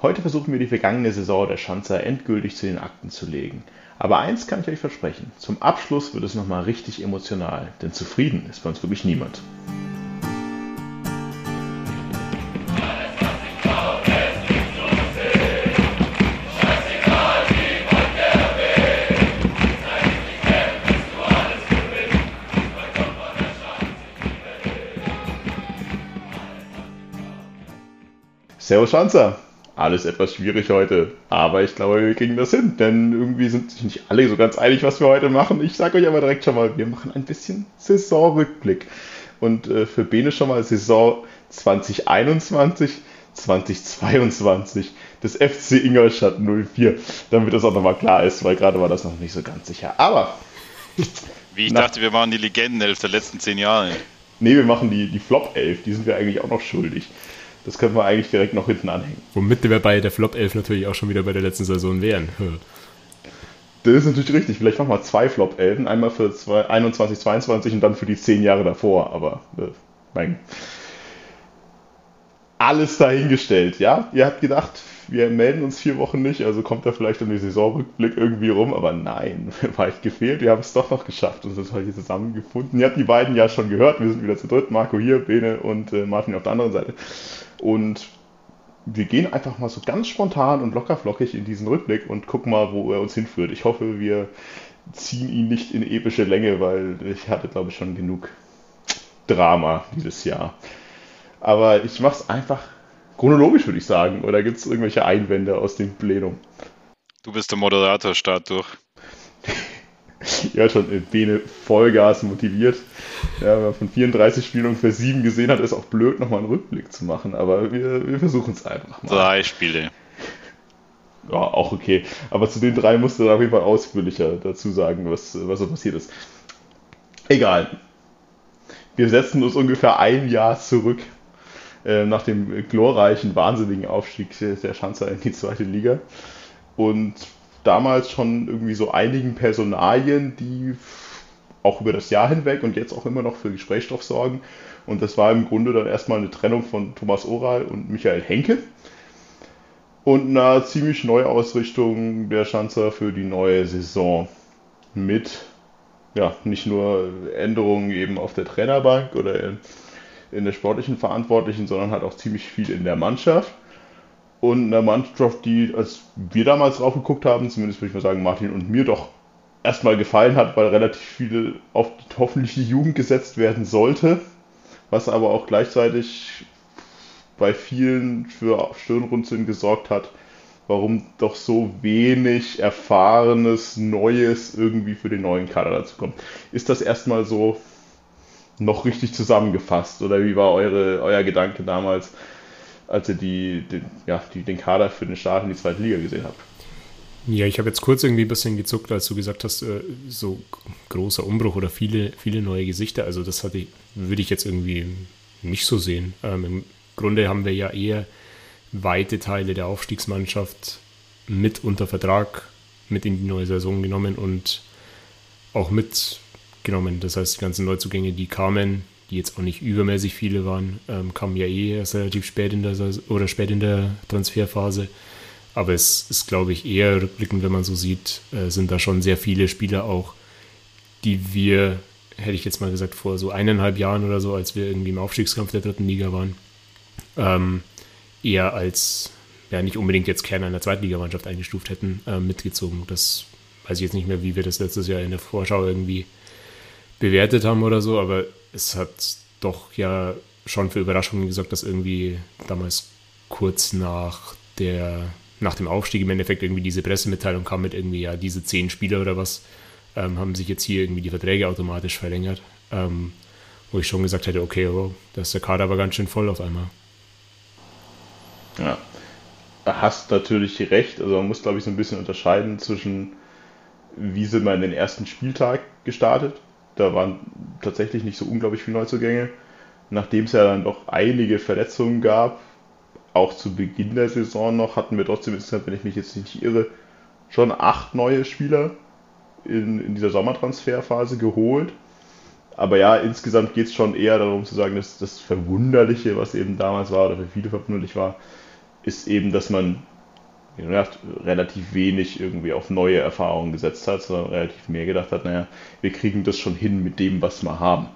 Heute versuchen wir die vergangene Saison der Schanzer endgültig zu den Akten zu legen. Aber eins kann ich euch versprechen, zum Abschluss wird es nochmal richtig emotional, denn zufrieden ist bei uns wirklich niemand. Servus Schanzer! Alles etwas schwierig heute, aber ich glaube, wir kriegen das hin, denn irgendwie sind sich nicht alle so ganz einig, was wir heute machen. Ich sage euch aber direkt schon mal, wir machen ein bisschen Saisonrückblick. Und äh, für Bene schon mal Saison 2021, 2022 des FC Ingolstadt 04, damit das auch nochmal klar ist, weil gerade war das noch nicht so ganz sicher. Aber. Wie ich dachte, wir waren die Legendenelf der letzten zehn Jahre. Nee, wir machen die, die Flop 11, die sind wir eigentlich auch noch schuldig. Das können wir eigentlich direkt noch hinten anhängen. Womit wir bei der Flop 11 natürlich auch schon wieder bei der letzten Saison wären. Das ist natürlich richtig. Vielleicht machen wir zwei Flop 11, einmal für 21, 22 und dann für die zehn Jahre davor. Aber äh, mein, alles dahingestellt, ja? Ihr habt gedacht, wir melden uns vier Wochen nicht, also kommt da vielleicht um die Saisonrückblick irgendwie rum, aber nein, weit gefehlt. Wir haben es doch noch geschafft und sind heute zusammengefunden. Ihr habt die beiden ja schon gehört, wir sind wieder zu dritt, Marco hier, Bene und äh, Martin auf der anderen Seite. Und wir gehen einfach mal so ganz spontan und lockerflockig in diesen Rückblick und gucken mal, wo er uns hinführt. Ich hoffe, wir ziehen ihn nicht in epische Länge, weil ich hatte, glaube ich, schon genug Drama dieses Jahr. Aber ich mache es einfach chronologisch, würde ich sagen. Oder gibt es irgendwelche Einwände aus dem Plenum? Du bist der Moderator, start durch. ja, schon Bene Vollgas motiviert. Ja, wenn man von 34 Spielen ungefähr 7 gesehen hat, ist auch blöd, nochmal einen Rückblick zu machen. Aber wir, wir versuchen es einfach mal. Drei Spiele. Ja, auch okay. Aber zu den drei musst du dann auf jeden Fall ausführlicher dazu sagen, was, was so passiert ist. Egal. Wir setzen uns ungefähr ein Jahr zurück äh, nach dem glorreichen, wahnsinnigen Aufstieg der Schanzer in die zweite Liga. Und damals schon irgendwie so einigen Personalien, die auch über das Jahr hinweg und jetzt auch immer noch für Gesprächsstoff sorgen. Und das war im Grunde dann erstmal eine Trennung von Thomas Oral und Michael Henke. Und eine ziemlich neue Ausrichtung der Schanzer für die neue Saison. Mit ja, nicht nur Änderungen eben auf der Trainerbank oder in, in der sportlichen Verantwortlichen, sondern halt auch ziemlich viel in der Mannschaft und einer Mannschaft, die, als wir damals drauf geguckt haben, zumindest würde ich mal sagen, Martin und mir doch erstmal gefallen hat, weil relativ viel auf die, hoffentlich die Jugend gesetzt werden sollte, was aber auch gleichzeitig bei vielen für Stirnrunzeln gesorgt hat, warum doch so wenig Erfahrenes, Neues irgendwie für den neuen Kader dazu kommt. Ist das erstmal so noch richtig zusammengefasst oder wie war eure, euer Gedanke damals? Als ihr die, den, ja, die, den Kader für den Start in die zweite Liga gesehen habt. Ja, ich habe jetzt kurz irgendwie ein bisschen gezuckt, als du gesagt hast, äh, so großer Umbruch oder viele, viele neue Gesichter. Also das hatte, würde ich jetzt irgendwie nicht so sehen. Ähm, Im Grunde haben wir ja eher weite Teile der Aufstiegsmannschaft mit unter Vertrag mit in die neue Saison genommen und auch mitgenommen. Das heißt, die ganzen Neuzugänge, die kamen, die jetzt auch nicht übermäßig viele waren, ähm, kamen ja eh erst relativ spät in der oder spät in der Transferphase. Aber es ist, glaube ich, eher rückblickend, wenn man so sieht, äh, sind da schon sehr viele Spieler auch, die wir, hätte ich jetzt mal gesagt, vor so eineinhalb Jahren oder so, als wir irgendwie im Aufstiegskampf der dritten Liga waren, ähm, eher als ja nicht unbedingt jetzt Kern einer Zweitligamannschaft eingestuft hätten, äh, mitgezogen. Das weiß ich jetzt nicht mehr, wie wir das letztes Jahr in der Vorschau irgendwie bewertet haben oder so, aber es hat doch ja schon für Überraschungen gesorgt, dass irgendwie damals kurz nach der nach dem Aufstieg im Endeffekt irgendwie diese Pressemitteilung kam mit irgendwie, ja, diese zehn Spieler oder was, ähm, haben sich jetzt hier irgendwie die Verträge automatisch verlängert. Ähm, wo ich schon gesagt hätte, okay, wow, da ist der Kader aber ganz schön voll auf einmal. Ja. hast natürlich recht. Also man muss, glaube ich, so ein bisschen unterscheiden zwischen, wie sind wir in den ersten Spieltag gestartet. Da waren tatsächlich nicht so unglaublich viele Neuzugänge. Nachdem es ja dann doch einige Verletzungen gab, auch zu Beginn der Saison noch, hatten wir trotzdem wenn ich mich jetzt nicht irre, schon acht neue Spieler in, in dieser Sommertransferphase geholt. Aber ja, insgesamt geht es schon eher darum zu sagen, dass das Verwunderliche, was eben damals war, oder für viele verwunderlich war, ist eben, dass man ja, relativ wenig irgendwie auf neue Erfahrungen gesetzt hat, sondern relativ mehr gedacht hat, naja, wir kriegen das schon hin mit dem, was wir haben.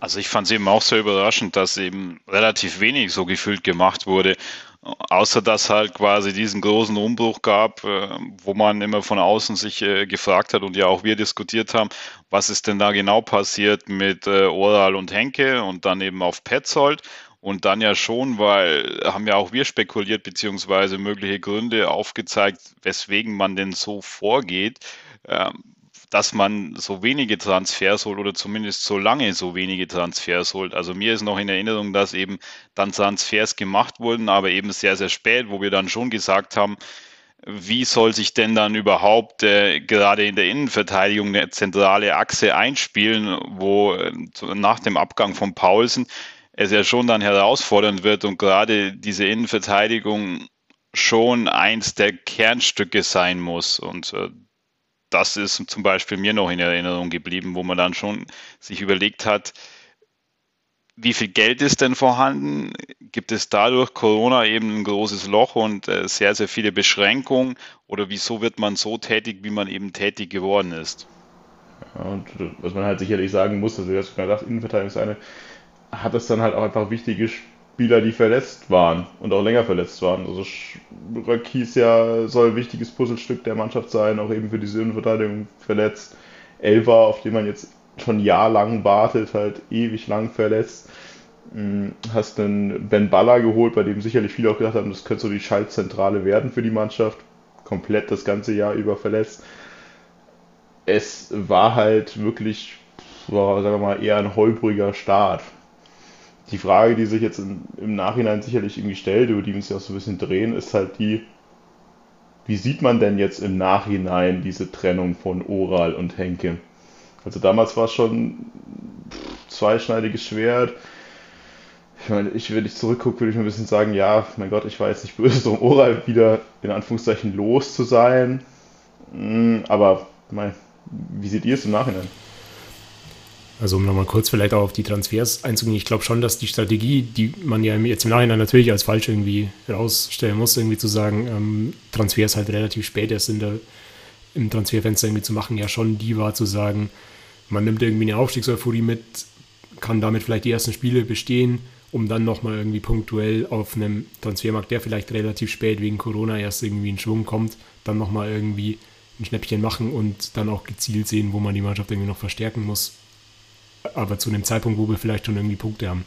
Also ich fand es eben auch sehr überraschend, dass eben relativ wenig so gefühlt gemacht wurde. Außer dass halt quasi diesen großen Umbruch gab, äh, wo man immer von außen sich äh, gefragt hat und ja auch wir diskutiert haben, was ist denn da genau passiert mit äh, Oral und Henke und dann eben auf Petzold. Und dann ja schon, weil haben ja auch wir spekuliert, beziehungsweise mögliche Gründe aufgezeigt, weswegen man denn so vorgeht. Ähm, dass man so wenige Transfers holt oder zumindest so lange so wenige Transfers holt. Also mir ist noch in Erinnerung, dass eben dann Transfers gemacht wurden, aber eben sehr, sehr spät, wo wir dann schon gesagt haben, wie soll sich denn dann überhaupt äh, gerade in der Innenverteidigung eine zentrale Achse einspielen, wo äh, nach dem Abgang von Paulsen es ja schon dann herausfordernd wird und gerade diese Innenverteidigung schon eins der Kernstücke sein muss. Und äh, das ist zum Beispiel mir noch in Erinnerung geblieben, wo man dann schon sich überlegt hat, wie viel Geld ist denn vorhanden? Gibt es dadurch Corona eben ein großes Loch und äh, sehr, sehr viele Beschränkungen? Oder wieso wird man so tätig, wie man eben tätig geworden ist? Ja, und was man halt sicherlich sagen muss, also du hast gerade gesagt, Innenverteidigung ist eine, hat es dann halt auch einfach wichtige Spieler, die verletzt waren und auch länger verletzt waren. Also Rakis ja soll ein wichtiges Puzzlestück der Mannschaft sein, auch eben für diese Innenverteidigung verletzt. Elva, auf den man jetzt schon jahrelang wartet, halt ewig lang verletzt. Hm, hast einen Ben Baller geholt, bei dem sicherlich viele auch gedacht haben, das könnte so die Schaltzentrale werden für die Mannschaft. Komplett das ganze Jahr über verletzt. Es war halt wirklich, sagen wir mal, eher ein holpriger Start die Frage, die sich jetzt im, im Nachhinein sicherlich irgendwie stellt, über die wir uns ja auch so ein bisschen drehen, ist halt die, wie sieht man denn jetzt im Nachhinein diese Trennung von Oral und Henke? Also damals war es schon zweischneidiges Schwert. Ich meine, ich, wenn ich zurückgucke, würde ich mir ein bisschen sagen, ja, mein Gott, ich war jetzt nicht böse, um Oral wieder in Anführungszeichen los zu sein. Hm, aber mein, wie seht ihr es im Nachhinein? Also um nochmal kurz vielleicht auch auf die Transfers einzugehen, ich glaube schon, dass die Strategie, die man ja jetzt im Nachhinein natürlich als falsch irgendwie rausstellen muss, irgendwie zu sagen, ähm, Transfers halt relativ spät erst in der, im Transferfenster irgendwie zu machen, ja schon die war zu sagen, man nimmt irgendwie eine Aufstiegseuphorie mit, kann damit vielleicht die ersten Spiele bestehen, um dann nochmal irgendwie punktuell auf einem Transfermarkt, der vielleicht relativ spät wegen Corona erst irgendwie in Schwung kommt, dann nochmal irgendwie ein Schnäppchen machen und dann auch gezielt sehen, wo man die Mannschaft irgendwie noch verstärken muss aber zu einem Zeitpunkt, wo wir vielleicht schon irgendwie Punkte haben.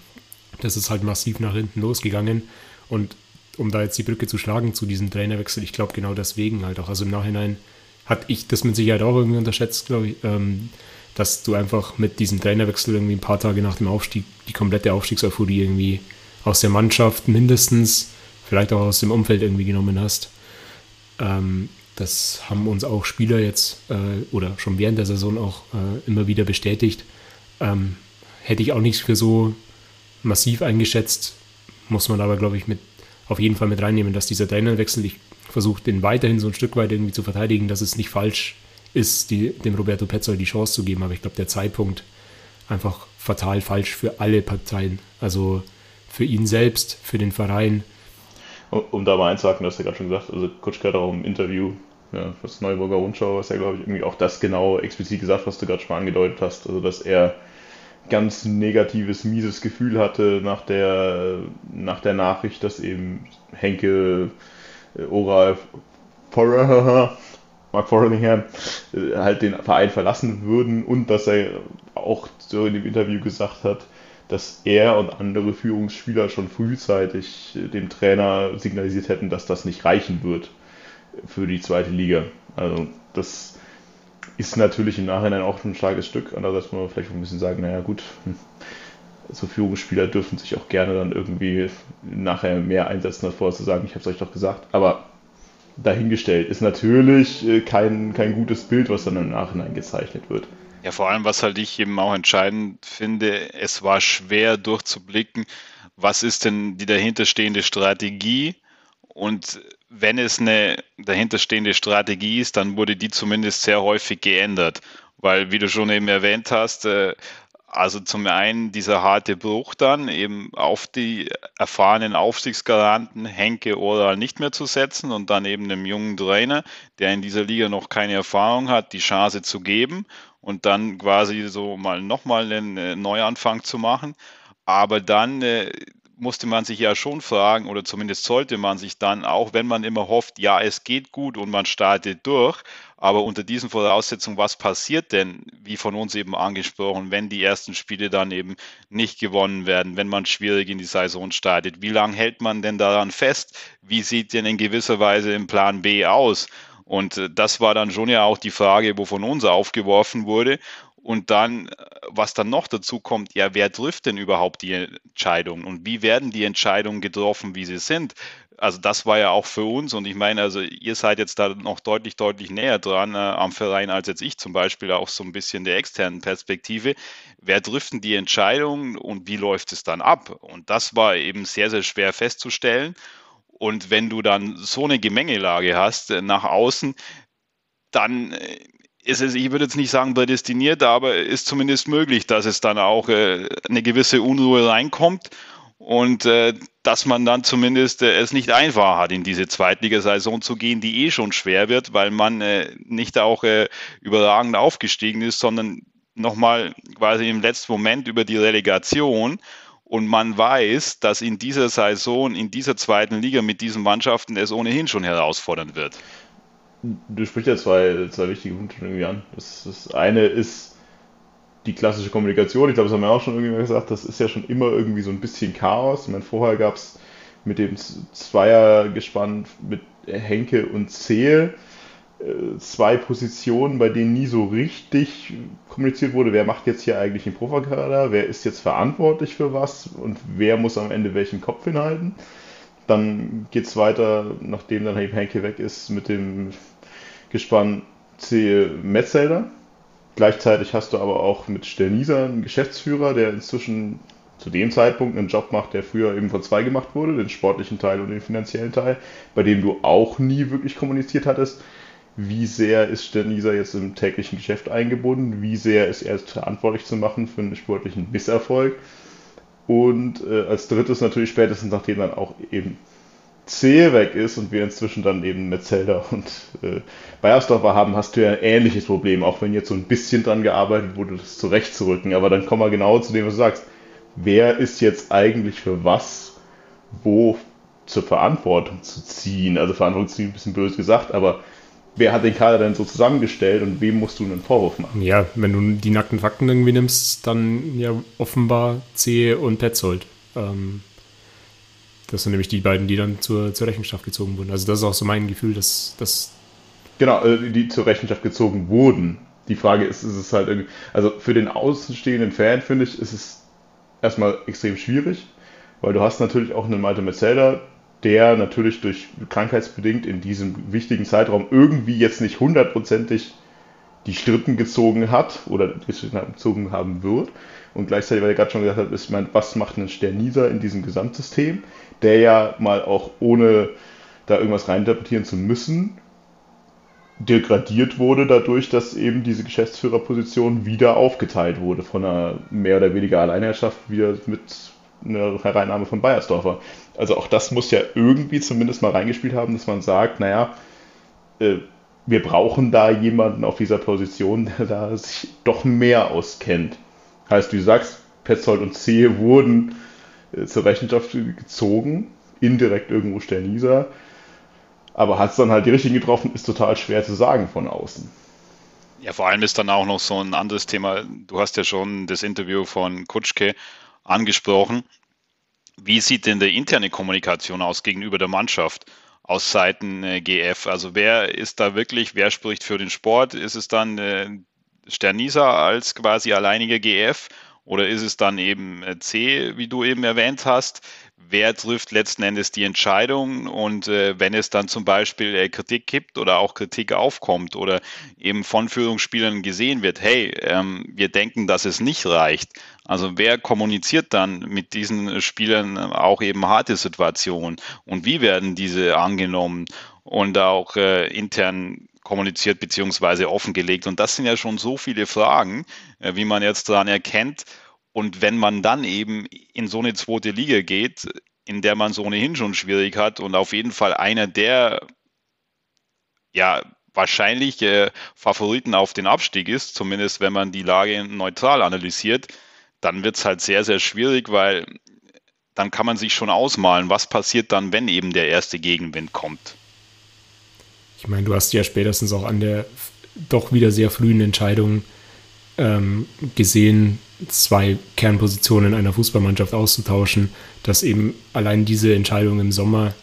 Das ist halt massiv nach hinten losgegangen. Und um da jetzt die Brücke zu schlagen zu diesem Trainerwechsel, ich glaube genau deswegen halt auch. Also im Nachhinein hat ich das mit Sicherheit auch irgendwie unterschätzt, glaube ich, ähm, dass du einfach mit diesem Trainerwechsel irgendwie ein paar Tage nach dem Aufstieg die komplette Aufstiegseuphorie irgendwie aus der Mannschaft mindestens, vielleicht auch aus dem Umfeld irgendwie genommen hast. Ähm, das haben uns auch Spieler jetzt äh, oder schon während der Saison auch äh, immer wieder bestätigt ähm, hätte ich auch nicht für so massiv eingeschätzt, muss man aber, glaube ich, mit, auf jeden Fall mit reinnehmen, dass dieser Trainerwechsel, ich versuche den weiterhin so ein Stück weit irgendwie zu verteidigen, dass es nicht falsch ist, die, dem Roberto Petzold die Chance zu geben, aber ich glaube, der Zeitpunkt einfach fatal falsch für alle Parteien. Also für ihn selbst, für den Verein. Um, um da mal einzuhaken, du hast ja gerade schon gesagt, also Kutschka hat auch im Interview ja, das Neuburger Rundschau, was ja, glaube ich, irgendwie auch das genau explizit gesagt, was du gerade schon angedeutet hast. Also, dass er ganz negatives, mieses Gefühl hatte nach der, nach der Nachricht, dass eben Henke, äh, Oral, Mark Forringham äh, halt den Verein verlassen würden und dass er auch so in dem Interview gesagt hat, dass er und andere Führungsspieler schon frühzeitig dem Trainer signalisiert hätten, dass das nicht reichen wird für die zweite Liga. Also das ist natürlich im Nachhinein auch ein starkes Stück. Andererseits muss man vielleicht ein bisschen sagen, naja gut, hm, so Führungsspieler dürfen sich auch gerne dann irgendwie nachher mehr einsetzen, als vorher zu sagen, ich habe es euch doch gesagt. Aber dahingestellt ist natürlich äh, kein, kein gutes Bild, was dann im Nachhinein gezeichnet wird. Ja, vor allem, was halt ich eben auch entscheidend finde, es war schwer durchzublicken, was ist denn die dahinterstehende Strategie und wenn es eine dahinterstehende Strategie ist, dann wurde die zumindest sehr häufig geändert. Weil, wie du schon eben erwähnt hast, äh, also zum einen dieser harte Bruch dann eben auf die erfahrenen Aufsichtsgaranten Henke Oral nicht mehr zu setzen und dann eben einem jungen Trainer, der in dieser Liga noch keine Erfahrung hat, die Chance zu geben und dann quasi so mal nochmal einen äh, Neuanfang zu machen. Aber dann äh, musste man sich ja schon fragen, oder zumindest sollte man sich dann, auch wenn man immer hofft, ja, es geht gut und man startet durch, aber unter diesen Voraussetzungen, was passiert denn, wie von uns eben angesprochen, wenn die ersten Spiele dann eben nicht gewonnen werden, wenn man schwierig in die Saison startet? Wie lange hält man denn daran fest? Wie sieht denn in gewisser Weise im Plan B aus? Und äh, das war dann schon ja auch die Frage, wo von uns aufgeworfen wurde. Und dann, was dann noch dazu kommt, ja, wer trifft denn überhaupt die Entscheidungen und wie werden die Entscheidungen getroffen, wie sie sind? Also das war ja auch für uns und ich meine, also ihr seid jetzt da noch deutlich, deutlich näher dran äh, am Verein als jetzt ich zum Beispiel, auch so ein bisschen der externen Perspektive. Wer trifft denn die Entscheidungen und wie läuft es dann ab? Und das war eben sehr, sehr schwer festzustellen. Und wenn du dann so eine Gemengelage hast äh, nach außen, dann äh, ist es, ich würde jetzt nicht sagen prädestiniert, aber ist zumindest möglich, dass es dann auch äh, eine gewisse Unruhe reinkommt und äh, dass man dann zumindest äh, es nicht einfach hat, in diese Zweitligasaison zu gehen, die eh schon schwer wird, weil man äh, nicht auch äh, überragend aufgestiegen ist, sondern nochmal quasi im letzten Moment über die Relegation und man weiß, dass in dieser Saison, in dieser zweiten Liga mit diesen Mannschaften es ohnehin schon herausfordern wird du sprichst ja zwei, zwei wichtige Punkte irgendwie an. Das, das eine ist die klassische Kommunikation. Ich glaube, das haben wir auch schon irgendwie gesagt. Das ist ja schon immer irgendwie so ein bisschen Chaos. Ich meine, vorher gab es mit dem Zweiergespann mit Henke und Zehl äh, zwei Positionen, bei denen nie so richtig kommuniziert wurde, wer macht jetzt hier eigentlich den Profikader, wer ist jetzt verantwortlich für was und wer muss am Ende welchen Kopf hinhalten. Dann geht es weiter, nachdem dann Henke weg ist, mit dem Gespann C. Metzelder. Gleichzeitig hast du aber auch mit Sternieser einen Geschäftsführer, der inzwischen zu dem Zeitpunkt einen Job macht, der früher eben von zwei gemacht wurde, den sportlichen Teil und den finanziellen Teil, bei dem du auch nie wirklich kommuniziert hattest. Wie sehr ist Sternieser jetzt im täglichen Geschäft eingebunden? Wie sehr ist er verantwortlich zu machen für einen sportlichen Misserfolg? Und äh, als drittes natürlich spätestens, nachdem dann auch eben C weg ist und wir inzwischen dann eben Metzelder und äh, Bayersdorfer haben, hast du ja ein ähnliches Problem, auch wenn jetzt so ein bisschen dran gearbeitet wurde, das zurechtzurücken. Aber dann kommen wir genau zu dem, was du sagst. Wer ist jetzt eigentlich für was, wo zur Verantwortung zu ziehen? Also Verantwortung zu ziehen, ein bisschen böse gesagt, aber wer hat den Kader denn so zusammengestellt und wem musst du einen Vorwurf machen? Ja, wenn du die nackten Fakten irgendwie nimmst, dann ja offenbar C und Petzold. Ähm, das sind nämlich die beiden, die dann zur, zur Rechenschaft gezogen wurden. Also das ist auch so mein Gefühl, dass das. Genau, äh, die zur Rechenschaft gezogen wurden. Die Frage ist, ist es halt irgendwie, also für den außenstehenden Fan finde ich, ist es erstmal extrem schwierig, weil du hast natürlich auch einen Malte Metzelder, der natürlich durch krankheitsbedingt in diesem wichtigen Zeitraum irgendwie jetzt nicht hundertprozentig die Strippen gezogen hat oder gezogen haben wird. Und gleichzeitig, weil er gerade schon gesagt hat, ist, mein, was macht ein Sterniser in diesem Gesamtsystem, der ja mal auch ohne da irgendwas reininterpretieren zu müssen, degradiert wurde dadurch, dass eben diese Geschäftsführerposition wieder aufgeteilt wurde von einer mehr oder weniger Alleinherrschaft wieder mit einer Hereinnahme von Bayersdorfer. Also auch das muss ja irgendwie zumindest mal reingespielt haben, dass man sagt, naja, äh, wir brauchen da jemanden auf dieser Position, der da sich doch mehr auskennt. Heißt, du sagst, Petzold und Zehe wurden zur Rechenschaft gezogen, indirekt irgendwo Sterniser. Aber hat es dann halt die richtigen getroffen, ist total schwer zu sagen von außen. Ja, vor allem ist dann auch noch so ein anderes Thema. Du hast ja schon das Interview von Kutschke angesprochen. Wie sieht denn die interne Kommunikation aus gegenüber der Mannschaft aus Seiten äh, GF? Also wer ist da wirklich, wer spricht für den Sport? Ist es dann äh, Sternisa als quasi alleiniger GF Oder ist es dann eben äh, C, wie du eben erwähnt hast? Wer trifft letzten Endes die Entscheidung? Und äh, wenn es dann zum Beispiel äh, Kritik gibt oder auch Kritik aufkommt oder eben von Führungsspielern gesehen wird, hey, ähm, wir denken, dass es nicht reicht. Also wer kommuniziert dann mit diesen Spielern auch eben harte Situationen? Und wie werden diese angenommen? Und auch äh, intern kommuniziert beziehungsweise offengelegt. Und das sind ja schon so viele Fragen, äh, wie man jetzt daran erkennt. Und wenn man dann eben in so eine zweite Liga geht, in der man es ohnehin schon schwierig hat und auf jeden Fall einer der ja wahrscheinlich äh, Favoriten auf den Abstieg ist, zumindest wenn man die Lage neutral analysiert, dann wird es halt sehr, sehr schwierig, weil dann kann man sich schon ausmalen, was passiert dann, wenn eben der erste Gegenwind kommt. Ich meine, du hast ja spätestens auch an der doch wieder sehr frühen Entscheidung ähm, gesehen, zwei Kernpositionen einer Fußballmannschaft auszutauschen, dass eben allein diese Entscheidung im Sommer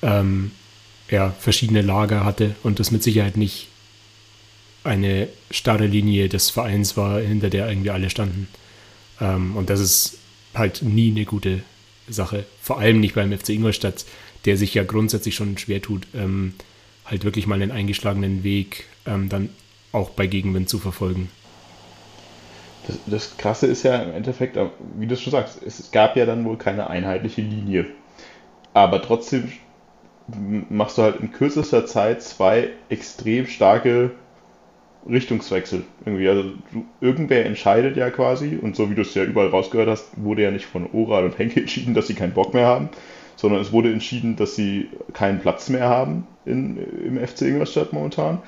ähm, ja, verschiedene Lager hatte und das mit Sicherheit nicht eine starre Linie des Vereins war, hinter der irgendwie alle standen. Ähm, und das ist halt nie eine gute Sache. Vor allem nicht beim FC Ingolstadt, der sich ja grundsätzlich schon schwer tut, ähm, halt wirklich mal einen eingeschlagenen Weg ähm, dann auch bei Gegenwind zu verfolgen. Das, das, Krasse ist ja im Endeffekt, äh, wie du schon sagst, es gab ja dann wohl keine einheitliche Linie. Aber trotzdem machst du halt in kürzester Zeit zwei extrem starke Richtungswechsel. Irgendwie. Also du, irgendwer entscheidet ja quasi, und so wie du es ja überall rausgehört hast, wurde ja nicht von Oral und Henke entschieden, dass sie keinen Bock mehr haben, sondern es wurde entschieden, dass sie keinen Platz mehr haben in, im FC Ingolstadt momentan.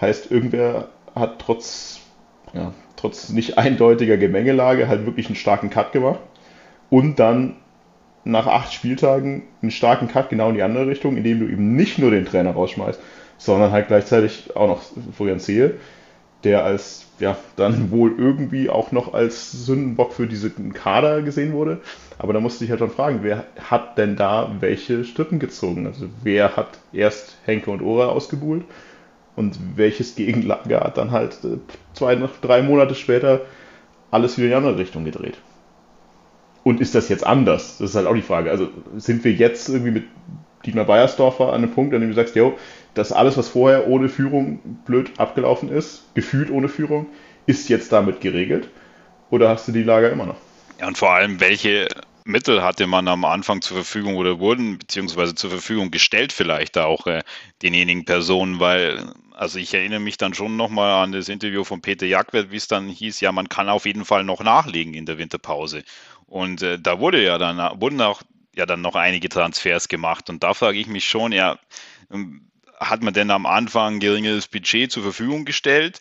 Heißt, irgendwer hat trotz, ja, trotz nicht eindeutiger Gemengelage halt wirklich einen starken Cut gemacht und dann nach acht Spieltagen einen starken Cut genau in die andere Richtung, indem du eben nicht nur den Trainer rausschmeißt, sondern halt gleichzeitig auch noch Florian Zehe, der als ja dann wohl irgendwie auch noch als Sündenbock für diesen Kader gesehen wurde. Aber da musste ich halt schon fragen, wer hat denn da welche Strippen gezogen? Also wer hat erst Henke und Ora ausgebuhlt und welches Gegenlager hat dann halt äh, zwei, drei Monate später alles wieder in die andere Richtung gedreht? Und ist das jetzt anders? Das ist halt auch die Frage. Also sind wir jetzt irgendwie mit Dietmar Beiersdorfer an einem Punkt, an dem du sagst, jo, das alles, was vorher ohne Führung blöd abgelaufen ist, gefühlt ohne Führung, ist jetzt damit geregelt? Oder hast du die Lager immer noch? Ja, und vor allem, welche Mittel hatte man am Anfang zur Verfügung oder wurden beziehungsweise zur Verfügung gestellt vielleicht auch äh, denjenigen Personen, weil also ich erinnere mich dann schon nochmal an das Interview von Peter Jagwert, wie es dann hieß, ja, man kann auf jeden Fall noch nachlegen in der Winterpause. Und äh, da wurde ja dann, wurden auch ja dann noch einige Transfers gemacht. Und da frage ich mich schon, ja, ähm, hat man denn am Anfang ein geringeres Budget zur Verfügung gestellt?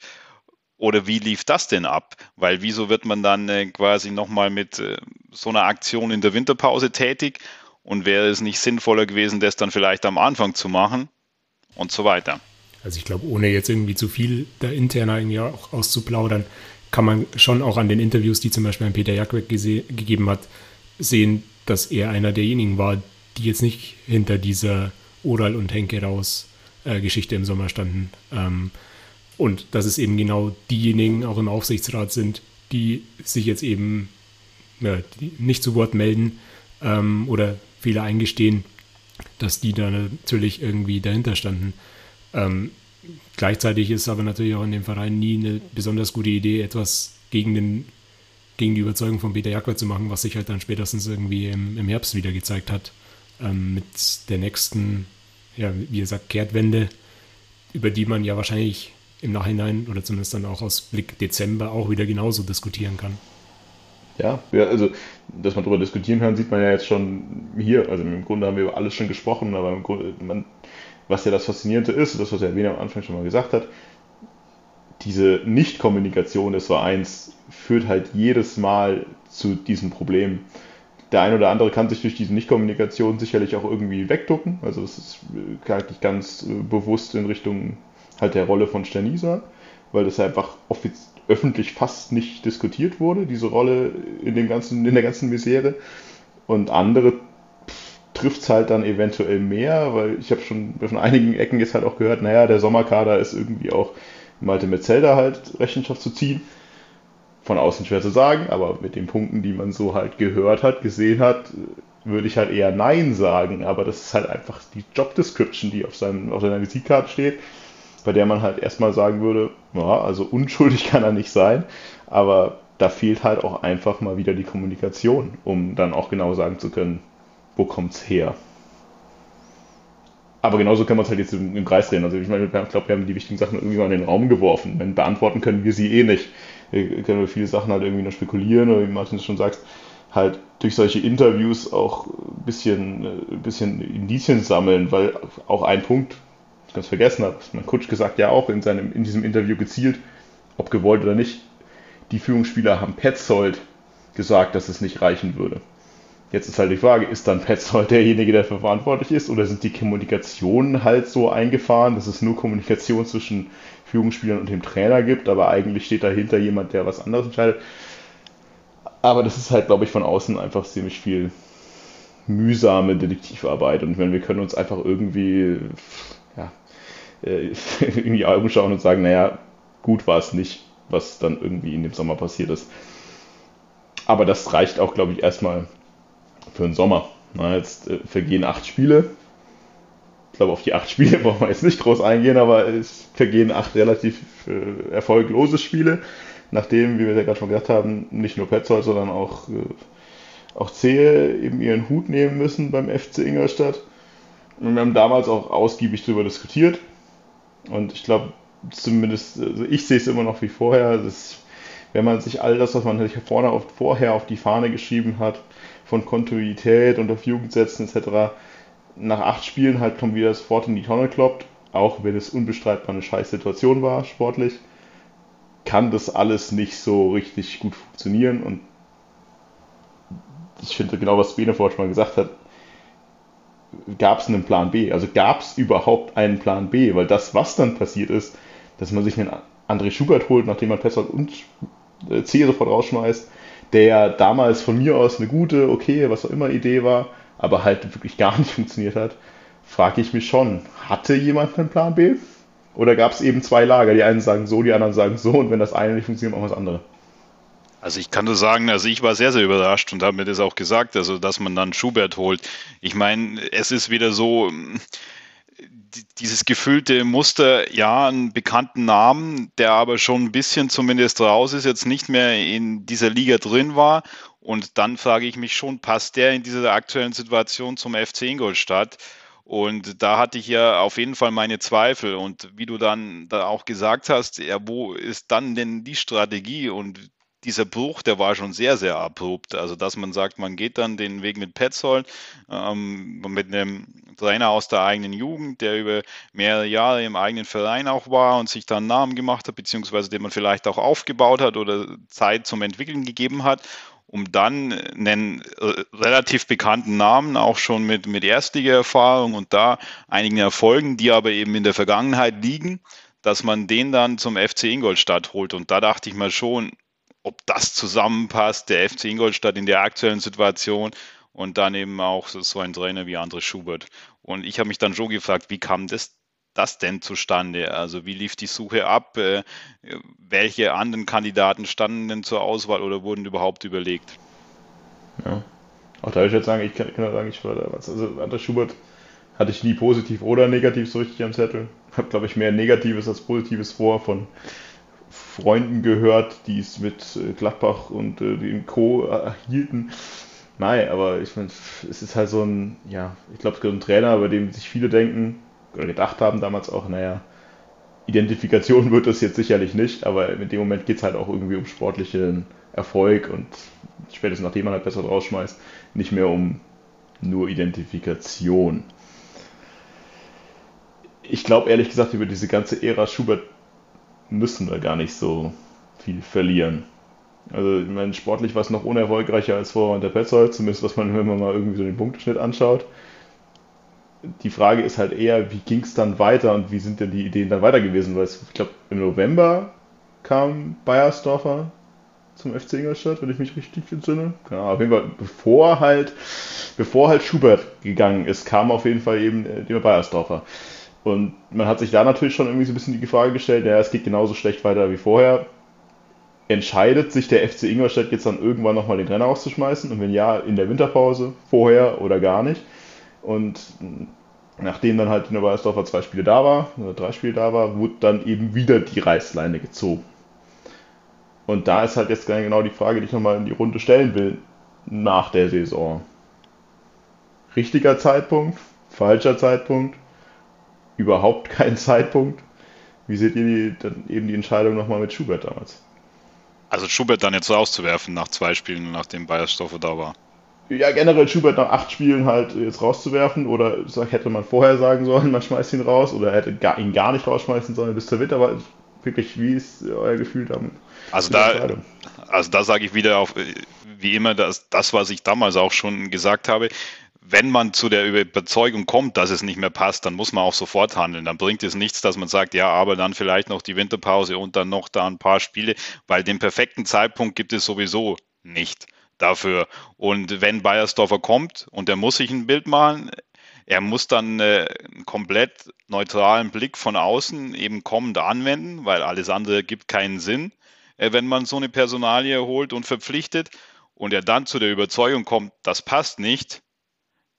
Oder wie lief das denn ab? Weil wieso wird man dann äh, quasi nochmal mit äh, so einer Aktion in der Winterpause tätig? Und wäre es nicht sinnvoller gewesen, das dann vielleicht am Anfang zu machen? Und so weiter. Also ich glaube, ohne jetzt irgendwie zu viel da intern irgendwie auch auszuplaudern, kann man schon auch an den Interviews, die zum Beispiel Peter Jackweg gegeben hat, sehen, dass er einer derjenigen war, die jetzt nicht hinter dieser Oral und Henke raus äh, Geschichte im Sommer standen. Ähm, und dass es eben genau diejenigen auch im Aufsichtsrat sind, die sich jetzt eben ja, nicht zu Wort melden ähm, oder Fehler eingestehen, dass die da natürlich irgendwie dahinter standen. Ähm, gleichzeitig ist aber natürlich auch in dem Verein nie eine besonders gute Idee, etwas gegen, den, gegen die Überzeugung von Peter Jacquard zu machen, was sich halt dann spätestens irgendwie im, im Herbst wieder gezeigt hat. Ähm, mit der nächsten ja, wie gesagt, Kehrtwende, über die man ja wahrscheinlich im Nachhinein oder zumindest dann auch aus Blick Dezember auch wieder genauso diskutieren kann. Ja, ja, also, dass man darüber diskutieren kann, sieht man ja jetzt schon hier. Also im Grunde haben wir über alles schon gesprochen, aber im Grunde, man, was ja das Faszinierende ist, das, was der Wiener am Anfang schon mal gesagt hat, diese Nicht-Kommunikation des Vereins führt halt jedes Mal zu diesem Problem der ein oder andere kann sich durch diese Nichtkommunikation sicherlich auch irgendwie wegducken. Also das ist eigentlich ganz äh, bewusst in Richtung halt der Rolle von Stanisa, weil das einfach öffentlich fast nicht diskutiert wurde, diese Rolle in, dem ganzen, in der ganzen Misere. Und andere trifft es halt dann eventuell mehr, weil ich habe schon von einigen Ecken jetzt halt auch gehört, naja, der Sommerkader ist irgendwie auch Malte Metzelder halt Rechenschaft zu ziehen von außen schwer zu sagen, aber mit den Punkten, die man so halt gehört hat, gesehen hat, würde ich halt eher Nein sagen. Aber das ist halt einfach die Job Description, die auf, seinem, auf seiner Visitkarte steht, bei der man halt erstmal sagen würde, ja, also unschuldig kann er nicht sein, aber da fehlt halt auch einfach mal wieder die Kommunikation, um dann auch genau sagen zu können, wo kommt's her. Aber genauso können wir es halt jetzt im, im Kreis drehen. Also ich meine, ich glaube, wir haben die wichtigen Sachen irgendwie mal in den Raum geworfen. Wenn beantworten können wir sie eh nicht. Wir können wir viele Sachen halt irgendwie noch spekulieren oder wie Martin schon sagt, halt durch solche Interviews auch ein bisschen, ein äh, bisschen Indizien sammeln, weil auch ein Punkt, ich ganz vergessen habe, mein Kutsch gesagt ja auch in, seinem, in diesem Interview gezielt, ob gewollt oder nicht, die Führungsspieler haben Petzold gesagt, dass es nicht reichen würde. Jetzt ist halt die Frage, ist dann Petzold derjenige, der dafür verantwortlich ist, oder sind die Kommunikationen halt so eingefahren, dass es nur Kommunikation zwischen Führungsspielern und dem Trainer gibt, aber eigentlich steht dahinter jemand, der was anderes entscheidet. Aber das ist halt, glaube ich, von außen einfach ziemlich viel mühsame Detektivarbeit. Und wenn wir können uns einfach irgendwie, ja, äh, in die Augen schauen und sagen, naja, gut war es nicht, was dann irgendwie in dem Sommer passiert ist. Aber das reicht auch, glaube ich, erstmal für den Sommer. Na, jetzt äh, vergehen acht Spiele. Ich glaube, auf die acht Spiele brauchen wir jetzt nicht groß eingehen, aber es vergehen acht relativ äh, erfolglose Spiele, nachdem, wie wir ja gerade schon gesagt haben, nicht nur Petzold, sondern auch, äh, auch Zehe eben ihren Hut nehmen müssen beim FC Ingolstadt. Und wir haben damals auch ausgiebig darüber diskutiert. Und ich glaube, zumindest, also ich sehe es immer noch wie vorher, dass, wenn man sich all das, was man vorne auf, vorher auf die Fahne geschrieben hat, von Kontinuität und auf Jugendsätzen etc. nach acht Spielen halt kommt wieder das Wort in die Tonne kloppt, auch wenn es unbestreitbar eine scheiß Situation war, sportlich, kann das alles nicht so richtig gut funktionieren und ich finde genau, was Bene vorhin schon mal gesagt hat, gab es einen Plan B? Also gab es überhaupt einen Plan B? Weil das, was dann passiert ist, dass man sich einen André Schubert holt, nachdem man Petzold und äh, C sofort rausschmeißt, der damals von mir aus eine gute, okay, was auch immer Idee war, aber halt wirklich gar nicht funktioniert hat, frage ich mich schon, hatte jemand einen Plan B? Oder gab es eben zwei Lager? Die einen sagen so, die anderen sagen so und wenn das eine nicht funktioniert, machen wir das andere. Also ich kann nur sagen, also ich war sehr, sehr überrascht und habe mir das auch gesagt, also dass man dann Schubert holt. Ich meine, es ist wieder so, dieses gefüllte Muster, ja, einen bekannten Namen, der aber schon ein bisschen zumindest raus ist, jetzt nicht mehr in dieser Liga drin war. Und dann frage ich mich schon, passt der in dieser aktuellen Situation zum FC Ingolstadt? Und da hatte ich ja auf jeden Fall meine Zweifel. Und wie du dann da auch gesagt hast, ja, wo ist dann denn die Strategie und dieser Bruch, der war schon sehr, sehr abrupt. Also, dass man sagt, man geht dann den Weg mit Petzold, ähm, mit einem Trainer aus der eigenen Jugend, der über mehrere Jahre im eigenen Verein auch war und sich dann Namen gemacht hat, beziehungsweise den man vielleicht auch aufgebaut hat oder Zeit zum Entwickeln gegeben hat um dann einen äh, relativ bekannten Namen, auch schon mit, mit Erstliga-Erfahrung und da einigen Erfolgen, die aber eben in der Vergangenheit liegen, dass man den dann zum FC Ingolstadt holt. Und da dachte ich mal schon, ob das zusammenpasst, der FC Ingolstadt in der aktuellen Situation und dann eben auch so ein Trainer wie André Schubert. Und ich habe mich dann schon gefragt, wie kam das, das denn zustande? Also wie lief die Suche ab? Äh, welche anderen Kandidaten standen denn zur Auswahl oder wurden überhaupt überlegt? Ja, auch da würde ich jetzt sagen, ich kann, kann sagen, ich war da was. Also André Schubert hatte ich nie positiv oder negativ so richtig am Zettel. Habe, glaube ich, mehr Negatives als Positives vor von Freunden gehört, die es mit äh, Gladbach und äh, dem Co. erhielten. Nein, aber ich meine, es ist halt so ein, ja, ich glaube, es gibt einen Trainer, bei dem sich viele denken oder gedacht haben damals auch, naja, Identifikation wird das jetzt sicherlich nicht, aber in dem Moment geht es halt auch irgendwie um sportlichen Erfolg und spätestens nachdem man halt besser rausschmeißt, nicht mehr um nur Identifikation. Ich glaube ehrlich gesagt, über diese ganze Ära Schubert müssen wir gar nicht so viel verlieren. Also, ich meine, sportlich war es noch unerfolgreicher als vor der Petzold, zumindest was man, wenn man mal irgendwie so den Punkteschnitt anschaut. Die Frage ist halt eher, wie ging es dann weiter und wie sind denn die Ideen dann weiter gewesen? Weil ich glaube, im November kam Bayersdorfer zum FC Ingolstadt, wenn ich mich richtig entsinne. Ja, auf jeden Fall, bevor halt, bevor halt Schubert gegangen ist, kam auf jeden Fall eben äh, der Bayersdorfer. Und man hat sich da natürlich schon irgendwie so ein bisschen die Frage gestellt, ja, es geht genauso schlecht weiter wie vorher. entscheidet sich der FC Ingolstadt jetzt dann irgendwann nochmal den Trainer auszuschmeißen? Und wenn ja, in der Winterpause, vorher oder gar nicht? Und nachdem dann halt in der Weißdorfer zwei Spiele da war, oder drei Spiele da war, wurde dann eben wieder die Reißleine gezogen. Und da ist halt jetzt genau die Frage, die ich nochmal in die Runde stellen will, nach der Saison. Richtiger Zeitpunkt, falscher Zeitpunkt, überhaupt kein Zeitpunkt. Wie seht ihr die, dann eben die Entscheidung nochmal mit Schubert damals? Also Schubert dann jetzt rauszuwerfen nach zwei Spielen, nachdem Bayersdorfer da war. Ja, generell Schubert nach acht Spielen halt jetzt rauszuwerfen oder hätte man vorher sagen sollen, man schmeißt ihn raus oder hätte ihn gar nicht rausschmeißen sollen bis zur Winter, aber wirklich, wie ist euer Gefühl damit? Also da, also da sage ich wieder auf, wie immer, das, das, was ich damals auch schon gesagt habe, wenn man zu der Überzeugung kommt, dass es nicht mehr passt, dann muss man auch sofort handeln. Dann bringt es nichts, dass man sagt, ja, aber dann vielleicht noch die Winterpause und dann noch da ein paar Spiele, weil den perfekten Zeitpunkt gibt es sowieso nicht dafür. Und wenn Bayersdorfer kommt und er muss sich ein Bild machen, er muss dann äh, einen komplett neutralen Blick von außen eben kommend anwenden, weil alles andere gibt keinen Sinn, äh, wenn man so eine Personalie holt und verpflichtet und er dann zu der Überzeugung kommt, das passt nicht,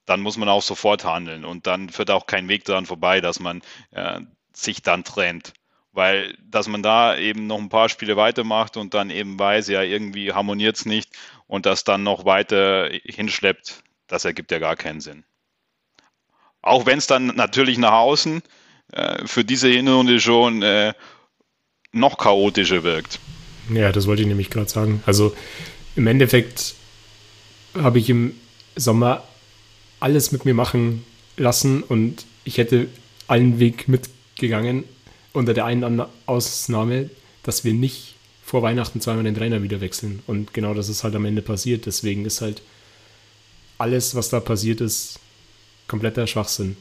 dann muss man auch sofort handeln und dann führt auch kein Weg daran vorbei, dass man äh, sich dann trennt. Weil, dass man da eben noch ein paar Spiele weitermacht und dann eben weiß, ja, irgendwie harmoniert es nicht und das dann noch weiter hinschleppt, das ergibt ja gar keinen Sinn. Auch wenn es dann natürlich nach außen äh, für diese Hinrunde schon äh, noch chaotischer wirkt. Ja, das wollte ich nämlich gerade sagen. Also im Endeffekt habe ich im Sommer alles mit mir machen lassen und ich hätte allen Weg mitgegangen, unter der einen Ausnahme, dass wir nicht vor Weihnachten zweimal den Trainer wieder wechseln. Und genau das ist halt am Ende passiert. Deswegen ist halt alles, was da passiert ist, kompletter Schwachsinn.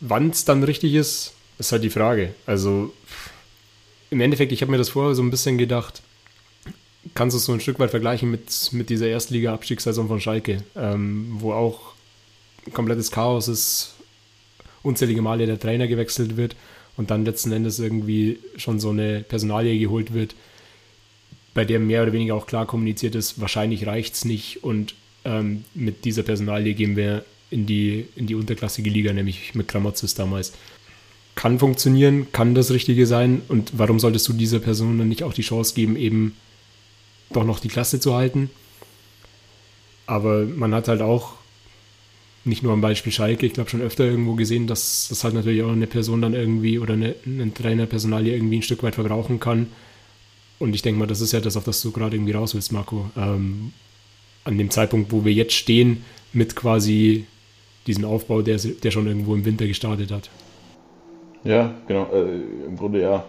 Wann es dann richtig ist, ist halt die Frage. Also im Endeffekt, ich habe mir das vorher so ein bisschen gedacht, kannst du es so ein Stück weit vergleichen mit, mit dieser Erstliga-Abstiegssaison von Schalke, ähm, wo auch komplettes Chaos ist, unzählige Male der Trainer gewechselt wird und dann letzten Endes irgendwie schon so eine Personalie geholt wird, bei der mehr oder weniger auch klar kommuniziert ist, wahrscheinlich reicht es nicht und ähm, mit dieser Personalie gehen wir in die, in die unterklassige Liga, nämlich mit Kramotzes damals. Kann funktionieren, kann das Richtige sein und warum solltest du dieser Person dann nicht auch die Chance geben, eben doch noch die Klasse zu halten? Aber man hat halt auch nicht nur am Beispiel Schalke, ich glaube schon öfter irgendwo gesehen, dass das halt natürlich auch eine Person dann irgendwie oder eine, ein Trainerpersonal hier irgendwie ein Stück weit verbrauchen kann. Und ich denke mal, das ist ja das, auf das du gerade irgendwie raus willst, Marco. Ähm, an dem Zeitpunkt, wo wir jetzt stehen, mit quasi diesem Aufbau, der, der schon irgendwo im Winter gestartet hat. Ja, genau, äh, im Grunde ja.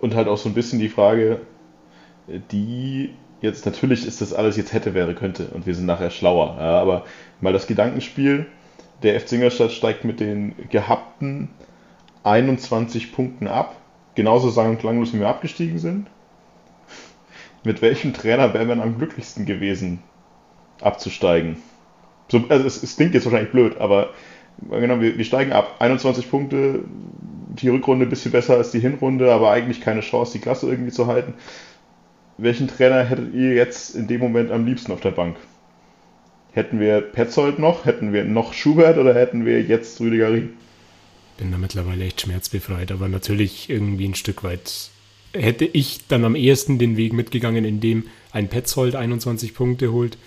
Und halt auch so ein bisschen die Frage, die jetzt natürlich ist das alles jetzt hätte, wäre, könnte und wir sind nachher schlauer. Ja, aber mal das Gedankenspiel, der FC Ingolstadt steigt mit den gehabten 21 Punkten ab. Genauso sang- und klanglos, wie wir abgestiegen sind. Mit welchem Trainer wären wir am glücklichsten gewesen, abzusteigen? So, also es, es klingt jetzt wahrscheinlich blöd, aber genau, wir, wir steigen ab. 21 Punkte, die Rückrunde ein bisschen besser als die Hinrunde, aber eigentlich keine Chance, die Klasse irgendwie zu halten welchen Trainer hättet ihr jetzt in dem Moment am liebsten auf der Bank? Hätten wir Petzold noch? Hätten wir noch Schubert oder hätten wir jetzt Rüdiger Rieck? Bin da mittlerweile echt schmerzbefreit, aber natürlich irgendwie ein Stück weit hätte ich dann am ehesten den Weg mitgegangen, indem ein Petzold 21 Punkte holt,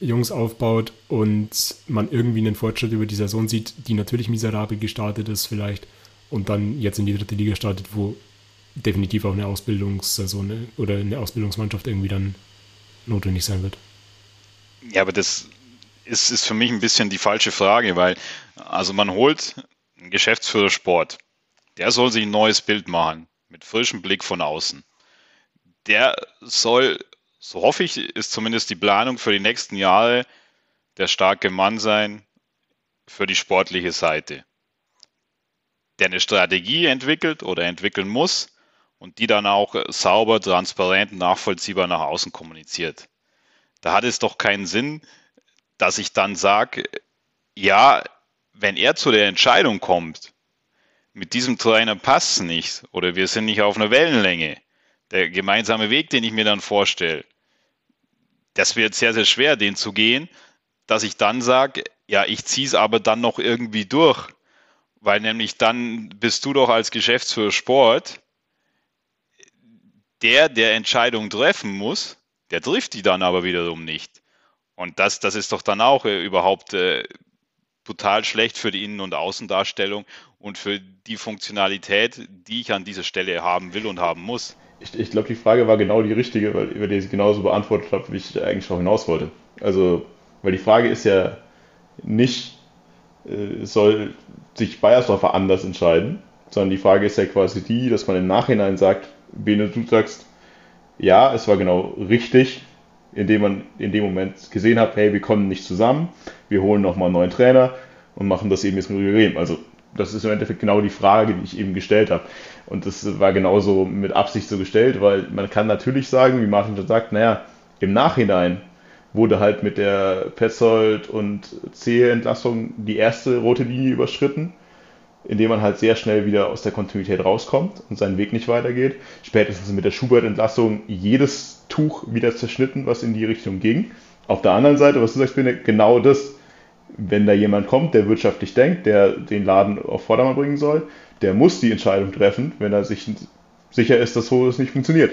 Jungs aufbaut und man irgendwie einen Fortschritt über die Saison sieht, die natürlich miserabel gestartet ist vielleicht und dann jetzt in die dritte Liga startet, wo definitiv auch eine Ausbildungssaison oder eine Ausbildungsmannschaft irgendwie dann notwendig sein wird. Ja, aber das ist, ist für mich ein bisschen die falsche Frage, weil also man holt einen Geschäftsführer Sport, der soll sich ein neues Bild machen, mit frischem Blick von außen. Der soll, so hoffe ich, ist zumindest die Planung für die nächsten Jahre der starke Mann sein für die sportliche Seite. Der eine Strategie entwickelt oder entwickeln muss, und die dann auch sauber, transparent, nachvollziehbar nach außen kommuniziert. Da hat es doch keinen Sinn, dass ich dann sage, ja, wenn er zu der Entscheidung kommt, mit diesem Trainer passt es nicht oder wir sind nicht auf einer Wellenlänge, der gemeinsame Weg, den ich mir dann vorstelle, das wird sehr, sehr schwer, den zu gehen, dass ich dann sage, ja, ich ziehe es aber dann noch irgendwie durch. Weil nämlich dann bist du doch als Geschäftsführer Sport der, der Entscheidungen treffen muss, der trifft die dann aber wiederum nicht. Und das, das ist doch dann auch äh, überhaupt äh, total schlecht für die Innen- und Außendarstellung und für die Funktionalität, die ich an dieser Stelle haben will und haben muss. Ich, ich glaube, die Frage war genau die richtige, weil über die ich genauso beantwortet habe, wie ich eigentlich auch hinaus wollte. Also, weil die Frage ist ja nicht, äh, soll sich Bayersdorfer anders entscheiden, sondern die Frage ist ja quasi die, dass man im Nachhinein sagt, Bene, du sagst, ja, es war genau richtig, indem man in dem Moment gesehen hat, hey, wir kommen nicht zusammen, wir holen nochmal einen neuen Trainer und machen das eben jetzt mit Rüdiger Also das ist im Endeffekt genau die Frage, die ich eben gestellt habe. Und das war genauso mit Absicht so gestellt, weil man kann natürlich sagen, wie Martin schon sagt, naja, im Nachhinein wurde halt mit der Petzold und Zehe-Entlassung die erste rote Linie überschritten, indem man halt sehr schnell wieder aus der Kontinuität rauskommt und seinen Weg nicht weitergeht. Spätestens mit der Schubert-Entlassung jedes Tuch wieder zerschnitten, was in die Richtung ging. Auf der anderen Seite, was du sagst, Bene, genau das, wenn da jemand kommt, der wirtschaftlich denkt, der den Laden auf Vordermann bringen soll, der muss die Entscheidung treffen, wenn er sich sicher ist, dass so es nicht funktioniert.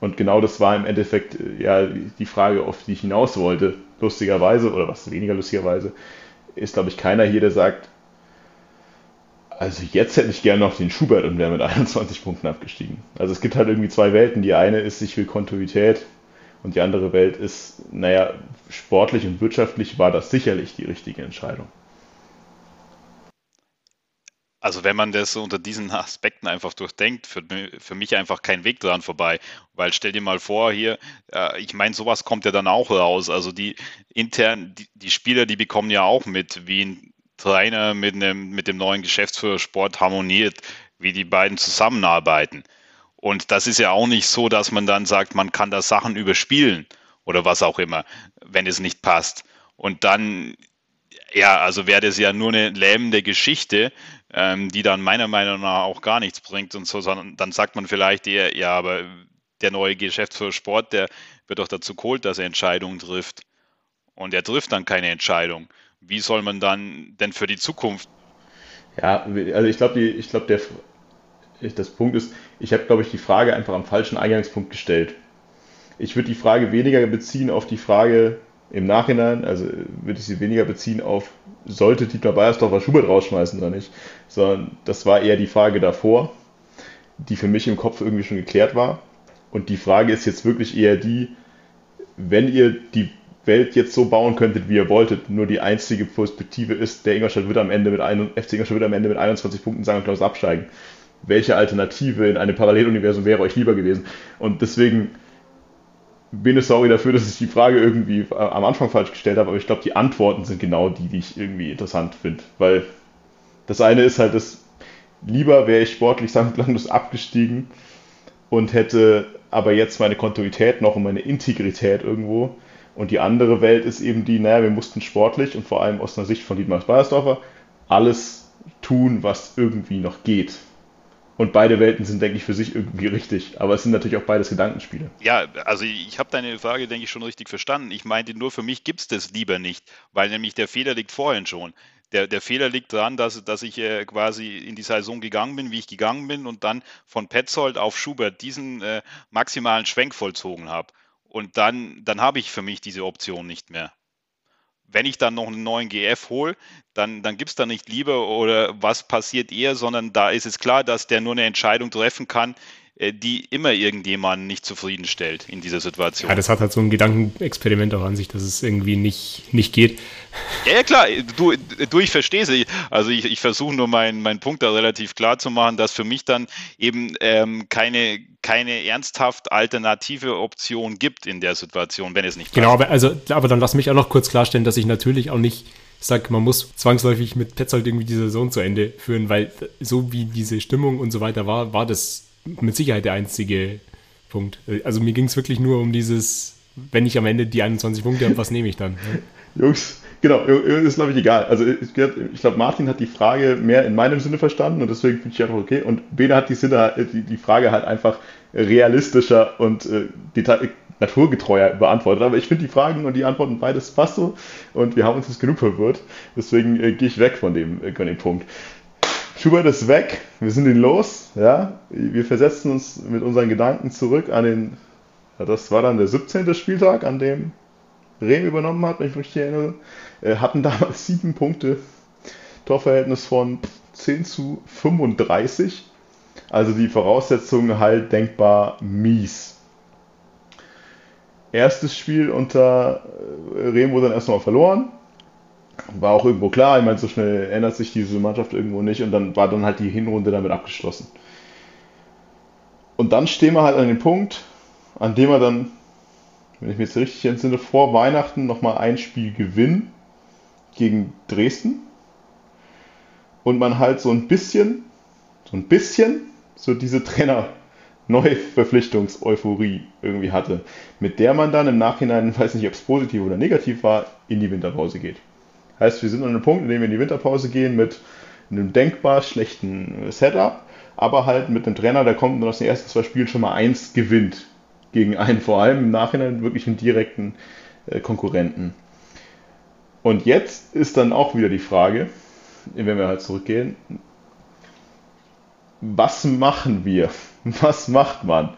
Und genau das war im Endeffekt äh, ja die Frage, auf die ich hinaus wollte. Lustigerweise, oder was weniger lustigerweise, ist, glaube ich, keiner hier, der sagt, also jetzt hätte ich gerne noch den Schubert und wäre mit 21 Punkten abgestiegen. Also es gibt halt irgendwie zwei Welten. Die eine ist, ich will Kontinuität und die andere Welt ist, naja, sportlich und wirtschaftlich war das sicherlich die richtige Entscheidung. Also wenn man das unter diesen Aspekten einfach durchdenkt, führt für mich einfach kein Weg dran vorbei. Weil stell dir mal vor, hier, äh, ich meine, sowas kommt ja dann auch raus. Also die intern, die, die Spieler, die bekommen ja auch mit, wie ein Trainer mit, einem, mit dem neuen Geschäftsführer Sport harmoniert, wie die beiden zusammenarbeiten. Und das ist ja auch nicht so, dass man dann sagt, man kann da Sachen überspielen oder was auch immer, wenn es nicht passt. Und dann ja, also wäre das ja nur eine lähmende Geschichte, ähm, die dann meiner Meinung nach auch gar nichts bringt und so, sondern dann sagt man vielleicht eher, ja, aber der neue Geschäftsführer Sport, der wird doch dazu geholt, dass er Entscheidungen trifft. Und er trifft dann keine Entscheidung. Wie soll man dann denn für die Zukunft? Ja, also ich glaube, ich glaube, der das Punkt ist, ich habe, glaube ich, die Frage einfach am falschen Eingangspunkt gestellt. Ich würde die Frage weniger beziehen auf die Frage, im Nachhinein, also würde ich sie weniger beziehen auf, sollte Dietmar Beiersdorfer Schubert rausschmeißen oder nicht, sondern das war eher die Frage davor, die für mich im Kopf irgendwie schon geklärt war. Und die Frage ist jetzt wirklich eher die, wenn ihr die Welt jetzt so bauen könntet, wie ihr wolltet, nur die einzige Perspektive ist, der Ingolstadt wird am Ende mit ein, FC Ingolstadt wird am Ende mit 21 Punkten sagen Klaus absteigen. Welche Alternative in einem Paralleluniversum wäre euch lieber gewesen? Und deswegen bin es sorry dafür, dass ich die Frage irgendwie am Anfang falsch gestellt habe, aber ich glaube, die Antworten sind genau die, die ich irgendwie interessant finde. Weil das eine ist halt, dass lieber wäre ich sportlich. Landus abgestiegen und hätte aber jetzt meine Kontinuität noch und meine Integrität irgendwo. Und die andere Welt ist eben die, naja, wir mussten sportlich und vor allem aus einer Sicht von Dietmar Bayersdorfer alles tun, was irgendwie noch geht. Und beide Welten sind, denke ich, für sich irgendwie richtig. Aber es sind natürlich auch beides Gedankenspiele. Ja, also ich habe deine Frage, denke ich, schon richtig verstanden. Ich meinte nur, für mich gibt es das lieber nicht, weil nämlich der Fehler liegt vorhin schon. Der, der Fehler liegt daran, dass, dass ich äh, quasi in die Saison gegangen bin, wie ich gegangen bin und dann von Petzold auf Schubert diesen äh, maximalen Schwenk vollzogen habe. Und dann, dann habe ich für mich diese Option nicht mehr wenn ich dann noch einen neuen GF hole, dann, dann gibt es da nicht lieber oder was passiert eher, sondern da ist es klar, dass der nur eine Entscheidung treffen kann, die immer irgendjemanden nicht zufriedenstellt in dieser Situation. Ja, das hat halt so ein Gedankenexperiment auch an sich, dass es irgendwie nicht, nicht geht. Ja, ja klar, du, du ich verstehe es. Also ich, ich versuche nur meinen mein Punkt da relativ klar zu machen, dass für mich dann eben ähm, keine, keine ernsthaft alternative Option gibt in der Situation, wenn es nicht genau, passt. Genau, aber, also, aber dann lass mich auch noch kurz klarstellen, dass ich natürlich auch nicht sage, man muss zwangsläufig mit Petzold irgendwie die Saison zu Ende führen, weil so wie diese Stimmung und so weiter war, war das mit Sicherheit der einzige Punkt. Also mir ging es wirklich nur um dieses, wenn ich am Ende die 21 Punkte habe, was nehme ich dann? Jungs, Genau, ist glaube ich egal. Also ich, glaube, Martin hat die Frage mehr in meinem Sinne verstanden und deswegen finde ich einfach okay. Und Bene hat die, Sinne, die, die Frage halt einfach realistischer und äh, detail, naturgetreuer beantwortet. Aber ich finde die Fragen und die Antworten beides passt so und wir haben uns jetzt genug verwirrt. Deswegen äh, gehe ich weg von dem, äh, von dem Punkt. Schubert ist weg, wir sind ihn los, ja. Wir versetzen uns mit unseren Gedanken zurück an den, das war dann der 17. Spieltag, an dem Rehm übernommen hat, wenn ich mich richtig erinnere. Hatten damals sieben Punkte, Torverhältnis von 10 zu 35. Also die Voraussetzungen halt denkbar mies. Erstes Spiel unter äh, Rehm wurde dann erstmal verloren war auch irgendwo klar. Ich meine, so schnell ändert sich diese Mannschaft irgendwo nicht und dann war dann halt die Hinrunde damit abgeschlossen. Und dann stehen wir halt an dem Punkt, an dem wir dann, wenn ich mir jetzt richtig entsinne, vor Weihnachten nochmal ein Spiel gewinnen gegen Dresden. Und man halt so ein bisschen, so ein bisschen, so diese Trainer Neuverpflichtungs-Euphorie irgendwie hatte, mit der man dann im Nachhinein, weiß nicht, ob es positiv oder negativ war, in die Winterpause geht. Heißt, wir sind an einem Punkt, in dem wir in die Winterpause gehen mit einem denkbar schlechten Setup, aber halt mit einem Trainer, der kommt und aus den ersten zwei Spielen schon mal eins gewinnt gegen einen, vor allem im Nachhinein wirklich einen direkten äh, Konkurrenten. Und jetzt ist dann auch wieder die Frage, wenn wir halt zurückgehen, was machen wir? Was macht man?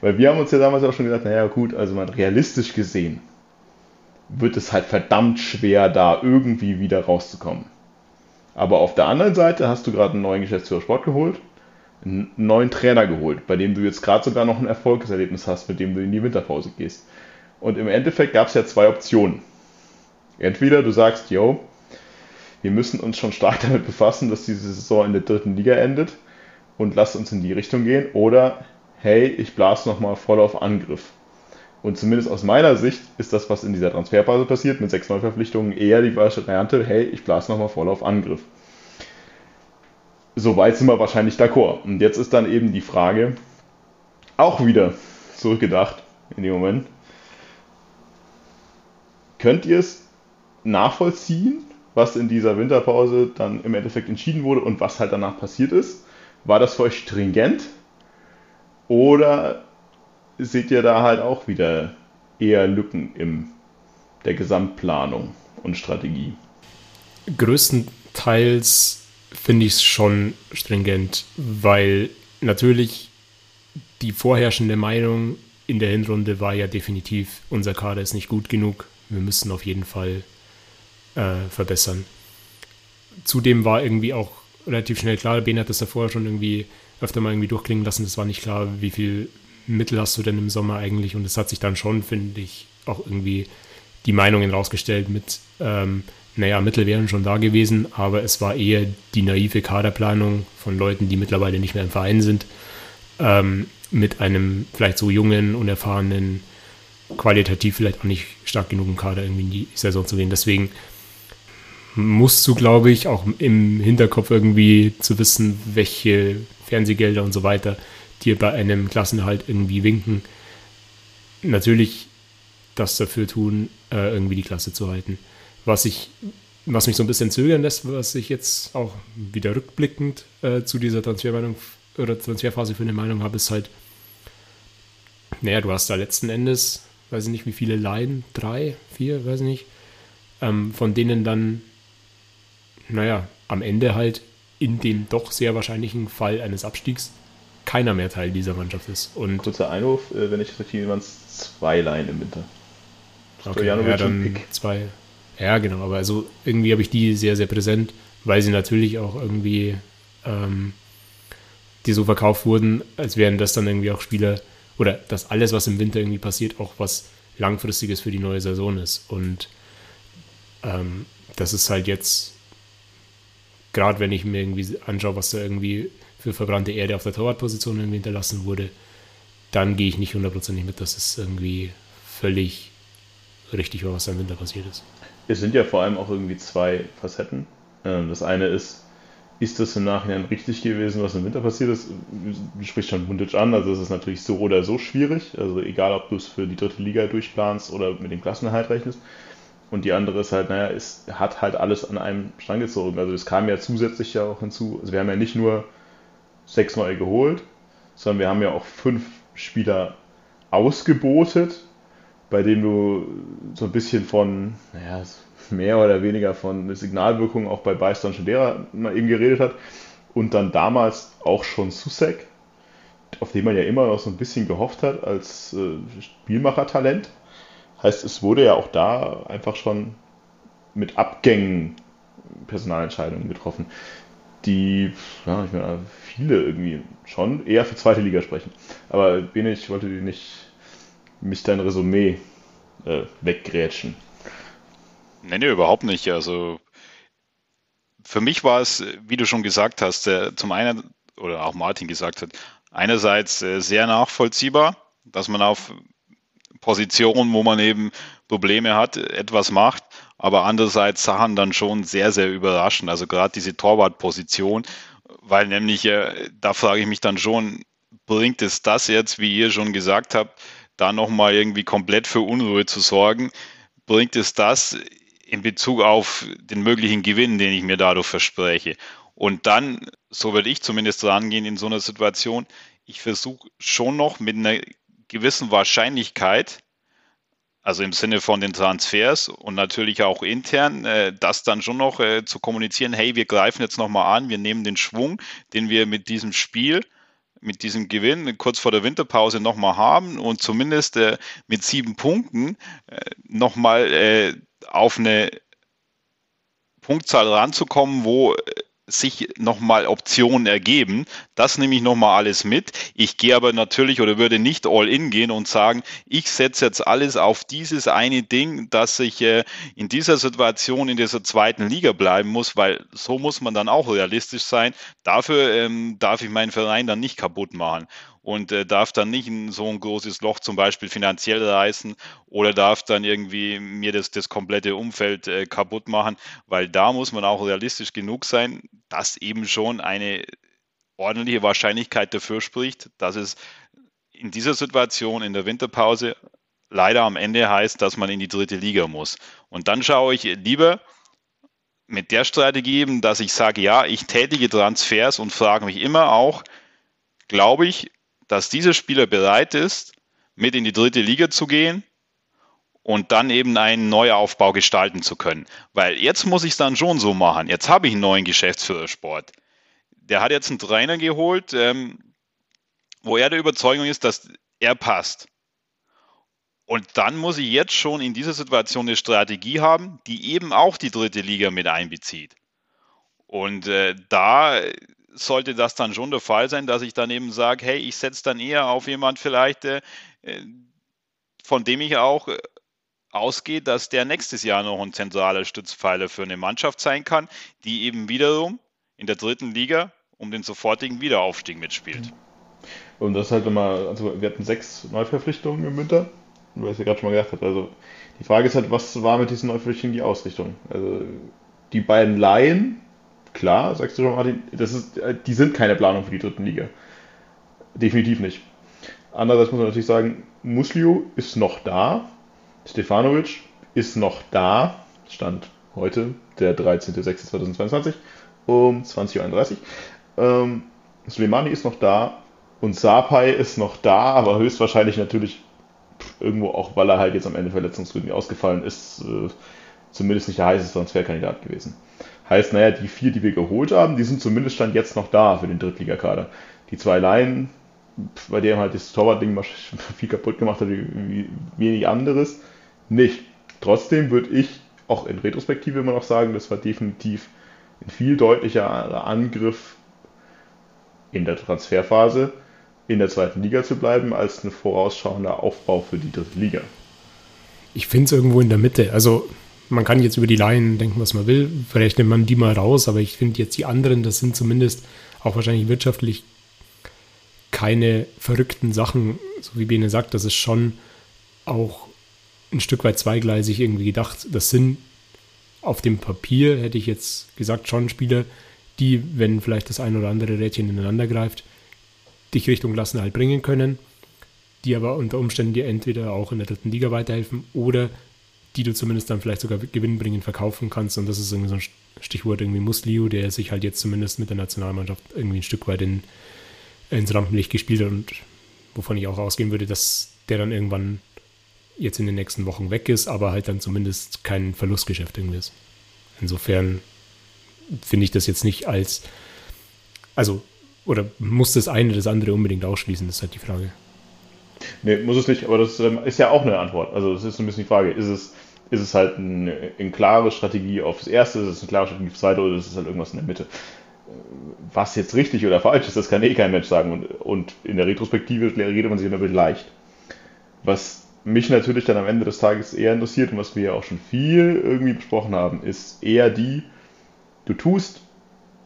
Weil wir haben uns ja damals auch schon gesagt, naja gut, also mal realistisch gesehen, wird es halt verdammt schwer, da irgendwie wieder rauszukommen. Aber auf der anderen Seite hast du gerade einen neuen Geschäftsführer Sport geholt, einen neuen Trainer geholt, bei dem du jetzt gerade sogar noch ein Erfolgserlebnis hast, mit dem du in die Winterpause gehst. Und im Endeffekt gab es ja zwei Optionen. Entweder du sagst, yo, wir müssen uns schon stark damit befassen, dass diese Saison in der dritten Liga endet und lass uns in die Richtung gehen. Oder, hey, ich blase nochmal voll auf Angriff. Und zumindest aus meiner Sicht ist das, was in dieser Transferphase passiert, mit sechs Neuverpflichtungen, eher die Variante, hey, ich blase nochmal voll auf Angriff. Soweit sind wir wahrscheinlich d'accord. Und jetzt ist dann eben die Frage, auch wieder zurückgedacht in dem Moment, könnt ihr es nachvollziehen, was in dieser Winterpause dann im Endeffekt entschieden wurde und was halt danach passiert ist? War das für euch stringent? Oder seht ihr da halt auch wieder eher Lücken in der Gesamtplanung und Strategie? Größtenteils finde ich es schon stringent, weil natürlich die vorherrschende Meinung in der Hinrunde war ja definitiv, unser Kader ist nicht gut genug, wir müssen auf jeden Fall äh, verbessern. Zudem war irgendwie auch relativ schnell klar, Ben hat das ja vorher schon irgendwie öfter mal irgendwie durchklingen lassen, es war nicht klar, wie viel Mittel hast du denn im Sommer eigentlich? Und es hat sich dann schon, finde ich, auch irgendwie die Meinungen rausgestellt mit, ähm, naja, Mittel wären schon da gewesen, aber es war eher die naive Kaderplanung von Leuten, die mittlerweile nicht mehr im Verein sind, ähm, mit einem vielleicht so jungen, unerfahrenen, qualitativ vielleicht auch nicht stark genugen Kader irgendwie in die Saison zu gehen. Deswegen musst du, glaube ich, auch im Hinterkopf irgendwie zu wissen, welche Fernsehgelder und so weiter dir bei einem Klassenerhalt irgendwie winken, natürlich das dafür tun, äh, irgendwie die Klasse zu halten. Was ich, was mich so ein bisschen zögern lässt, was ich jetzt auch wieder rückblickend äh, zu dieser Transfermeinung oder Transferphase für eine Meinung habe, ist halt, naja, du hast da letzten Endes, weiß ich nicht, wie viele Laien, drei, vier, weiß ich nicht, ähm, von denen dann, naja, am Ende halt in dem doch sehr wahrscheinlichen Fall eines Abstiegs keiner mehr Teil dieser Mannschaft ist. Und Kurzer Einwurf, äh, wenn ich das richtig waren es zwei Laien im Winter. Okay, ja, dann zwei. Ja, genau, aber also irgendwie habe ich die sehr, sehr präsent, weil sie natürlich auch irgendwie ähm, die so verkauft wurden, als wären das dann irgendwie auch Spieler oder dass alles, was im Winter irgendwie passiert, auch was langfristiges für die neue Saison ist. Und ähm, das ist halt jetzt, gerade wenn ich mir irgendwie anschaue, was da irgendwie für verbrannte Erde auf der Torwartposition irgendwie hinterlassen wurde, dann gehe ich nicht hundertprozentig mit, dass es irgendwie völlig richtig war, was im Winter passiert ist. Es sind ja vor allem auch irgendwie zwei Facetten. Ähm, das eine ist, ist das im Nachhinein richtig gewesen, was im Winter passiert ist? Du sprichst schon Bundic an, also es ist natürlich so oder so schwierig. Also egal, ob du es für die dritte Liga durchplanst oder mit dem Klassenerhalt rechnest. Und die andere ist halt, naja, es hat halt alles an einem Strang gezogen. Also es kam ja zusätzlich ja auch hinzu. Also wir haben ja nicht nur sechs neue geholt, sondern wir haben ja auch fünf Spieler ausgebotet, bei denen du so ein bisschen von, naja, mehr oder weniger von Signalwirkung auch bei Beistan Schedera mal eben geredet hat. Und dann damals auch schon Susek, auf den man ja immer noch so ein bisschen gehofft hat als äh, Spielmachertalent. Heißt, es wurde ja auch da einfach schon mit Abgängen Personalentscheidungen getroffen, die, ja, ich meine, viele irgendwie schon eher für zweite Liga sprechen. Aber ich wollte dir nicht mich dein Resümee äh, weggrätschen. Nee, nee, überhaupt nicht. Also für mich war es, wie du schon gesagt hast, äh, zum einen, oder auch Martin gesagt hat, einerseits äh, sehr nachvollziehbar, dass man auf Positionen, wo man eben Probleme hat, etwas macht, aber andererseits Sachen dann schon sehr, sehr überraschend. Also gerade diese Torwartposition, weil nämlich, äh, da frage ich mich dann schon, bringt es das jetzt, wie ihr schon gesagt habt, da nochmal irgendwie komplett für Unruhe zu sorgen? Bringt es das in Bezug auf den möglichen Gewinn, den ich mir dadurch verspreche? Und dann, so würde ich zumindest rangehen in so einer Situation, ich versuche schon noch mit einer gewissen Wahrscheinlichkeit, also im Sinne von den Transfers und natürlich auch intern, äh, das dann schon noch äh, zu kommunizieren, hey, wir greifen jetzt nochmal an, wir nehmen den Schwung, den wir mit diesem Spiel, mit diesem Gewinn kurz vor der Winterpause nochmal haben und zumindest äh, mit sieben Punkten äh, nochmal äh, auf eine Punktzahl ranzukommen, wo äh, sich nochmal Optionen ergeben. Das nehme ich nochmal alles mit. Ich gehe aber natürlich oder würde nicht all in gehen und sagen, ich setze jetzt alles auf dieses eine Ding, dass ich äh, in dieser Situation in dieser zweiten Liga bleiben muss, weil so muss man dann auch realistisch sein. Dafür ähm, darf ich meinen Verein dann nicht kaputt machen und äh, darf dann nicht in so ein großes Loch zum Beispiel finanziell reißen oder darf dann irgendwie mir das, das komplette Umfeld äh, kaputt machen, weil da muss man auch realistisch genug sein, dass eben schon eine ordentliche Wahrscheinlichkeit dafür spricht, dass es in dieser Situation in der Winterpause leider am Ende heißt, dass man in die dritte Liga muss. Und dann schaue ich lieber mit der Strategie eben, dass ich sage, ja, ich tätige Transfers und frage mich immer auch, glaube ich, dass dieser Spieler bereit ist, mit in die dritte Liga zu gehen und dann eben einen Neuaufbau gestalten zu können. Weil jetzt muss ich es dann schon so machen. Jetzt habe ich einen neuen Geschäftsführersport. Der hat jetzt einen Trainer geholt, ähm, wo er der Überzeugung ist, dass er passt. Und dann muss ich jetzt schon in dieser Situation eine Strategie haben, die eben auch die dritte Liga mit einbezieht. Und äh, da sollte das dann schon der Fall sein, dass ich dann eben sage, hey, ich setze dann eher auf jemand vielleicht, äh, von dem ich auch äh, ausgehe, dass der nächstes Jahr noch ein zentraler Stützpfeiler für eine Mannschaft sein kann, die eben wiederum in der dritten Liga um den sofortigen Wiederaufstieg mitspielt. Und das halt immer, also wir hatten sechs Neuverpflichtungen im Winter, weil ich ja gerade schon mal gesagt habe. Also die Frage ist halt, was war mit diesen Neuverpflichtungen die Ausrichtung? Also die beiden Laien, klar, sagst du schon, Martin, das ist, äh, die sind keine Planung für die dritten Liga. Definitiv nicht. Andererseits muss man natürlich sagen, Muslio ist noch da, Stefanovic ist noch da, Stand heute, der 13.06.2022 um 20.31 Uhr. Ähm, Suleimani ist noch da und Sapai ist noch da, aber höchstwahrscheinlich natürlich irgendwo auch, weil er halt jetzt am Ende verletzungsbedingt ausgefallen ist, äh, zumindest nicht der heißeste Transferkandidat gewesen. Heißt, naja, die vier, die wir geholt haben, die sind zumindest Stand jetzt noch da für den Drittligakader. Die zwei Laien, bei denen halt das Torwart-Ding viel kaputt gemacht hat, wie wenig anderes, nicht. Trotzdem würde ich auch in Retrospektive immer noch sagen, das war definitiv ein viel deutlicher Angriff in der Transferphase in der zweiten Liga zu bleiben, als ein vorausschauender Aufbau für die dritte Liga. Ich finde es irgendwo in der Mitte. Also man kann jetzt über die Laien denken, was man will. Vielleicht nimmt man die mal raus, aber ich finde jetzt die anderen, das sind zumindest auch wahrscheinlich wirtschaftlich keine verrückten Sachen, so wie Bene sagt, das ist schon auch ein Stück weit zweigleisig irgendwie gedacht. Das sind auf dem Papier, hätte ich jetzt gesagt, schon Spieler, die, wenn vielleicht das ein oder andere Rädchen ineinander greift, dich Richtung Klassenerhalt bringen können, die aber unter Umständen dir entweder auch in der dritten Liga weiterhelfen oder die du zumindest dann vielleicht sogar gewinnbringend verkaufen kannst. Und das ist irgendwie so ein Stichwort irgendwie Musliu, der sich halt jetzt zumindest mit der Nationalmannschaft irgendwie ein Stück weit in, ins Rampenlicht gespielt hat und wovon ich auch ausgehen würde, dass der dann irgendwann jetzt in den nächsten Wochen weg ist, aber halt dann zumindest kein Verlustgeschäft irgendwie ist. Insofern finde ich das jetzt nicht als, also, oder muss das eine das andere unbedingt ausschließen, das ist halt die Frage. Nee, muss es nicht, aber das ähm, ist ja auch eine Antwort. Also, das ist ein bisschen die Frage, ist es, ist es halt eine, eine klare Strategie aufs Erste, ist es eine klare Strategie aufs Zweite oder ist es halt irgendwas in der Mitte? Was jetzt richtig oder falsch ist, das kann eh kein Mensch sagen. Und, und in der Retrospektive redet man sich immer leicht. Was mich natürlich dann am Ende des Tages eher interessiert und was wir ja auch schon viel irgendwie besprochen haben, ist eher die, du tust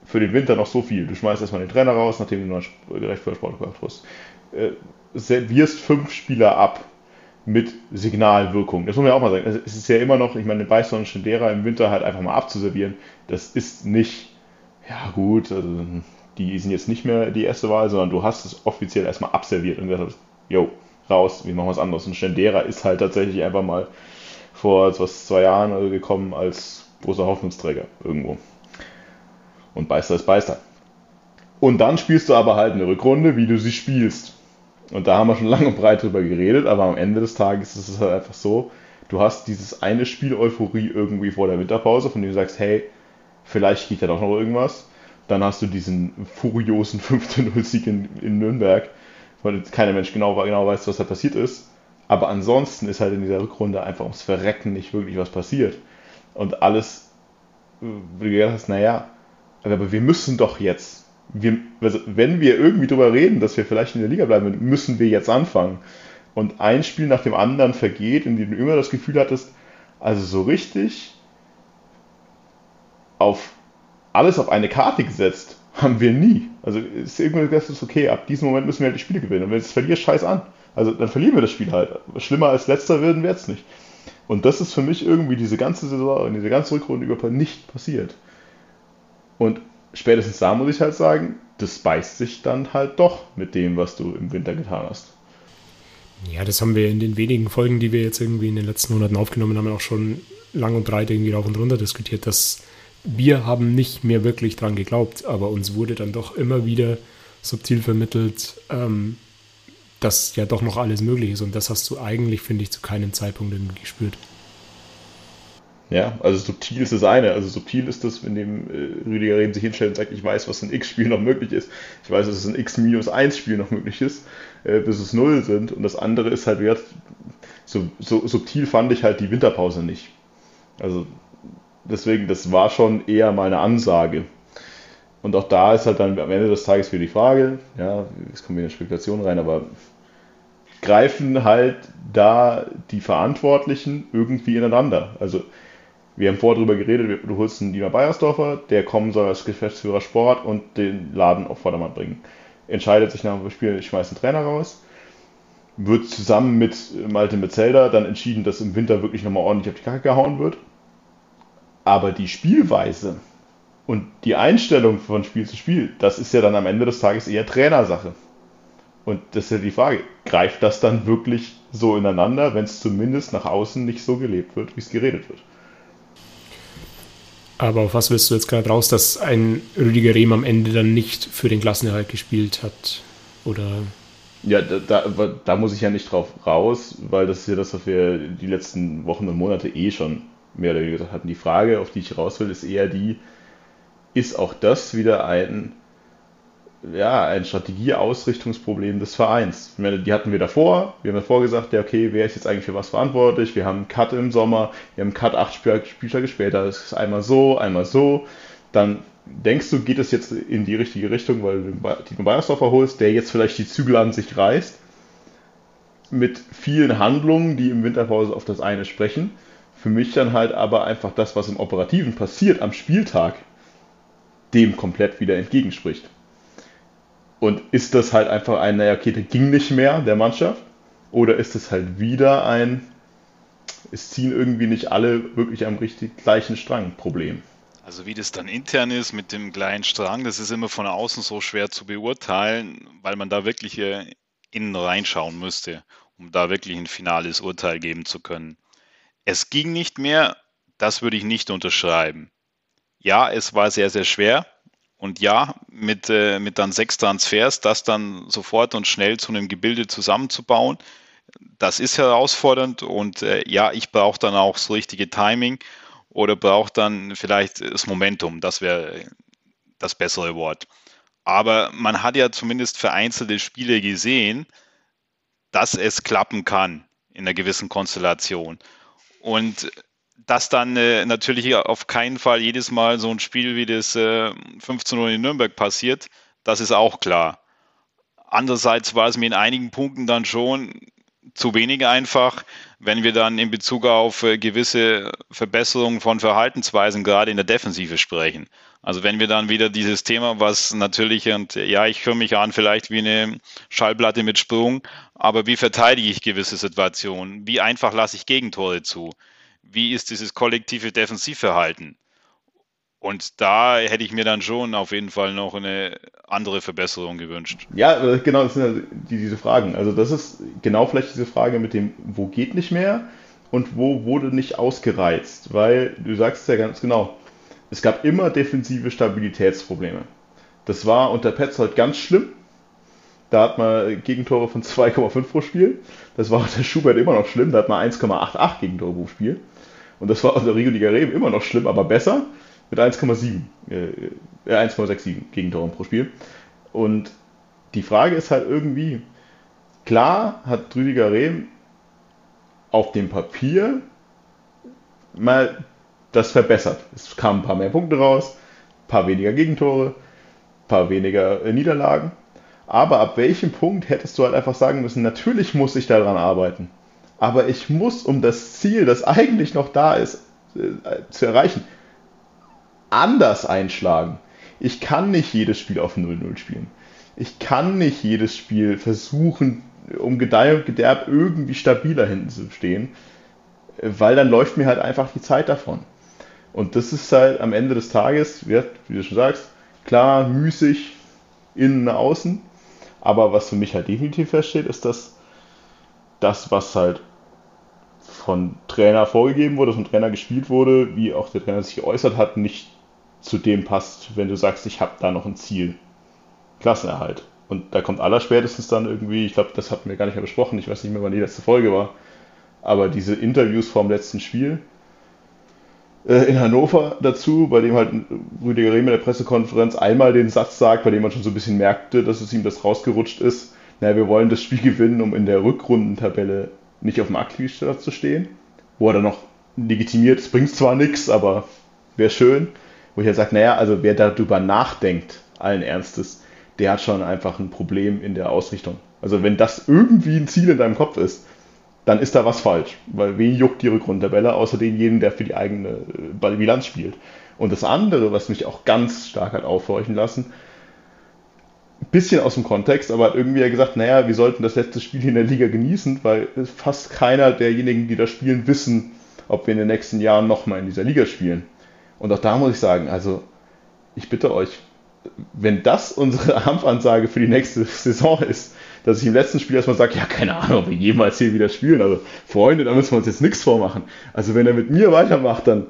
für den Winter noch so viel. Du schmeißt erstmal den Trainer raus, nachdem du noch gerecht für Sport gemacht hast. Äh, servierst fünf Spieler ab mit Signalwirkung. Das muss man ja auch mal sagen. Es ist ja immer noch, ich meine, Beißer und Schindera im Winter halt einfach mal abzuservieren, das ist nicht, ja gut, also die sind jetzt nicht mehr die erste Wahl, sondern du hast es offiziell erstmal abserviert und gesagt, jo, raus, wir machen was anderes. Und Stendera ist halt tatsächlich einfach mal vor was, zwei Jahren gekommen als großer Hoffnungsträger irgendwo. Und Beister ist Beister. Und dann spielst du aber halt eine Rückrunde, wie du sie spielst. Und da haben wir schon lange und breit drüber geredet, aber am Ende des Tages ist es halt einfach so, du hast dieses eine Spiel Euphorie irgendwie vor der Winterpause, von dem du sagst, hey, vielleicht geht ja doch noch irgendwas. Dann hast du diesen furiosen 5-0-Sieg in, in Nürnberg, weil keiner Mensch genau, genau weiß, was da passiert ist. Aber ansonsten ist halt in dieser Rückrunde einfach ums Verrecken nicht wirklich was passiert. Und alles, äh, wo du gedacht hast, naja, aber wir müssen doch jetzt. Wir, also wenn wir irgendwie drüber reden, dass wir vielleicht in der Liga bleiben, müssen wir jetzt anfangen. Und ein Spiel nach dem anderen vergeht, in dem du immer das Gefühl hattest, also so richtig auf alles auf eine Karte gesetzt haben wir nie. Also ist irgendwie das ist okay, ab diesem Moment müssen wir halt die Spiele gewinnen. Und wenn es verliert, scheiß an. Also dann verlieren wir das Spiel halt. Schlimmer als letzter werden wir jetzt nicht. Und das ist für mich irgendwie diese ganze Saison, diese ganze Rückrunde über nicht passiert. Und spätestens da muss ich halt sagen, das beißt sich dann halt doch mit dem, was du im Winter getan hast. Ja, das haben wir in den wenigen Folgen, die wir jetzt irgendwie in den letzten Monaten aufgenommen haben, auch schon lang und breit irgendwie rauf und runter diskutiert, dass wir haben nicht mehr wirklich dran geglaubt, aber uns wurde dann doch immer wieder subtil vermittelt, ähm, dass ja doch noch alles möglich ist. Und das hast du eigentlich, finde ich, zu keinem Zeitpunkt irgendwie gespürt. Ja, also subtil ist das eine. Also subtil ist das, wenn dem äh, Rüdiger Reden sich hinstellt und sagt, ich weiß, was ein X-Spiel noch möglich ist. Ich weiß, dass es ein X-1-Spiel noch möglich ist, äh, bis es null sind. Und das andere ist halt wert, so, so subtil fand ich halt die Winterpause nicht. Also deswegen, das war schon eher mal eine Ansage. Und auch da ist halt dann am Ende des Tages wieder die Frage, ja, es kommen wieder Spekulationen rein, aber greifen halt da die Verantwortlichen irgendwie ineinander. Also wir haben vorher darüber geredet, du holst einen Dieter Beiersdorfer, der kommen soll als Geschäftsführer Sport und den Laden auf Vordermann bringen. Entscheidet sich nach dem Spiel, ich schmeiße einen Trainer raus. Wird zusammen mit Malte Metzelder dann entschieden, dass im Winter wirklich nochmal ordentlich auf die Kacke gehauen wird. Aber die Spielweise und die Einstellung von Spiel zu Spiel, das ist ja dann am Ende des Tages eher Trainersache. Und das ist ja die Frage, greift das dann wirklich so ineinander, wenn es zumindest nach außen nicht so gelebt wird, wie es geredet wird? Aber auf was willst du jetzt gerade raus, dass ein Rüdiger Rehm am Ende dann nicht für den Klassenerhalt gespielt hat? Oder ja, da, da, da, muss ich ja nicht drauf raus, weil das ist ja das, was wir die letzten Wochen und Monate eh schon mehr oder weniger gesagt hatten. Die Frage, auf die ich raus will, ist eher die, ist auch das wieder ein, ja, ein Strategieausrichtungsproblem des Vereins. Meine, die hatten wir davor. Wir haben davor gesagt, ja, okay, wer ist jetzt eigentlich für was verantwortlich? Wir haben einen Cut im Sommer, wir haben einen Cut acht Spieltage später. Das ist einmal so, einmal so. Dann denkst du, geht es jetzt in die richtige Richtung, weil du Timo Beiersdorfer holst, der jetzt vielleicht die Zügel an sich reißt. Mit vielen Handlungen, die im Winterpause auf das eine sprechen für mich dann halt aber einfach das, was im Operativen passiert am Spieltag, dem komplett wieder entgegenspricht. Und ist das halt einfach ein, naja, okay, der ging nicht mehr, der Mannschaft? Oder ist es halt wieder ein, es ziehen irgendwie nicht alle wirklich am richtig gleichen Strang Problem? Also wie das dann intern ist mit dem kleinen Strang, das ist immer von außen so schwer zu beurteilen, weil man da wirklich innen reinschauen müsste, um da wirklich ein finales Urteil geben zu können Es ging nicht mehr, das würde ich nicht unterschreiben. Ja, es war sehr, sehr schwer. Und ja, mit, äh, mit dann sechs Transfers, das dann sofort und schnell zu einem Gebilde zusammenzubauen, das ist herausfordernd. Und äh, ja, ich brauche dann auch das richtige Timing oder brauche dann vielleicht das Momentum. Das wäre das bessere Wort. Aber man hat ja zumindest vereinzelte Spiele gesehen, dass es klappen kann in einer gewissen Konstellation. Und dass dann äh, natürlich auf keinen Fall jedes Mal so ein Spiel wie das äh, 15 in Nürnberg passiert, das ist auch klar. Andererseits war es mir in einigen Punkten dann schon zu wenig einfach, wenn wir dann in Bezug auf äh, gewisse Verbesserungen von Verhaltensweisen gerade in der Defensive sprechen. Also wenn wir dann wieder dieses Thema, was natürlich, und ja, ich höre mich an vielleicht wie eine Schallplatte mit Sprung, aber wie verteidige ich gewisse Situationen? Wie einfach lasse ich Gegentore zu? Wie ist dieses kollektive Defensivverhalten? Und da hätte ich mir dann schon auf jeden Fall noch eine andere Verbesserung gewünscht. Ja, äh, genau, das sind ja die, diese Fragen. Also das ist genau vielleicht diese Frage mit dem, wo geht nicht mehr und wo wurde nicht ausgereizt. Weil du sagst ja ganz genau, es gab immer defensive Stabilitätsprobleme. Das war unter Petzold ganz schlimm. Da hat man Gegentore von 2,5 pro Spiel. Das war unter Schubert immer noch schlimm. Da hat man 1,88 Gegentore pro Spiel. Und das war unter Rigo Reben immer noch schlimm, aber besser mit 1,7, äh, 1,67 äh, Gegentoren pro Spiel. Und die Frage ist halt irgendwie, klar hat Rüdiger Rehm auf dem Papier mal das verbessert. Es kamen ein paar mehr Punkte raus, ein paar weniger Gegentore, ein paar weniger äh, Niederlagen. Aber ab welchem Punkt hättest du halt einfach sagen müssen, natürlich muss ich daran arbeiten. Aber ich muss, um das Ziel, das eigentlich noch da ist, äh, zu erreichen, anders einschlagen. Ich kann nicht jedes Spiel auf 0-0 spielen. Ich kann nicht jedes Spiel versuchen, um Gedeih und Gederb irgendwie stabiler hinten zu stehen, weil dann läuft mir halt einfach die Zeit davon. Und das ist halt am Ende des Tages, wie du schon sagst, klar, müßig, innen, außen. Aber was für mich halt definitiv feststeht, ist, dass das, was halt von Trainer vorgegeben wurde, vom Trainer gespielt wurde, wie auch der Trainer sich geäußert hat, nicht zu dem passt, wenn du sagst, ich habe da noch ein Ziel. Klassenerhalt. Und da kommt allerspätestens dann irgendwie, ich glaube, das hatten wir gar nicht mehr besprochen, ich weiß nicht mehr, wann die letzte Folge war, aber diese Interviews vorm letzten Spiel äh, in Hannover dazu, bei dem halt Rüdiger Rehm in der Pressekonferenz einmal den Satz sagt, bei dem man schon so ein bisschen merkte, dass es ihm das rausgerutscht ist, naja, wir wollen das Spiel gewinnen, um in der Rückrundentabelle nicht auf dem Aktivstart zu stehen, wo er dann noch legitimiert, es bringt zwar nichts, aber wäre schön wo ich halt sage, naja, also wer darüber nachdenkt, allen Ernstes, der hat schon einfach ein Problem in der Ausrichtung. Also wenn das irgendwie ein Ziel in deinem Kopf ist, dann ist da was falsch. Weil wen juckt die Rückrundentabelle, außer denjenigen, der für die eigene äh, Bilanz spielt. Und das andere, was mich auch ganz stark hat aufhorchen lassen, bisschen aus dem Kontext, aber hat irgendwie ja gesagt, naja, wir sollten das letzte Spiel in der Liga genießen, weil fast keiner derjenigen, die da spielen, wissen, ob wir in den nächsten Jahren nochmal in dieser Liga spielen. Und auch da muss ich sagen, also ich bitte euch, wenn das unsere Kampfansage für die nächste Saison ist, dass ich im letzten Spiel erstmal sage, ja, keine Ahnung, ob wir jemals hier wieder spielen. Also, Freunde, da müssen wir uns jetzt nichts vormachen. Also, wenn er mit mir weitermacht, dann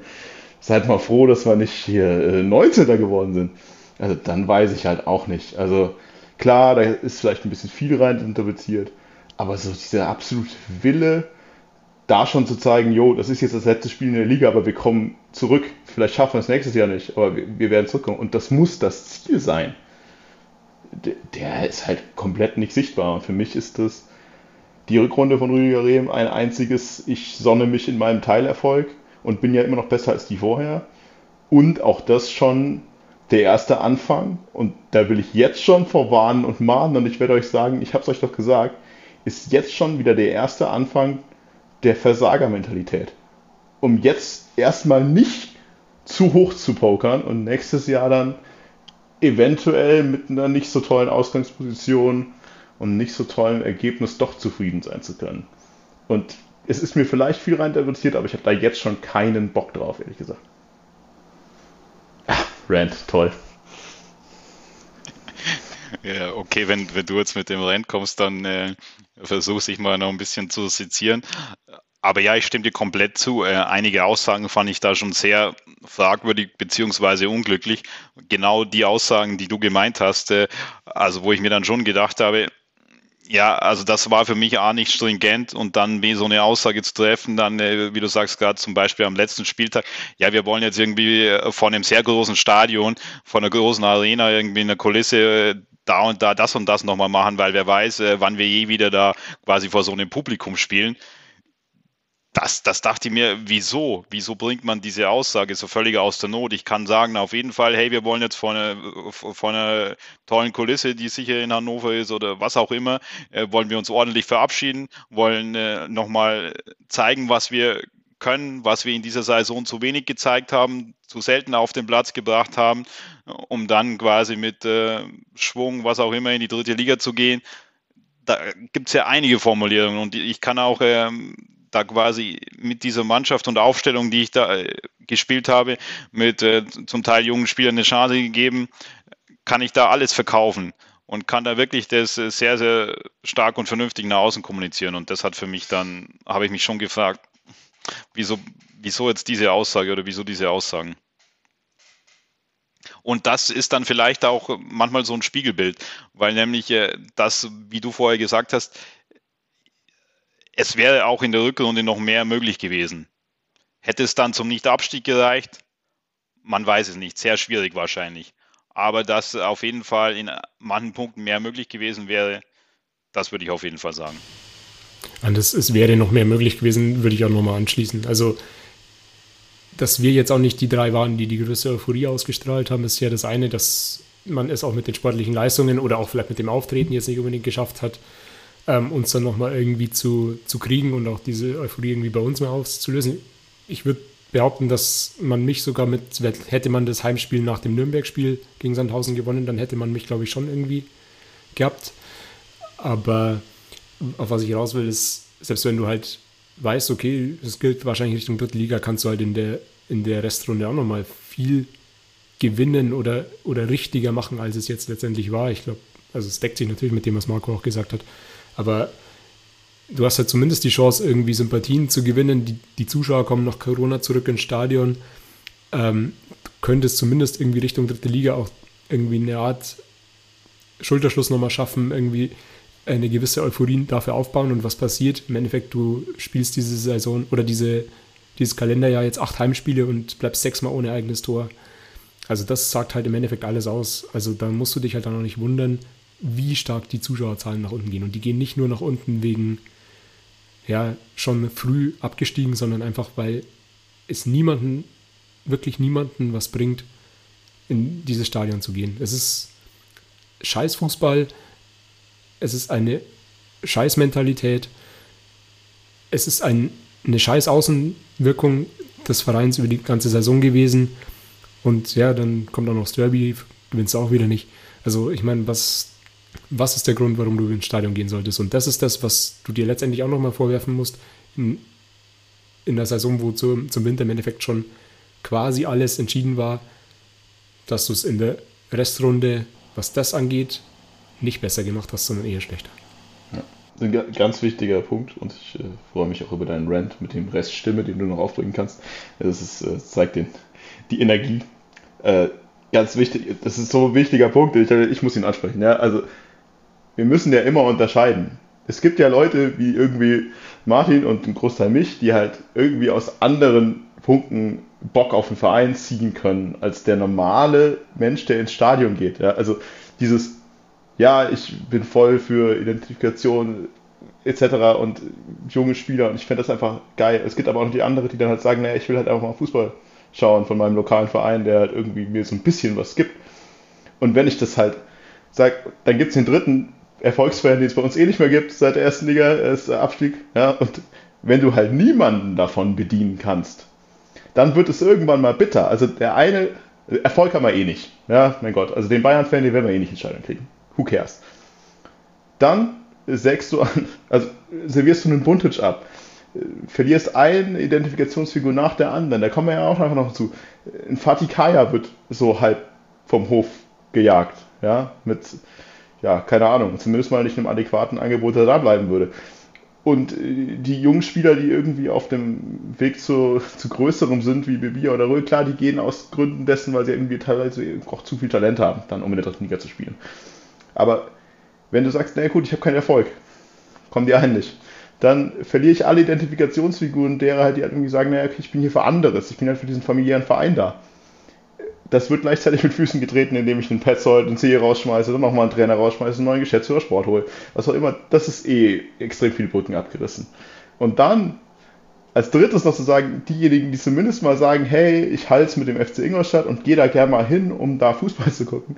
seid mal froh, dass wir nicht hier äh, 19. geworden sind. Also, dann weiß ich halt auch nicht. Also, klar, da ist vielleicht ein bisschen viel rein interpretiert, aber so dieser absolute Wille, da schon zu zeigen, jo, das ist jetzt das letzte Spiel in der Liga, aber wir kommen zurück. Vielleicht schaffen wir es nächstes Jahr nicht, aber wir, wir werden zurückkommen. Und das muss das Ziel sein. Der, der ist halt komplett nicht sichtbar. Und für mich ist das die Rückrunde von Rüdiger Rehm ein einziges, ich sonne mich in meinem Teilerfolg und bin ja immer noch besser als die vorher. Und auch das schon der erste Anfang. Und da will ich jetzt schon vorwarnen und mahnen. Und ich werde euch sagen, ich habe es euch doch gesagt, ist jetzt schon wieder der erste Anfang der Versagermentalität. Um jetzt erstmal nicht zu hoch zu pokern und nächstes Jahr dann eventuell mit einer nicht so tollen Ausgangsposition und nicht so tollen Ergebnis doch zufrieden sein zu können. Und es ist mir vielleicht viel reinterpretiert, aber ich habe da jetzt schon keinen Bock drauf, ehrlich gesagt. Rant, toll. Ja, okay, wenn, wenn du jetzt mit dem Rant kommst, dann äh, versuche ich mal noch ein bisschen zu sezieren. Aber ja, ich stimme dir komplett zu. Äh, einige Aussagen fand ich da schon sehr fragwürdig beziehungsweise unglücklich. Genau die Aussagen, die du gemeint hast, äh, also wo ich mir dann schon gedacht habe, ja, also das war für mich auch nicht stringent und dann wie so eine Aussage zu treffen, dann, äh, wie du sagst, gerade zum Beispiel am letzten Spieltag, ja, wir wollen jetzt irgendwie äh, von einem sehr großen Stadion, von einer großen Arena, irgendwie eine Kulisse äh, da und da das und das nochmal machen, weil wer weiß, wann wir je wieder da quasi vor so einem Publikum spielen das, das dachte ich mir, wieso? Wieso bringt man diese Aussage so völlig aus der Not? Ich kann sagen, auf jeden Fall, hey, wir wollen jetzt von einer, von einer tollen Kulisse, die sicher in Hannover ist oder was auch immer, äh, wollen wir uns ordentlich verabschieden, wollen äh, nochmal zeigen, was wir können, was wir in dieser Saison zu wenig gezeigt haben, zu selten auf den Platz gebracht haben, um dann quasi mit äh, Schwung, was auch immer, in die dritte Liga zu gehen. Da gibt es ja einige Formulierungen und ich kann auch ähm, da quasi mit dieser Mannschaft und Aufstellung, die ich da äh, gespielt habe, mit äh, zum Teil jungen Spielern eine Chance gegeben, kann ich da alles verkaufen und kann da wirklich das äh, sehr, sehr stark und vernünftig nach außen kommunizieren. Und das hat für mich dann, habe ich mich schon gefragt, wieso, wieso jetzt diese Aussage oder wieso diese Aussagen? Und das ist dann vielleicht auch manchmal so ein Spiegelbild, weil nämlich das, wie du vorher gesagt hast, es wäre auch in der Rückrunde noch mehr möglich gewesen. Hätte es dann zum Nicht-Abstieg gereicht? Man weiß es nicht, sehr schwierig wahrscheinlich. Aber dass auf jeden Fall in manchen Punkten mehr möglich gewesen wäre, das würde ich auf jeden Fall sagen. Und es, es wäre noch mehr möglich gewesen, würde ich auch nochmal anschließen. Also, dass wir jetzt auch nicht die drei waren, die die größte Euphorie ausgestrahlt haben, ist ja das eine, dass man es auch mit den sportlichen Leistungen oder auch vielleicht mit dem Auftreten jetzt nicht unbedingt geschafft hat, ähm, uns dann nochmal irgendwie zu, zu kriegen und auch diese Euphorie irgendwie bei uns mal auszulösen. Ich würde behaupten, dass man mich sogar mit, hätte man das Heimspiel nach dem Nürnberg-Spiel gegen Sandhausen gewonnen, dann hätte man mich, glaube ich, schon irgendwie gehabt. Aber auf was ich raus will, ist, selbst wenn du halt weißt, okay, das gilt wahrscheinlich Richtung dritte Liga, kannst du halt in der, in der Restrunde auch nochmal viel gewinnen oder, oder richtiger machen, als es jetzt letztendlich war. Ich glaube, also es deckt sich natürlich mit dem, was Marco auch gesagt hat. Aber du hast halt zumindest die Chance, irgendwie Sympathien zu gewinnen. Die, die Zuschauer kommen nach Corona zurück ins Stadion. Ähm, du könntest zumindest irgendwie Richtung dritte Liga auch irgendwie eine Art Schulterschluss nochmal schaffen, irgendwie eine gewisse Euphorie dafür aufbauen und was passiert. Im Endeffekt, du spielst diese Saison oder diese, dieses Kalenderjahr jetzt acht Heimspiele und bleibst sechsmal ohne eigenes Tor. Also das sagt halt im Endeffekt alles aus. Also da musst du dich halt dann auch nicht wundern, wie stark die Zuschauerzahlen nach unten gehen. Und die gehen nicht nur nach unten wegen, ja, schon früh abgestiegen, sondern einfach, weil es niemanden, wirklich niemanden was bringt, in dieses Stadion zu gehen. Es ist Scheißfußball, es ist eine Scheißmentalität, es ist ein, eine scheiß Außenwirkung des Vereins über die ganze Saison gewesen. Und ja, dann kommt auch noch das Derby, gewinnst du auch wieder nicht. Also ich meine, was was ist der Grund, warum du ins Stadion gehen solltest? Und das ist das, was du dir letztendlich auch nochmal vorwerfen musst, in, in der Saison, wo zum, zum Winter im Endeffekt schon quasi alles entschieden war, dass du es in der Restrunde, was das angeht, nicht besser gemacht hast, sondern eher schlechter. Ja, ein ganz wichtiger Punkt und ich äh, freue mich auch über deinen Rant mit dem Reststimme, den du noch aufbringen kannst. Das ist, äh, zeigt den, die Energie. Äh, ganz wichtig, das ist so ein wichtiger Punkt, ich, ich muss ihn ansprechen. Ja? Also wir müssen ja immer unterscheiden. Es gibt ja Leute wie irgendwie Martin und ein Großteil mich, die halt irgendwie aus anderen Punkten Bock auf den Verein ziehen können, als der normale Mensch, der ins Stadion geht. Ja? Also dieses, ja, ich bin voll für Identifikation etc. und junge Spieler und ich fände das einfach geil. Es gibt aber auch noch die anderen, die dann halt sagen, naja, ich will halt einfach mal Fußball schauen von meinem lokalen Verein, der halt irgendwie mir so ein bisschen was gibt. Und wenn ich das halt sage, dann gibt es den dritten, Erfolgsfan, den es bei uns eh nicht mehr gibt seit der ersten Liga, ist der Abstieg. Ja, und wenn du halt niemanden davon bedienen kannst, dann wird es irgendwann mal bitter. Also der eine, Erfolg haben wir eh nicht. Ja, mein Gott. Also den Bayern-Fan, den werden wir eh nicht in Scheidung kriegen. Who cares? Dann sägst du an, also servierst du einen Buntage ab. Verlierst eine Identifikationsfigur nach der anderen. Da kommen wir ja auch nachher noch zu. Ein Fatih Kaya wird so halb vom Hof gejagt. Ja, mit ja, keine Ahnung, zumindest mal nicht einem adäquaten Angebot da bleiben würde. und äh, die jungen Spieler, die irgendwie auf dem Weg zu, zu größerem sind, wie Bibi oder Röhl, klar, die gehen aus Gründen dessen, weil sie irgendwie teilweise auch zu viel Talent haben, dann um in der dritten Liga zu spielen. Aber wenn du sagst, na gut, ich habe keinen Erfolg, kommen die einen nicht, dann verliere ich alle Identifikationsfiguren derer halt, die halt irgendwie sagen, naja, okay, ich bin hier für anderes, ich bin halt für diesen familiären Verein da. Das wird gleichzeitig mit Füßen getreten, indem ich den Petzold, den C rausschmeiße, dann nochmal einen Trainer rausschmeiße, einen neuen Geschäftsführer Sport hole. Was auch immer, das ist eh extrem viele Brücken abgerissen. Und dann als drittes noch zu sagen, diejenigen, die zumindest mal sagen, hey, ich halte es mit dem FC Ingolstadt und gehe da gerne mal hin, um da Fußball zu gucken,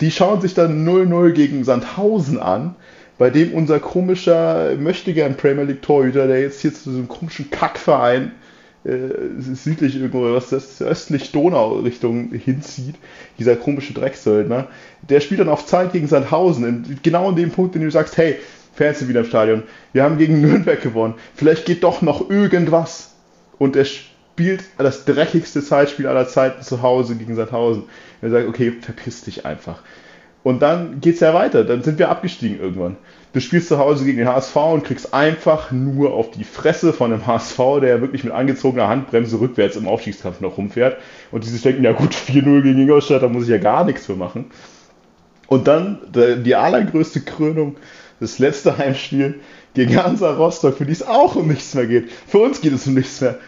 die schauen sich dann 0-0 gegen Sandhausen an, bei dem unser komischer Möchtegern Premier League Torhüter, der jetzt hier zu diesem komischen Kackverein südlich irgendwo, was das östlich Donau-Richtung hinzieht, dieser komische Drecksöldner, der spielt dann auf Zeit gegen Sandhausen, in, genau in dem Punkt, in dem du sagst, hey, Fans sind wieder im Stadion, wir haben gegen Nürnberg gewonnen, vielleicht geht doch noch irgendwas. Und er spielt das dreckigste Zeitspiel aller Zeiten zu Hause gegen Sandhausen. Er sagt, okay, verpiss dich einfach. Und dann geht es ja weiter, dann sind wir abgestiegen irgendwann. Du spielst zu Hause gegen den HSV und kriegst einfach nur auf die Fresse von dem HSV, der wirklich mit angezogener Handbremse rückwärts im Aufstiegskampf noch rumfährt. Und die sich denken, ja gut, 4-0 gegen Ingolstadt, da muss ich ja gar nichts für machen. Und dann die allergrößte Krönung, das letzte Heimspiel gegen Hansa Rostock, für die es auch um nichts mehr geht. Für uns geht es um nichts mehr.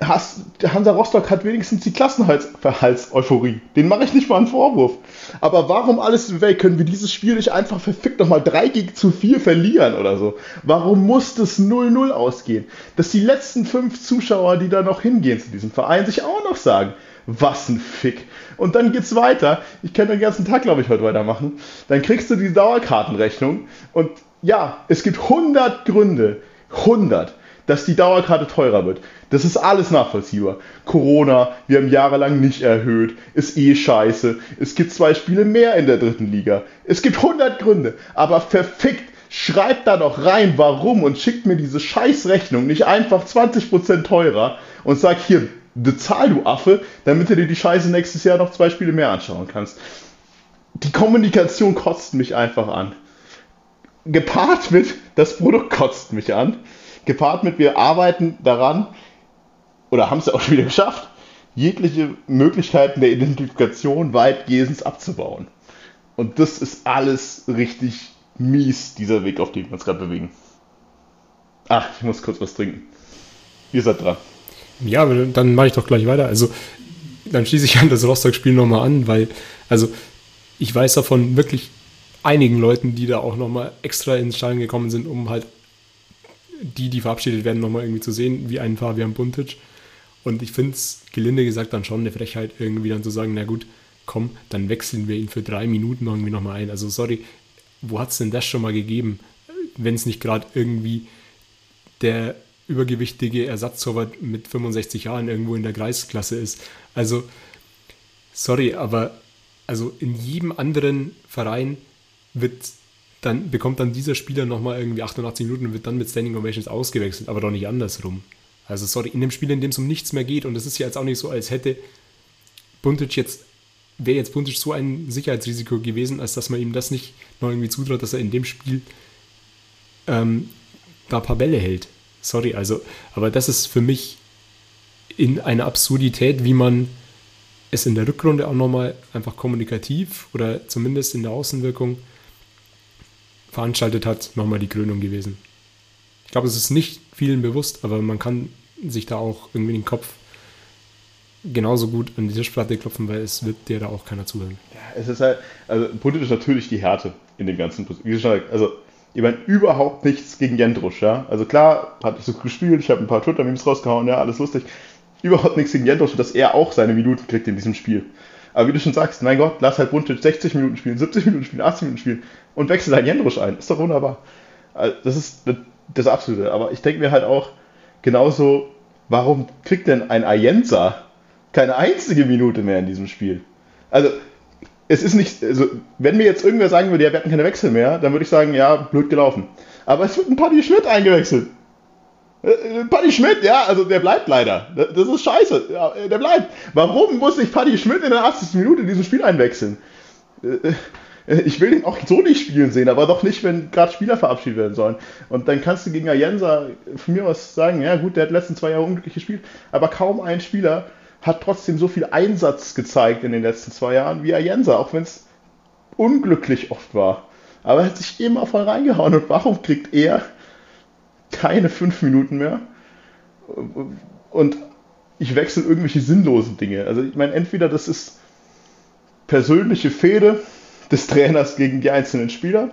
Hansa Rostock hat wenigstens die Klassenverhalts-Euphorie. Den mache ich nicht mal einen Vorwurf. Aber warum alles Welt können wir dieses Spiel nicht einfach verfickt nochmal 3 gegen zu 4 verlieren oder so? Warum muss das 0-0 ausgehen? Dass die letzten fünf Zuschauer, die da noch hingehen zu diesem Verein, sich auch noch sagen, was ein Fick. Und dann geht's weiter. Ich kann den ganzen Tag, glaube ich, heute weitermachen. Dann kriegst du die Dauerkartenrechnung und ja, es gibt 100 Gründe, 100, dass die Dauerkarte teurer wird. Das ist alles nachvollziehbar. Corona, wir haben jahrelang nicht erhöht, ist eh scheiße. Es gibt zwei Spiele mehr in der dritten Liga. Es gibt 100 Gründe, aber verfickt, schreibt da doch rein, warum und schickt mir diese Scheißrechnung nicht einfach 20% teurer und sagt hier, bezahl du Affe, damit du dir die Scheiße nächstes Jahr noch zwei Spiele mehr anschauen kannst. Die Kommunikation kotzt mich einfach an. Gepaart mit, das Produkt kotzt mich an. Gepaart mit, wir arbeiten daran, oder haben es auch schon wieder geschafft, jegliche Möglichkeiten der Identifikation weitgehend abzubauen. Und das ist alles richtig mies, dieser Weg, auf dem wir uns gerade bewegen. Ach, ich muss kurz was trinken. Ihr seid dran. Ja, dann mache ich doch gleich weiter. Also, dann schließe ich an das Rostock-Spiel nochmal an, weil, also, ich weiß davon wirklich einigen Leuten, die da auch nochmal extra ins Stadion gekommen sind, um halt die, die verabschiedet werden, nochmal irgendwie zu sehen, wie einen Fabian Buntic. Und ich finde es, gelinde gesagt, dann schon eine Frechheit, irgendwie dann zu sagen, na gut, komm, dann wechseln wir ihn für drei Minuten irgendwie nochmal ein. Also sorry, wo hat es denn das schon mal gegeben, wenn es nicht gerade irgendwie der übergewichtige Ersatztorwart mit 65 Jahren irgendwo in der Kreisklasse ist. Also, sorry, aber also in jedem anderen Verein wird dann, bekommt dann dieser Spieler nochmal irgendwie 88 Minuten und wird dann mit Standing Ovations ausgewechselt, aber doch nicht andersrum. Also sorry, in dem Spiel, in dem es um nichts mehr geht, und es ist ja jetzt auch nicht so, als hätte Buntic jetzt, wäre jetzt Buntic so ein Sicherheitsrisiko gewesen, als dass man ihm das nicht noch irgendwie zutraut, dass er in dem Spiel ähm, da ein paar Bälle hält. Sorry, also, aber das ist für mich in einer Absurdität, wie man es in der Rückrunde auch nochmal einfach kommunikativ oder zumindest in der Außenwirkung veranstaltet hat, nochmal die Krönung gewesen. Ich glaube, es ist nicht vielen bewusst, aber man kann sich da auch irgendwie den Kopf genauso gut an die Tischplatte klopfen, weil es wird dir da auch keiner zuhören. Ja, es ist halt, also politisch natürlich die Härte in dem ganzen, also ich meine, überhaupt nichts gegen Jendrusch, ja. Also klar, hat nicht so gespielt, ich habe ein paar Twitter-Memes rausgehauen, ja, alles lustig. Überhaupt nichts gegen Jendrusch, dass er auch seine Minuten kriegt in diesem Spiel. Aber wie du schon sagst, mein Gott, lass halt Buntic 60 Minuten spielen, 70 Minuten spielen, 80 Minuten spielen und wechsel halt Jendrusch ein. Ist doch wunderbar. Also das ist das Absolute. Aber ich denke mir halt auch genauso, warum kriegt denn ein Ayenza keine einzige Minute mehr in diesem Spiel? Also, es ist nicht, also, wenn mir jetzt irgendwer sagen würde, ja, wir hatten keine Wechsel mehr, dann würde ich sagen, ja, blöd gelaufen. Aber es wird ein Paddy Schmidt eingewechselt. Äh, äh, Paddy Schmidt, ja, also der bleibt leider. Das ist scheiße. Ja, der bleibt. Warum muss sich Paddy Schmidt in der 80. Minute in diesem Spiel einwechseln? Ich will ihn auch so nicht spielen sehen, aber doch nicht, wenn gerade Spieler verabschiedet werden sollen. Und dann kannst du gegen Ayensa von mir aus sagen, ja gut, der hat letzten zwei Jahre unglücklich gespielt, aber kaum ein Spieler hat trotzdem so viel Einsatz gezeigt in den letzten zwei Jahren wie Ayensa, auch wenn es unglücklich oft war. Aber er hat sich immer voll reingehauen. Und warum kriegt er keine fünf Minuten mehr? Und ich wechsle irgendwelche sinnlosen Dinge. Also ich meine, entweder das ist persönliche Fehde des Trainers gegen die einzelnen Spieler.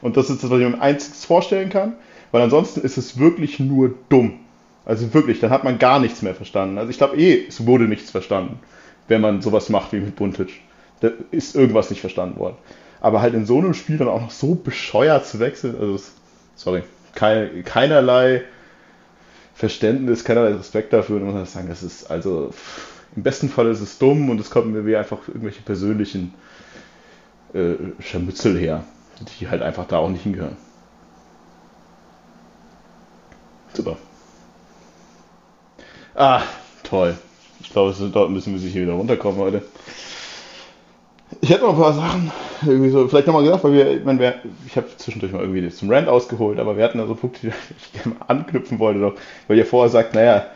Und das ist das, was ich mir einziges vorstellen kann. Weil ansonsten ist es wirklich nur dumm. Also wirklich, dann hat man gar nichts mehr verstanden. Also ich glaube eh, es wurde nichts verstanden, wenn man sowas macht wie mit Buntic. Da ist irgendwas nicht verstanden worden. Aber halt in so einem Spiel dann auch noch so bescheuert zu wechseln, also sorry, kein, keinerlei Verständnis, keinerlei Respekt dafür, muss man sagen, das ist also im besten Fall ist es dumm und es kommt mir wie einfach irgendwelche persönlichen äh, Scharmützel her, die halt einfach da auch nicht hingehören. Super. Ah, toll. Ich glaube, dort müssen wir sich hier wieder runterkommen heute. Ich hätte noch ein paar Sachen, irgendwie so, vielleicht nochmal gesagt, weil wir, ich meine, ich habe zwischendurch mal irgendwie zum Rand ausgeholt, aber wir hatten da so Punkte, die ich gerne mal anknüpfen wollte, doch, weil ihr vorher sagt, naja,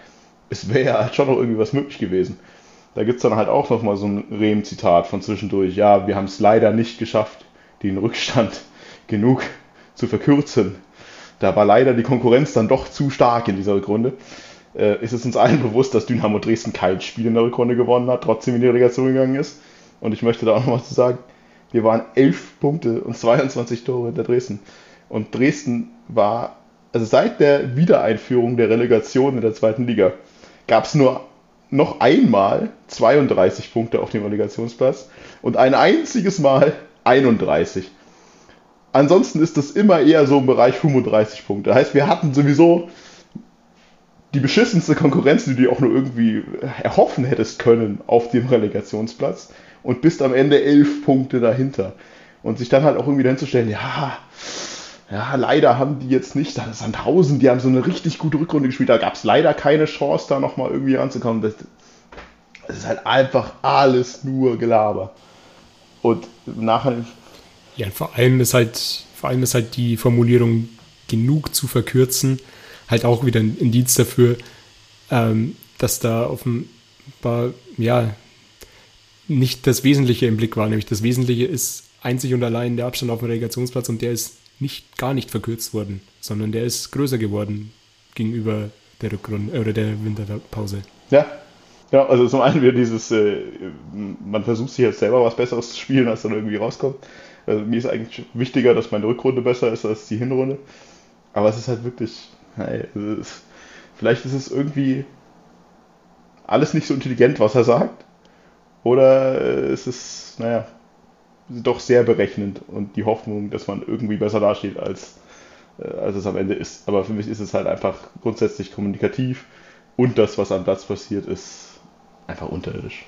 es wäre ja schon noch irgendwie was möglich gewesen. Da gibt es dann halt auch nochmal so ein Rehm-Zitat von zwischendurch, ja, wir haben es leider nicht geschafft, den Rückstand genug zu verkürzen. Da war leider die Konkurrenz dann doch zu stark in dieser Rückrunde. Äh, ist es uns allen bewusst, dass Dynamo Dresden kein Spiel in der Rückrunde gewonnen hat, trotzdem in die Relegation gegangen ist. Und ich möchte da auch noch was zu sagen. Wir waren 11 Punkte und 22 Tore hinter Dresden. Und Dresden war, also seit der Wiedereinführung der Relegation in der zweiten Liga, gab es nur noch einmal 32 Punkte auf dem Relegationsplatz und ein einziges Mal 31. Ansonsten ist das immer eher so im Bereich 35 Punkte. Das heißt, wir hatten sowieso die beschissenste Konkurrenz, die du auch nur irgendwie erhoffen hättest können auf dem Relegationsplatz und bist am Ende elf Punkte dahinter. Und sich dann halt auch irgendwie hinzustellen, ja, ja, leider haben die jetzt nicht, das ist Sandhausen, die haben so eine richtig gute Rückrunde gespielt, da gab es leider keine Chance, da nochmal irgendwie ranzukommen. Das, das, ist halt einfach alles nur Gelaber. Und nachher. Ja, vor allem ist halt, vor allem ist halt die Formulierung genug zu verkürzen, halt auch wieder ein Indiz dafür, ähm, dass da offenbar, ja, nicht das Wesentliche im Blick war. Nämlich das Wesentliche ist einzig und allein der Abstand auf dem Relegationsplatz und der ist nicht, gar nicht verkürzt worden, sondern der ist größer geworden gegenüber der Rückrunde oder der Winterpause. Ja. Ja, also zum einen wieder dieses, äh, man versucht sich jetzt selber was Besseres zu spielen, als dann irgendwie rauskommt. Also mir ist eigentlich wichtiger, dass meine Rückrunde besser ist als die Hinrunde. Aber es ist halt wirklich, hey, ist, vielleicht ist es irgendwie alles nicht so intelligent, was er sagt. Oder äh, es ist, naja, doch sehr berechnend und die Hoffnung, dass man irgendwie besser dasteht, als, äh, als es am Ende ist. Aber für mich ist es halt einfach grundsätzlich kommunikativ und das, was am Platz passiert, ist einfach unterirdisch.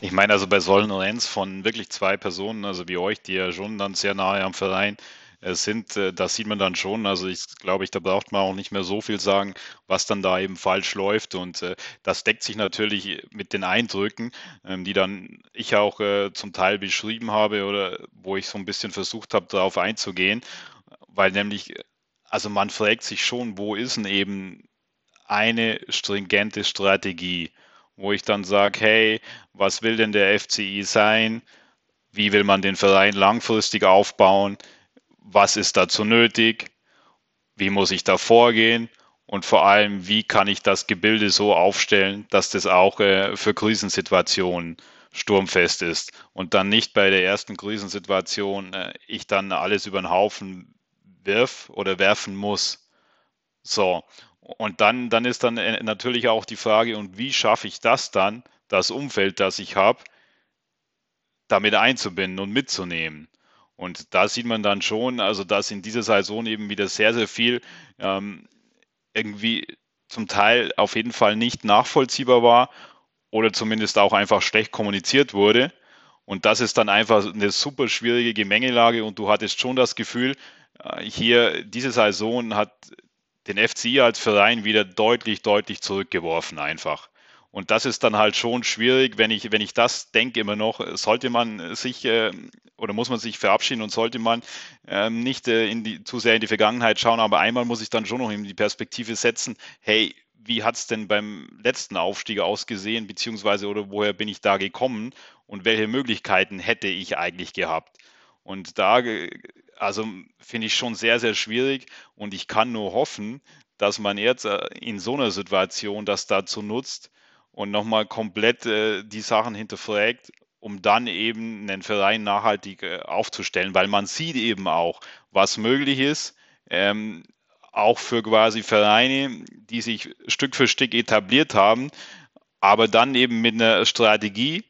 Ich meine also bei Sollen und Enz von wirklich zwei Personen, also wie euch, die ja schon dann sehr nahe am Verein sind, äh, das sieht man dann schon. Also ich glaube, ich, da braucht man auch nicht mehr so viel sagen, was dann da eben falsch läuft. Und äh, das deckt sich natürlich mit den Eindrücken, ähm, die dann ich auch äh, zum Teil beschrieben habe oder wo ich so ein bisschen versucht habe, darauf einzugehen. Weil nämlich, also man fragt sich schon, wo ist denn eben eine stringente Strategie, wo ich dann sage, hey, was will denn der FCI sein? Wie will man den Verein langfristig aufbauen? Was ist dazu nötig, wie muss ich da vorgehen und vor allem, wie kann ich das Gebilde so aufstellen, dass das auch äh, für Krisensituationen sturmfest ist und dann nicht bei der ersten Krisensituation äh, ich dann alles über den Haufen wirf oder werfen muss. So, und dann, dann ist dann äh, natürlich auch die Frage, und wie schaffe ich das dann, das Umfeld, das ich habe, damit einzubinden und mitzunehmen? Und da sieht man dann schon, also dass in dieser Saison eben wieder sehr, sehr viel ähm, irgendwie zum Teil auf jeden Fall nicht nachvollziehbar war oder zumindest auch einfach schlecht kommuniziert wurde. Und das ist dann einfach eine super schwierige Gemengelage und du hattest schon das Gefühl, äh, hier diese Saison hat den FCI als Verein wieder deutlich, deutlich zurückgeworfen einfach. Und das ist dann halt schon schwierig, wenn ich, wenn ich das denke immer noch, sollte man sich äh, oder muss man sich verabschieden und sollte man ähm, nicht äh, in die, zu sehr in die Vergangenheit schauen, aber einmal muss ich dann schon noch in die Perspektive setzen, hey, wie hat es denn beim letzten Aufstieg ausgesehen, beziehungsweise oder woher bin ich da gekommen und welche Möglichkeiten hätte ich eigentlich gehabt? Und da, also finde ich schon sehr, sehr schwierig und ich kann nur hoffen, dass man jetzt äh, in so einer Situation das dazu nutzt, und nochmal komplett äh, die Sachen hinterfragt, um dann eben einen Verein nachhaltig äh, aufzustellen, weil man sieht eben auch, was möglich ist, ähm, auch für quasi Vereine, die sich Stück für Stück etabliert haben, aber dann eben mit einer Strategie,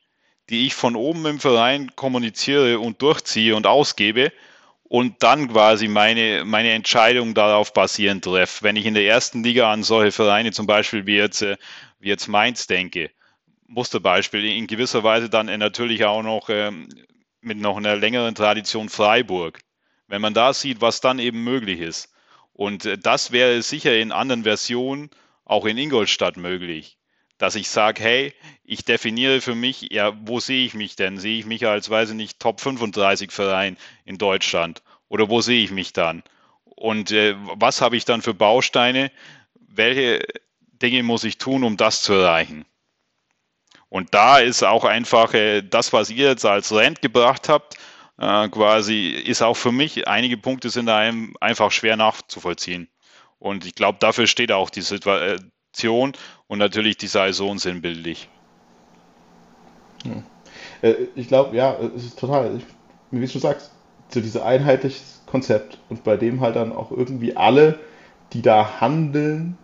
die ich von oben im Verein kommuniziere und durchziehe und ausgebe und dann quasi meine, meine Entscheidung darauf basierend treffe. Wenn ich in der ersten Liga an solche Vereine zum Beispiel wie jetzt äh, wie jetzt Mainz denke, Musterbeispiel, in gewisser Weise dann natürlich auch noch ähm, mit noch einer längeren Tradition Freiburg. Wenn man da sieht, was dann eben möglich ist. Und äh, das wäre sicher in anderen Versionen auch in Ingolstadt möglich. Dass ich sage, hey, ich definiere für mich, ja, wo sehe ich mich denn? Sehe ich mich als, weiß ich nicht, Top 35 Verein in Deutschland? Oder wo sehe ich mich dann? Und äh, was habe ich dann für Bausteine? Welche Dinge muss ich tun, um das zu erreichen? Und da ist auch einfach äh, das, was ihr jetzt als Rent gebracht habt, äh, quasi, ist auch für mich, einige Punkte sind da einfach schwer nachzuvollziehen. Und ich glaube, dafür steht auch die Situation und natürlich die Saison sinnbildlich. Äh, ich glaube, ja, es ist total, wie du sagst, so dieses einheitliche Konzept und bei dem halt dann auch irgendwie alle, die da handeln,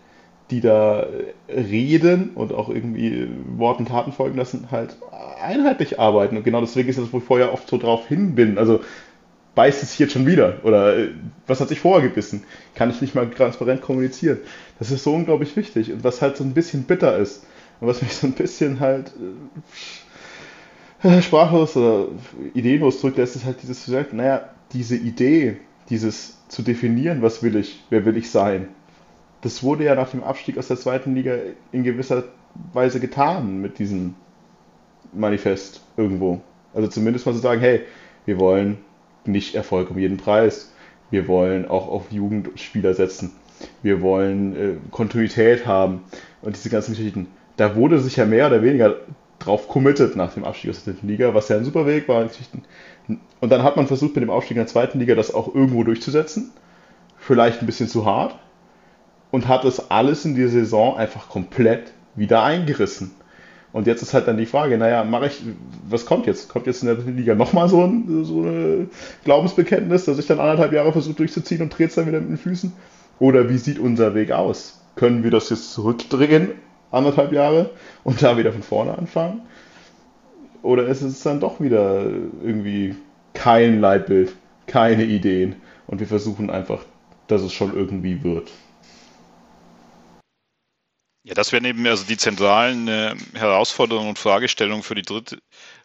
die da reden und auch irgendwie Worten, Taten folgen lassen, halt einheitlich arbeiten. Und genau deswegen ist das, wo ich vorher oft so drauf hin bin. Also beißt es jetzt schon wieder? Oder äh, was hat sich vorher gebissen? Kann ich nicht mal transparent kommunizieren? Das ist so unglaublich wichtig. Und was halt so ein bisschen bitter ist und was mich so ein bisschen halt äh, sprachlos oder ideenlos zurücklässt, ist halt dieses, naja, diese Idee, dieses zu definieren, was will ich, wer will ich sein das wurde ja nach dem Abstieg aus der zweiten Liga in gewisser Weise getan mit diesem Manifest irgendwo. Also zumindest mal zu so sagen, hey, wir wollen nicht Erfolg um jeden Preis. Wir wollen auch auf Jugendspieler setzen. Wir wollen äh, Kontinuität haben und diese ganzen Geschichten. Da wurde sich ja mehr oder weniger drauf committed nach dem Abstieg aus der dritten Liga, was ja ein super Weg war. Und dann hat man versucht, mit dem Aufstieg in der zweiten Liga das auch irgendwo durchzusetzen. Vielleicht ein bisschen zu hart, und hat das alles in die Saison einfach komplett wieder eingerissen. Und jetzt ist halt dann die Frage, naja, mache ich, was kommt jetzt? Kommt jetzt in der Liga nochmal so ein, so ein Glaubensbekenntnis, dass ich dann anderthalb Jahre versuche durchzuziehen und dreht es dann wieder mit den Füßen? Oder wie sieht unser Weg aus? Können wir das jetzt zurückdrehen, anderthalb Jahre, und da wieder von vorne anfangen? Oder ist es dann doch wieder irgendwie kein Leitbild, keine Ideen und wir versuchen einfach, dass es schon irgendwie wird? Ja, das wären eben also die zentralen äh, Herausforderungen und Fragestellungen für die dritte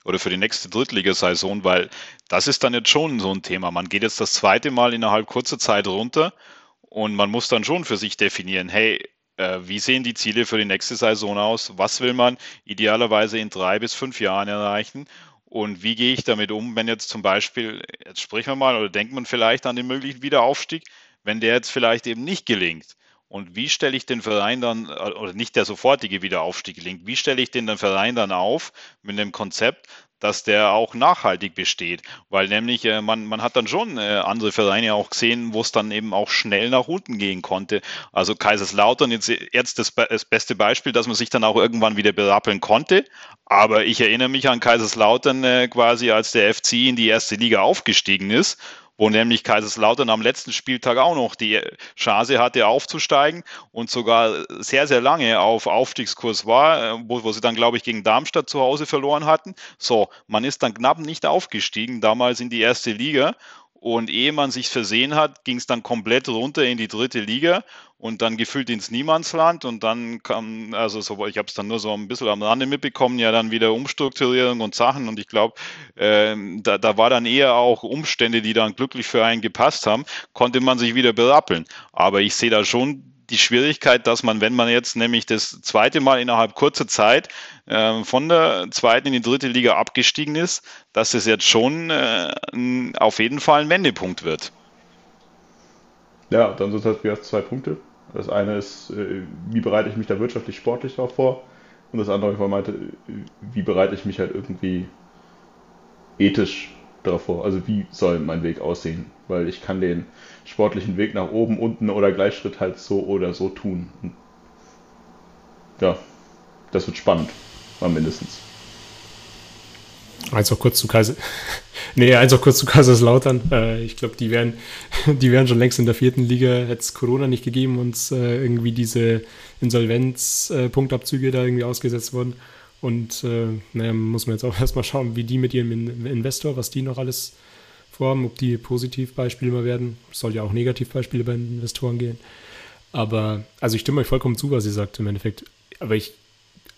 oder für die nächste Drittligasaison, weil das ist dann jetzt schon so ein Thema. Man geht jetzt das zweite Mal innerhalb kurzer Zeit runter und man muss dann schon für sich definieren, hey, äh, wie sehen die Ziele für die nächste Saison aus? Was will man idealerweise in drei bis fünf Jahren erreichen? Und wie gehe ich damit um, wenn jetzt zum Beispiel, jetzt sprechen wir mal oder denkt man vielleicht an den möglichen Wiederaufstieg, wenn der jetzt vielleicht eben nicht gelingt? Und wie stelle ich den Verein dann, äh, oder nicht der sofortige Wiederaufstieg gelingt, wie stelle ich den Verein dann auf mit einem Konzept, dass der auch nachhaltig besteht. Weil nämlich äh, man, man hat dann schon äh, andere Vereine auch gesehen, wo es dann eben auch schnell nach unten gehen konnte. Also Kaiserslautern jetzt, jetzt das, das beste Beispiel, dass man sich dann auch irgendwann wieder berappeln konnte. Aber ich erinnere mich an Kaiserslautern äh, quasi, als der FC in die erste Liga aufgestiegen ist wo nämlich Kaiserslautern am letzten Spieltag auch noch die Chance hatte aufzusteigen und sogar sehr, sehr lange auf Aufstiegskurs war, äh, wo, wo sie dann, glaube ich, gegen Darmstadt zu Hause verloren hatten. So, man ist dann knapp nicht aufgestiegen, damals in die erste Liga und ehe man sich versehen hat, ging es dann komplett runter in die dritte Liga und dann gefühlt ins Niemandsland. Und dann kam, also so, ich habe es dann nur so ein bisschen am Rande mitbekommen, ja dann wieder Umstrukturierung und Sachen. Und ich glaube, äh, da, da war dann eher auch Umstände, die dann glücklich für einen gepasst haben, konnte man sich wieder berappeln. Aber ich sehe da schon die Schwierigkeit, dass man, wenn man jetzt nämlich das zweite Mal innerhalb kurzer Zeit äh, von der zweiten in die dritte Liga abgestiegen ist, dass es jetzt schon äh, auf jeden Fall ein Wendepunkt wird. Ja, dann sind halt wieder zwei Punkte. Das eine ist, äh, wie bereite ich mich da wirtschaftlich, sportlich darauf vor? Und das andere, meinte, wie bereite ich mich halt irgendwie ethisch darauf vor? Also wie soll mein Weg aussehen? Weil ich kann den sportlichen Weg nach oben, unten oder Gleichschritt halt so oder so tun. Ja, das wird spannend, mal mindestens. Eins auch kurz zu Kaiser. nee, eins auch kurz zu Kaiserslautern. Äh, ich glaube, die wären, die wären schon längst in der vierten Liga. Hätte es Corona nicht gegeben und äh, irgendwie diese Insolvenz-Punktabzüge äh, da irgendwie ausgesetzt wurden. Und äh, naja, muss man jetzt auch erstmal schauen, wie die mit ihrem Investor, was die noch alles vorhaben, ob die Positivbeispiele mal werden. Es soll ja auch Negativbeispiele bei Investoren gehen. Aber, also ich stimme euch vollkommen zu, was ihr sagt im Endeffekt. Aber ich,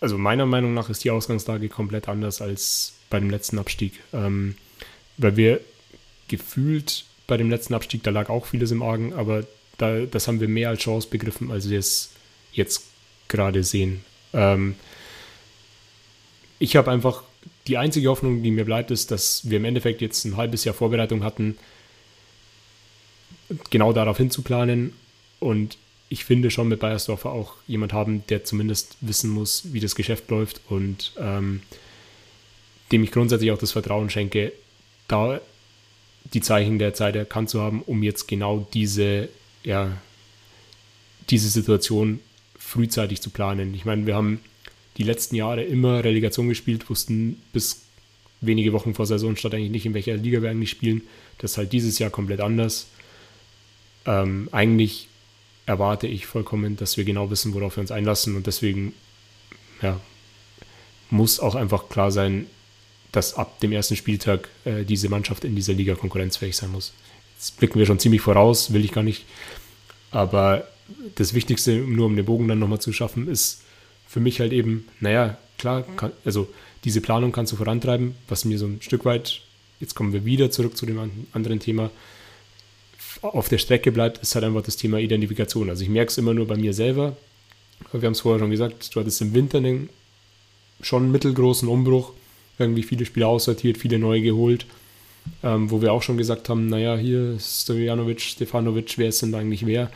also meiner Meinung nach ist die Ausgangslage komplett anders als bei dem letzten Abstieg. Ähm, weil wir gefühlt bei dem letzten Abstieg, da lag auch vieles im Argen, aber da, das haben wir mehr als Chance begriffen, als wir es jetzt gerade sehen. Ähm, ich habe einfach die einzige Hoffnung, die mir bleibt, ist, dass wir im Endeffekt jetzt ein halbes Jahr Vorbereitung hatten, genau darauf hinzuplanen. Und ich finde schon mit Bayersdorfer auch jemand haben, der zumindest wissen muss, wie das Geschäft läuft und ähm, dem ich grundsätzlich auch das Vertrauen schenke, da die Zeichen der Zeit erkannt zu haben, um jetzt genau diese, ja, diese Situation frühzeitig zu planen. Ich meine, wir haben die letzten Jahre immer Relegation gespielt, wussten bis wenige Wochen vor Saisonstart eigentlich nicht, in welcher Liga wir eigentlich spielen. Das ist halt dieses Jahr komplett anders. Ähm, eigentlich erwarte ich vollkommen, dass wir genau wissen, worauf wir uns einlassen und deswegen ja, muss auch einfach klar sein, dass ab dem ersten Spieltag äh, diese Mannschaft in dieser Liga konkurrenzfähig sein muss. Jetzt blicken wir schon ziemlich voraus, will ich gar nicht. Aber das Wichtigste, nur um den Bogen dann nochmal zu schaffen, ist für mich halt eben, naja, klar, kann, also diese Planung kannst du vorantreiben, was mir so ein Stück weit, jetzt kommen wir wieder zurück zu dem anderen Thema, auf der Strecke bleibt, ist halt einfach das Thema Identifikation. Also ich merke es immer nur bei mir selber. Wir haben es vorher schon gesagt, du hattest im Winter einen schon mittelgroßen Umbruch irgendwie viele Spieler aussortiert, viele neue geholt, ähm, wo wir auch schon gesagt haben, naja, hier Stojanovic, Stefanovic, wer ist denn eigentlich wer?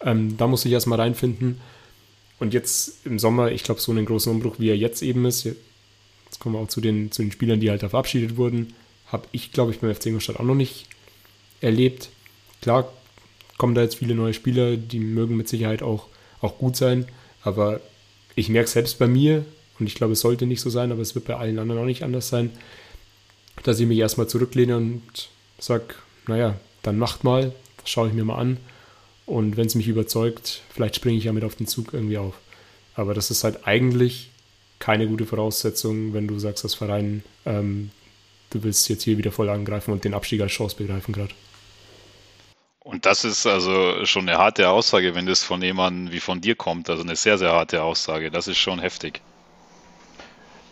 Ähm, da muss ich erstmal reinfinden. Und jetzt im Sommer, ich glaube, so einen großen Umbruch, wie er jetzt eben ist, jetzt kommen wir auch zu den, zu den Spielern, die halt da verabschiedet wurden, habe ich, glaube ich, beim FC Ingolstadt auch noch nicht erlebt. Klar kommen da jetzt viele neue Spieler, die mögen mit Sicherheit auch, auch gut sein, aber ich merke selbst bei mir, und ich glaube, es sollte nicht so sein, aber es wird bei allen anderen auch nicht anders sein, dass ich mich erstmal zurücklehne und sage, naja, dann macht mal, das schaue ich mir mal an. Und wenn es mich überzeugt, vielleicht springe ich ja mit auf den Zug irgendwie auf. Aber das ist halt eigentlich keine gute Voraussetzung, wenn du sagst, das Verein, ähm, du willst jetzt hier wieder voll angreifen und den Abstieg als Chance begreifen gerade. Und das ist also schon eine harte Aussage, wenn das von jemandem wie von dir kommt. Also eine sehr, sehr harte Aussage. Das ist schon heftig.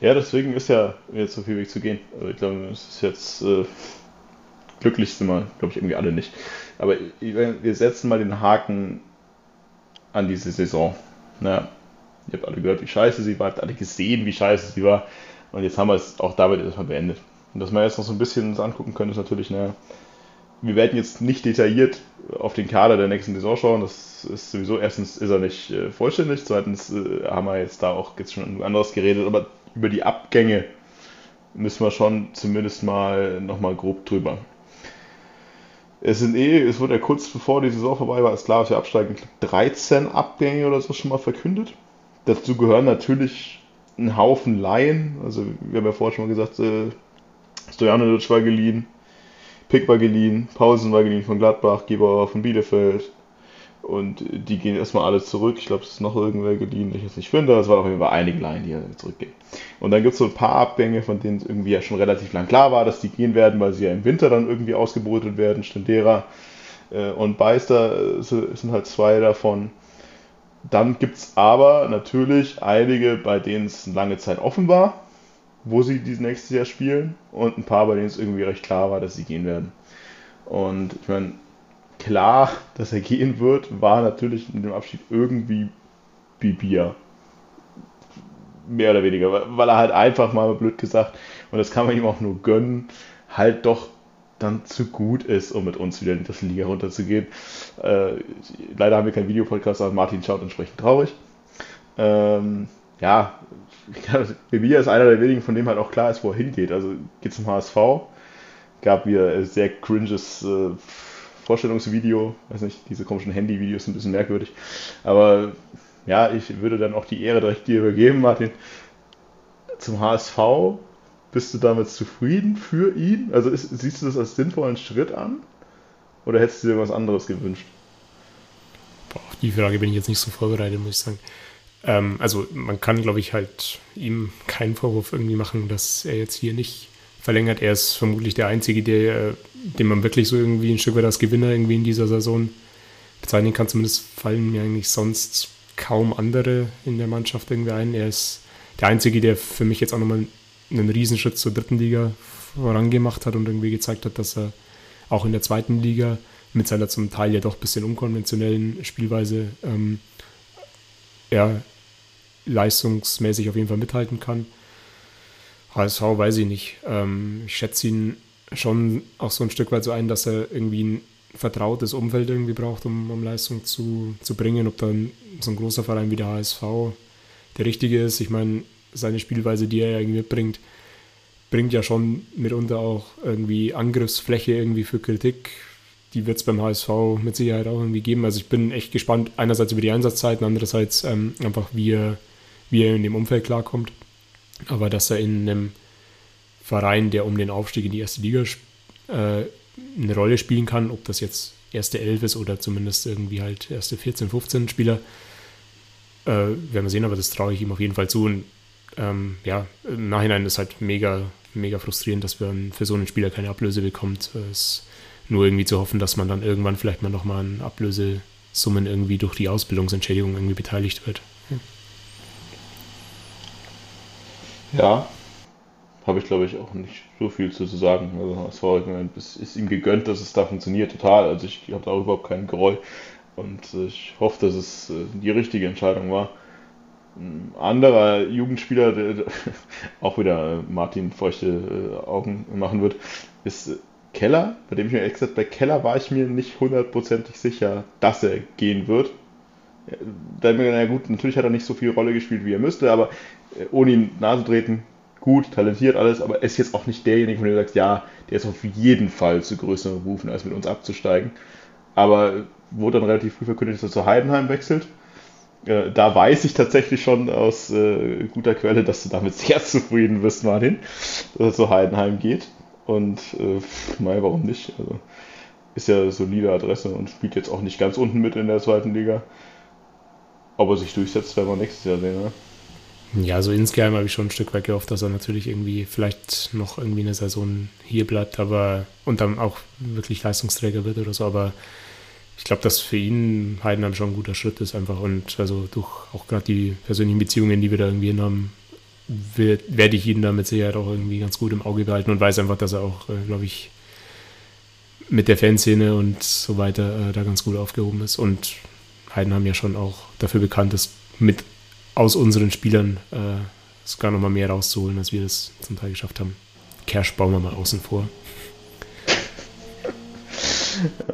Ja, deswegen ist ja jetzt so viel Weg zu gehen. Also ich glaube, es ist jetzt äh, glücklich sind wir, glaube ich, irgendwie alle nicht. Aber wir setzen mal den Haken an diese Saison. Na, ihr habt alle gehört, wie scheiße sie war, habt alle gesehen, wie scheiße sie war. Und jetzt haben wir es auch damit erstmal beendet. Und dass wir jetzt noch so ein bisschen uns angucken können, ist natürlich, naja, wir werden jetzt nicht detailliert auf den Kader der nächsten Saison schauen. Das ist sowieso, erstens ist er nicht äh, vollständig, zweitens äh, haben wir jetzt da auch jetzt schon anderes geredet, aber über die Abgänge müssen wir schon zumindest mal nochmal grob drüber. Es sind eh, es wurde ja kurz bevor die Saison vorbei war, ist klar, dass wir absteigen, 13 Abgänge oder so schon mal verkündet. Dazu gehören natürlich ein Haufen Laien. Also wir haben ja vorher schon mal gesagt, äh, Stojanovic war geliehen, Pick war geliehen, Pausen war geliehen von Gladbach, Geber von Bielefeld, und die gehen erstmal alle zurück. Ich glaube, es ist noch irgendwer geliehen, den ich jetzt nicht finde. Es waren auf jeden Fall einige Laien, die zurückgehen. Und dann gibt es so ein paar Abgänge, von denen es irgendwie ja schon relativ lang klar war, dass die gehen werden, weil sie ja im Winter dann irgendwie ausgebrütet werden. Stendera äh, und Beister äh, sind halt zwei davon. Dann gibt es aber natürlich einige, bei denen es lange Zeit offen war, wo sie dieses nächste Jahr spielen. Und ein paar, bei denen es irgendwie recht klar war, dass sie gehen werden. Und ich meine, klar, dass er gehen wird, war natürlich in dem Abschied irgendwie Bibia. Mehr oder weniger, weil er halt einfach mal blöd gesagt, und das kann man ihm auch nur gönnen, halt doch dann zu gut ist, um mit uns wieder in die Liga runterzugehen. Äh, leider haben wir keinen Videopodcast, aber Martin schaut entsprechend traurig. Ähm, ja, Bibia ist einer der wenigen, von dem halt auch klar ist, wo er hingeht. Also geht zum HSV, gab wieder sehr cringes äh, Vorstellungsvideo, weiß nicht, diese komischen Handy-Videos sind ein bisschen merkwürdig, aber ja, ich würde dann auch die Ehre direkt dir übergeben, Martin. Zum HSV, bist du damit zufrieden für ihn? Also ist, siehst du das als sinnvollen Schritt an? Oder hättest du dir was anderes gewünscht? Boah, die Frage bin ich jetzt nicht so vorbereitet, muss ich sagen. Ähm, also man kann, glaube ich, halt ihm keinen Vorwurf irgendwie machen, dass er jetzt hier nicht verlängert. Er ist vermutlich der Einzige, der, den man wirklich so irgendwie ein Stück weit als Gewinner irgendwie in dieser Saison bezeichnen kann. Zumindest fallen mir eigentlich sonst kaum andere in der Mannschaft irgendwie ein. Er ist der Einzige, der für mich jetzt auch nochmal einen Riesenschritt zur dritten Liga vorangemacht hat und irgendwie gezeigt hat, dass er auch in der zweiten Liga mit seiner zum Teil ja doch ein bisschen unkonventionellen Spielweise ähm, ja, leistungsmäßig auf jeden Fall mithalten kann. HSV weiß ich nicht. Ähm, ich schätze ihn schon auch so ein Stück weit so ein, dass er irgendwie ein vertrautes Umfeld irgendwie braucht, um, um Leistung zu, zu bringen. Ob dann so ein großer Verein wie der HSV der richtige ist. Ich meine, seine Spielweise, die er irgendwie mitbringt, bringt ja schon mitunter auch irgendwie Angriffsfläche irgendwie für Kritik. Die wird es beim HSV mit Sicherheit auch irgendwie geben. Also ich bin echt gespannt, einerseits über die Einsatzzeiten, andererseits ähm, einfach, wie er, wie er in dem Umfeld klarkommt. Aber dass er in einem Verein, der um den Aufstieg in die erste Liga äh, eine Rolle spielen kann, ob das jetzt erste Elf ist oder zumindest irgendwie halt erste 14, 15 Spieler, äh, werden wir sehen, aber das traue ich ihm auf jeden Fall zu. Und ähm, ja, im Nachhinein ist halt mega, mega frustrierend, dass man für so einen Spieler keine Ablöse bekommt. Es ist nur irgendwie zu hoffen, dass man dann irgendwann vielleicht mal nochmal an Ablösesummen irgendwie durch die Ausbildungsentschädigung irgendwie beteiligt wird. Ja. Habe ich glaube ich auch nicht so viel zu sagen. Also es war es ist ihm gegönnt, dass es da funktioniert, total. Also ich habe da überhaupt keinen Groll und ich hoffe, dass es äh, die richtige Entscheidung war. Ein anderer Jugendspieler, der auch wieder Martin feuchte äh, Augen machen wird, ist Keller, bei dem ich mir ehrlich gesagt, bei Keller war ich mir nicht hundertprozentig sicher, dass er gehen wird. Da mir, na gut, natürlich hat er nicht so viel Rolle gespielt, wie er müsste, aber äh, ohne ihn nahe zu treten, gut, talentiert alles, aber er ist jetzt auch nicht derjenige, von dem du sagst, ja, der ist auf jeden Fall zu größeren Berufen, als mit uns abzusteigen. Aber wurde dann relativ früh verkündet, dass er zu Heidenheim wechselt. Äh, da weiß ich tatsächlich schon aus äh, guter Quelle, dass du damit sehr zufrieden bist, Martin, dass er zu Heidenheim geht. Und äh, mal, warum nicht? Also, ist ja solide Adresse und spielt jetzt auch nicht ganz unten mit in der zweiten Liga. Ob er sich durchsetzt, werden wir nächstes Jahr sehen. Ne? Ja, so insgeheim habe ich schon ein Stück weit gehofft, dass er natürlich irgendwie vielleicht noch irgendwie eine Saison hier bleibt, aber und dann auch wirklich Leistungsträger wird oder so. Aber ich glaube, dass für ihn Heidenheim schon ein guter Schritt ist einfach und also durch auch gerade die persönlichen Beziehungen, die wir da irgendwie haben, werde ich ihn da mit Sicherheit auch irgendwie ganz gut im Auge behalten und weiß einfach, dass er auch, äh, glaube ich, mit der Fanszene und so weiter äh, da ganz gut aufgehoben ist. Und Heidenheim ja schon auch dafür bekannt ist, mit aus unseren Spielern äh, sogar noch mal mehr rauszuholen, als wir das zum Teil geschafft haben. Cash bauen wir mal außen vor.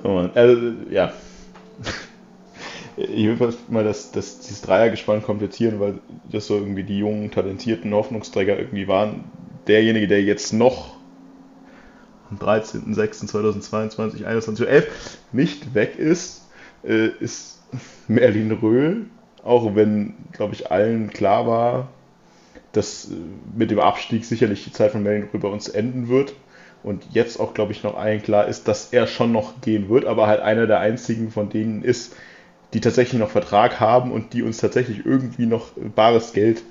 Oh also, ja. Ich will mal, dass, dass dieses Dreiergespann kommt weil das so irgendwie die jungen, talentierten Hoffnungsträger irgendwie waren. Derjenige, der jetzt noch am 13.06.2022, 21.11 nicht weg ist, äh, ist Merlin Röhl. Auch wenn, glaube ich, allen klar war, dass äh, mit dem Abstieg sicherlich die Zeit von Merlin Röhl bei uns enden wird und jetzt auch, glaube ich, noch allen klar ist, dass er schon noch gehen wird, aber halt einer der einzigen von denen ist, die tatsächlich noch Vertrag haben und die uns tatsächlich irgendwie noch bares Geld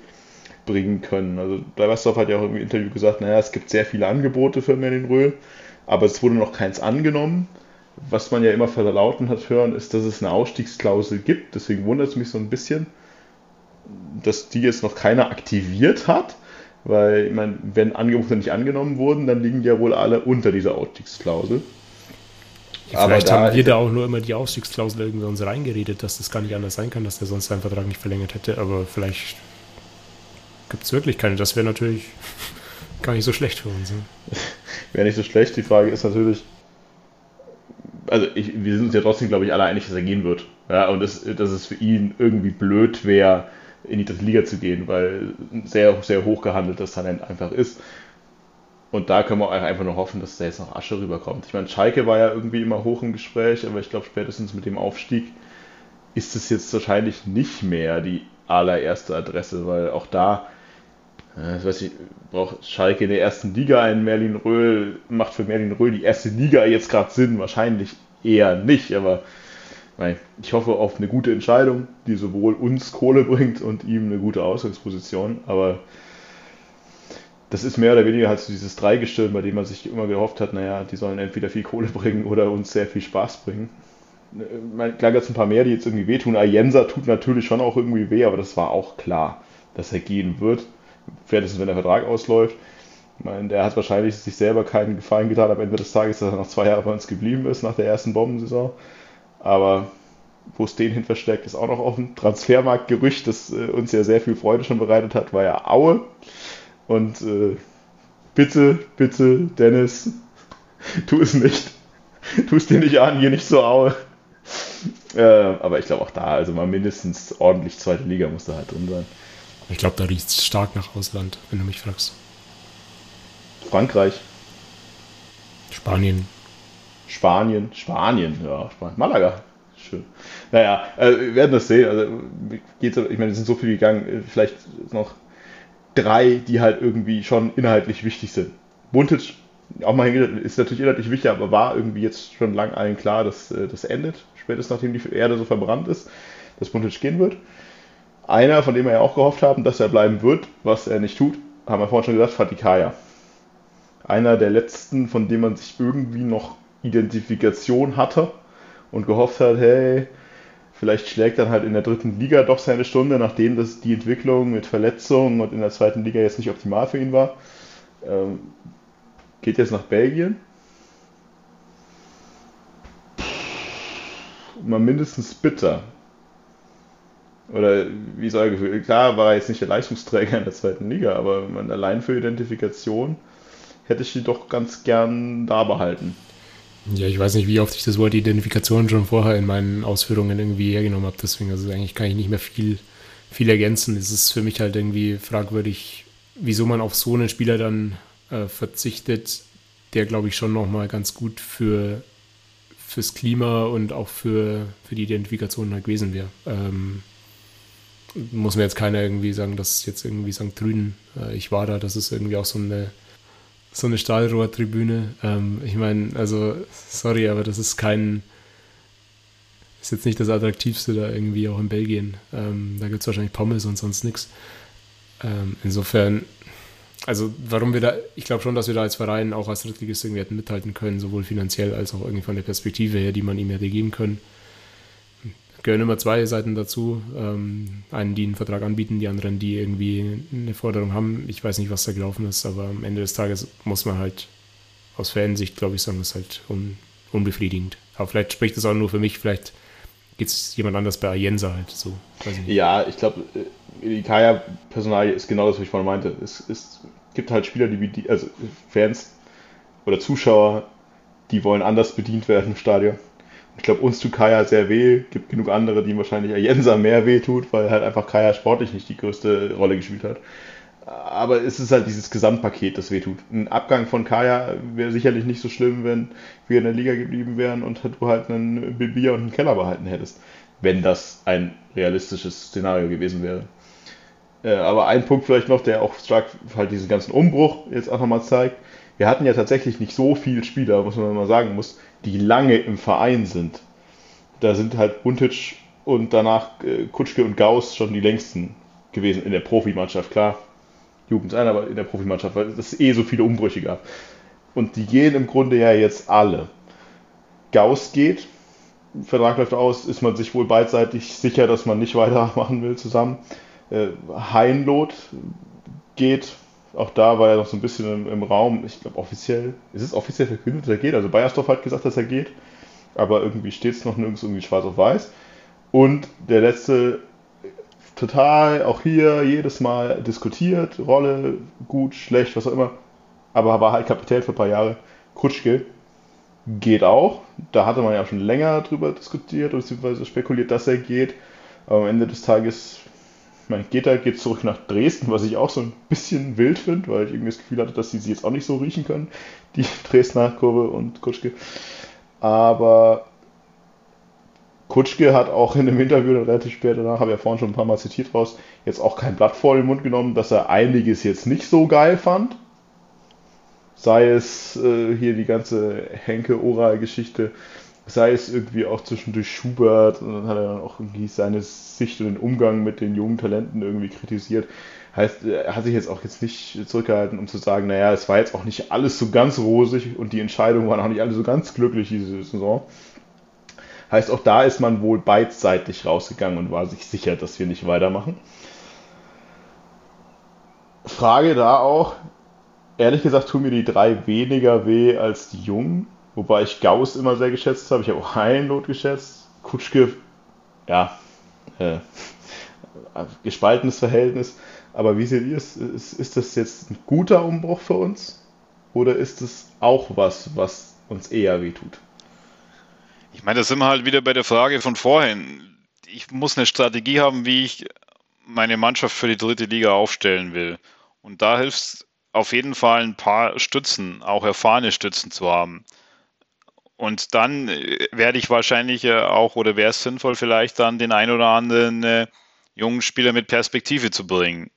bringen können. Also Weißdorf hat ja auch im Interview gesagt, naja, es gibt sehr viele Angebote für Merlin Röhl, aber es wurde noch keins angenommen. Was man ja immer verlauten hat hören, ist, dass es eine Ausstiegsklausel gibt. Deswegen wundert es mich so ein bisschen, dass die jetzt noch keiner aktiviert hat. Weil, ich meine, wenn Angebote nicht angenommen wurden, dann liegen die ja wohl alle unter dieser Ausstiegsklausel. Vielleicht haben wir da auch nur immer die Ausstiegsklausel irgendwie uns reingeredet, dass das gar nicht anders sein kann, dass der sonst seinen Vertrag nicht verlängert hätte. Aber vielleicht gibt es wirklich keine. Das wäre natürlich gar nicht so schlecht für uns. Ne? wäre nicht so schlecht. Die Frage ist natürlich, also ich, wir sind uns ja trotzdem, glaube ich, alle einig, dass er gehen wird. Ja, und das, dass es für ihn irgendwie blöd wäre, in die dritte Liga zu gehen, weil ein sehr, sehr hoch gehandeltes Talent einfach ist. Und da können wir auch einfach nur hoffen, dass da jetzt noch Asche rüberkommt. Ich meine, Schalke war ja irgendwie immer hoch im Gespräch, aber ich glaube, spätestens mit dem Aufstieg ist es jetzt wahrscheinlich nicht mehr die allererste Adresse, weil auch da, ich weiß nicht, braucht Schalke in der ersten Liga einen Merlin Röhl, macht für Merlin Röhl die erste Liga jetzt gerade Sinn? Wahrscheinlich eher nicht, aber ich hoffe auf eine gute Entscheidung, die sowohl uns Kohle bringt und ihm eine gute Ausgangsposition, aber das ist mehr oder weniger halt so dieses Dreigestirn, bei dem man sich immer gehofft hat, naja, die sollen entweder viel Kohle bringen oder uns sehr viel Spaß bringen. Klar gab es ein paar mehr, die jetzt irgendwie wehtun. Ayensa tut natürlich schon auch irgendwie weh, aber das war auch klar, dass er gehen wird. Spätestens, wenn der Vertrag ausläuft. Ich meine, der hat wahrscheinlich sich selber keinen Gefallen getan am Ende des Tages, dass er noch zwei Jahre bei uns geblieben ist nach der ersten Bombensaison. Aber wo es den hin verstärkt, ist auch noch offen. Transfermarktgerücht, das äh, uns ja sehr viel Freude schon bereitet hat, war ja Aue. Und äh, bitte, bitte, Dennis, tu es nicht. Tu es dir nicht an, hier nicht so Aue. Äh, aber ich glaube auch da, also mal mindestens ordentlich zweite Liga muss da halt drin sein. Ich glaube, da riecht es stark nach Ausland, wenn du mich fragst. Frankreich. Spanien. Spanien, Spanien, ja, Spanien. Malaga. Schön. Naja, äh, wir werden das sehen. Also, geht's, ich meine, es sind so viele gegangen. Vielleicht noch drei, die halt irgendwie schon inhaltlich wichtig sind. Buntic, auch mal ist natürlich inhaltlich wichtig, aber war irgendwie jetzt schon lang allen klar, dass äh, das endet, spätestens nachdem die Erde so verbrannt ist, dass Buntic gehen wird. Einer, von dem wir ja auch gehofft haben, dass er bleiben wird, was er nicht tut, haben wir vorhin schon gesagt, Fatikaya. Einer der letzten, von dem man sich irgendwie noch Identifikation hatte und gehofft hat, hey, Vielleicht schlägt dann halt in der dritten Liga doch seine Stunde, nachdem das die Entwicklung mit Verletzungen und in der zweiten Liga jetzt nicht optimal für ihn war. Ähm, geht jetzt nach Belgien. Mal mindestens bitter. Oder wie ist euer Gefühl? Klar war er jetzt nicht der Leistungsträger in der zweiten Liga, aber man, allein für Identifikation hätte ich die doch ganz gern da behalten. Ja, ich weiß nicht, wie oft ich das Wort Identifikation schon vorher in meinen Ausführungen irgendwie hergenommen habe. Deswegen, also eigentlich kann ich nicht mehr viel, viel ergänzen. Es ist für mich halt irgendwie fragwürdig, wieso man auf so einen Spieler dann äh, verzichtet, der, glaube ich, schon nochmal ganz gut für, fürs Klima und auch für, für die Identifikation halt gewesen wäre. Ähm, muss mir jetzt keiner irgendwie sagen, dass jetzt irgendwie St. Trüden, äh, ich war da, das ist irgendwie auch so eine so eine Stahlrohrtribüne. Ähm, ich meine, also, sorry, aber das ist kein, ist jetzt nicht das Attraktivste da irgendwie auch in Belgien. Ähm, da gibt es wahrscheinlich Pommes und sonst nichts. Ähm, insofern, also warum wir da, ich glaube schon, dass wir da als Verein auch als Drittligist irgendwie hätten mithalten können, sowohl finanziell als auch irgendwie von der Perspektive her, die man ihm hätte geben können gehören immer zwei Seiten dazu. Ähm, einen, die einen Vertrag anbieten, die anderen, die irgendwie eine Forderung haben. Ich weiß nicht, was da gelaufen ist, aber am Ende des Tages muss man halt aus Fansicht, glaube ich, sagen, ist halt un unbefriedigend. Aber vielleicht spricht das auch nur für mich, vielleicht geht es jemand anders bei Ayensa halt so. Ich ja, ich glaube, äh, die Kaya-Personalie ist genau das, was ich vorhin meinte. Es, es gibt halt Spieler, die, also Fans oder Zuschauer, die wollen anders bedient werden im Stadion. Ich glaube, uns tut Kaya sehr weh. Gibt genug andere, die wahrscheinlich Jensa mehr weh tut, weil halt einfach Kaya sportlich nicht die größte Rolle gespielt hat. Aber es ist halt dieses Gesamtpaket, das weh tut. Ein Abgang von Kaya wäre sicherlich nicht so schlimm, wenn wir in der Liga geblieben wären und du halt einen Bibier und einen Keller behalten hättest. Wenn das ein realistisches Szenario gewesen wäre. Äh, aber ein Punkt vielleicht noch, der auch stark halt diesen ganzen Umbruch jetzt auch nochmal zeigt. Wir hatten ja tatsächlich nicht so viele Spieler, muss man mal sagen muss, die lange im Verein sind. Da sind halt Buntic und danach äh, Kutschke und Gauss schon die längsten gewesen in der Profimannschaft. Klar, Jugend ein, aber in der Profimannschaft, weil es eh so viele Umbrüche gab. Und die gehen im Grunde ja jetzt alle. Gauss geht, Vertrag läuft aus, ist man sich wohl beidseitig sicher, dass man nicht weitermachen will zusammen. Äh, Heinloth geht, auch da war er noch so ein bisschen im, im Raum. Ich glaube, offiziell, ist es offiziell verkündet, dass er geht? Also Bayersdorf hat gesagt, dass er geht. aber irgendwie steht es noch nirgends irgendwie schwarz auf weiß. Und der letzte, total, auch hier jedes Mal diskutiert, Rolle, gut, schlecht, was auch immer, aber war halt Kapitän für ein paar Jahre. Kutschke geht auch. Da hatte man ja schon länger drüber diskutiert bzw. spekuliert, dass er geht. Aber am Ende des Tages, mein, geht er, geht zurück nach Dresden, was ich auch so ein bisschen wild finde, weil ich irgendwie das Gefühl hatte, dass sie sie jetzt auch nicht so riechen können, die Dresdner Kurve und Kutschke. Aber Kutschke hat auch in dem Interview relativ spät danach, habe ich ja vorhin schon ein paar Mal zitiert raus, jetzt auch kein Blatt vor den Mund genommen, dass er einiges jetzt nicht so geil fand. Sei es äh, hier die ganze Henke-Oral-Geschichte, sei es irgendwie auch zwischendurch Schubert und dann hat er dann auch irgendwie seine Sicht und den Umgang mit den jungen Talenten irgendwie kritisiert. Heißt, er hat sich jetzt auch jetzt nicht zurückgehalten, um zu sagen, naja, es war jetzt auch nicht alles so ganz rosig und die Entscheidungen waren auch nicht alle so ganz glücklich diese Saison. Heißt, auch da ist man wohl beidseitig rausgegangen und war sich sicher, dass wir nicht weitermachen. Frage da auch, ehrlich gesagt tun mir die drei weniger weh als die Jungen, wobei ich Gauss immer sehr geschätzt habe. Ich habe auch Heinlot geschätzt. Kutschke, ja, äh, gespaltenes Verhältnis. Aber wie seht ihr es? Ist, ist das jetzt ein guter Umbruch für uns? Oder ist es auch was, was uns eher wehtut? Ich meine, da sind wir halt wieder bei der Frage von vorhin. Ich muss eine Strategie haben, wie ich meine Mannschaft für die dritte Liga aufstellen will. Und da hilft es auf jeden Fall ein paar Stützen, auch erfahrene Stützen zu haben. Und dann äh, werde ich wahrscheinlich auch, oder wäre es sinnvoll, vielleicht dann den ein oder anderen äh, jungen Spieler mit Perspektive zu bringen,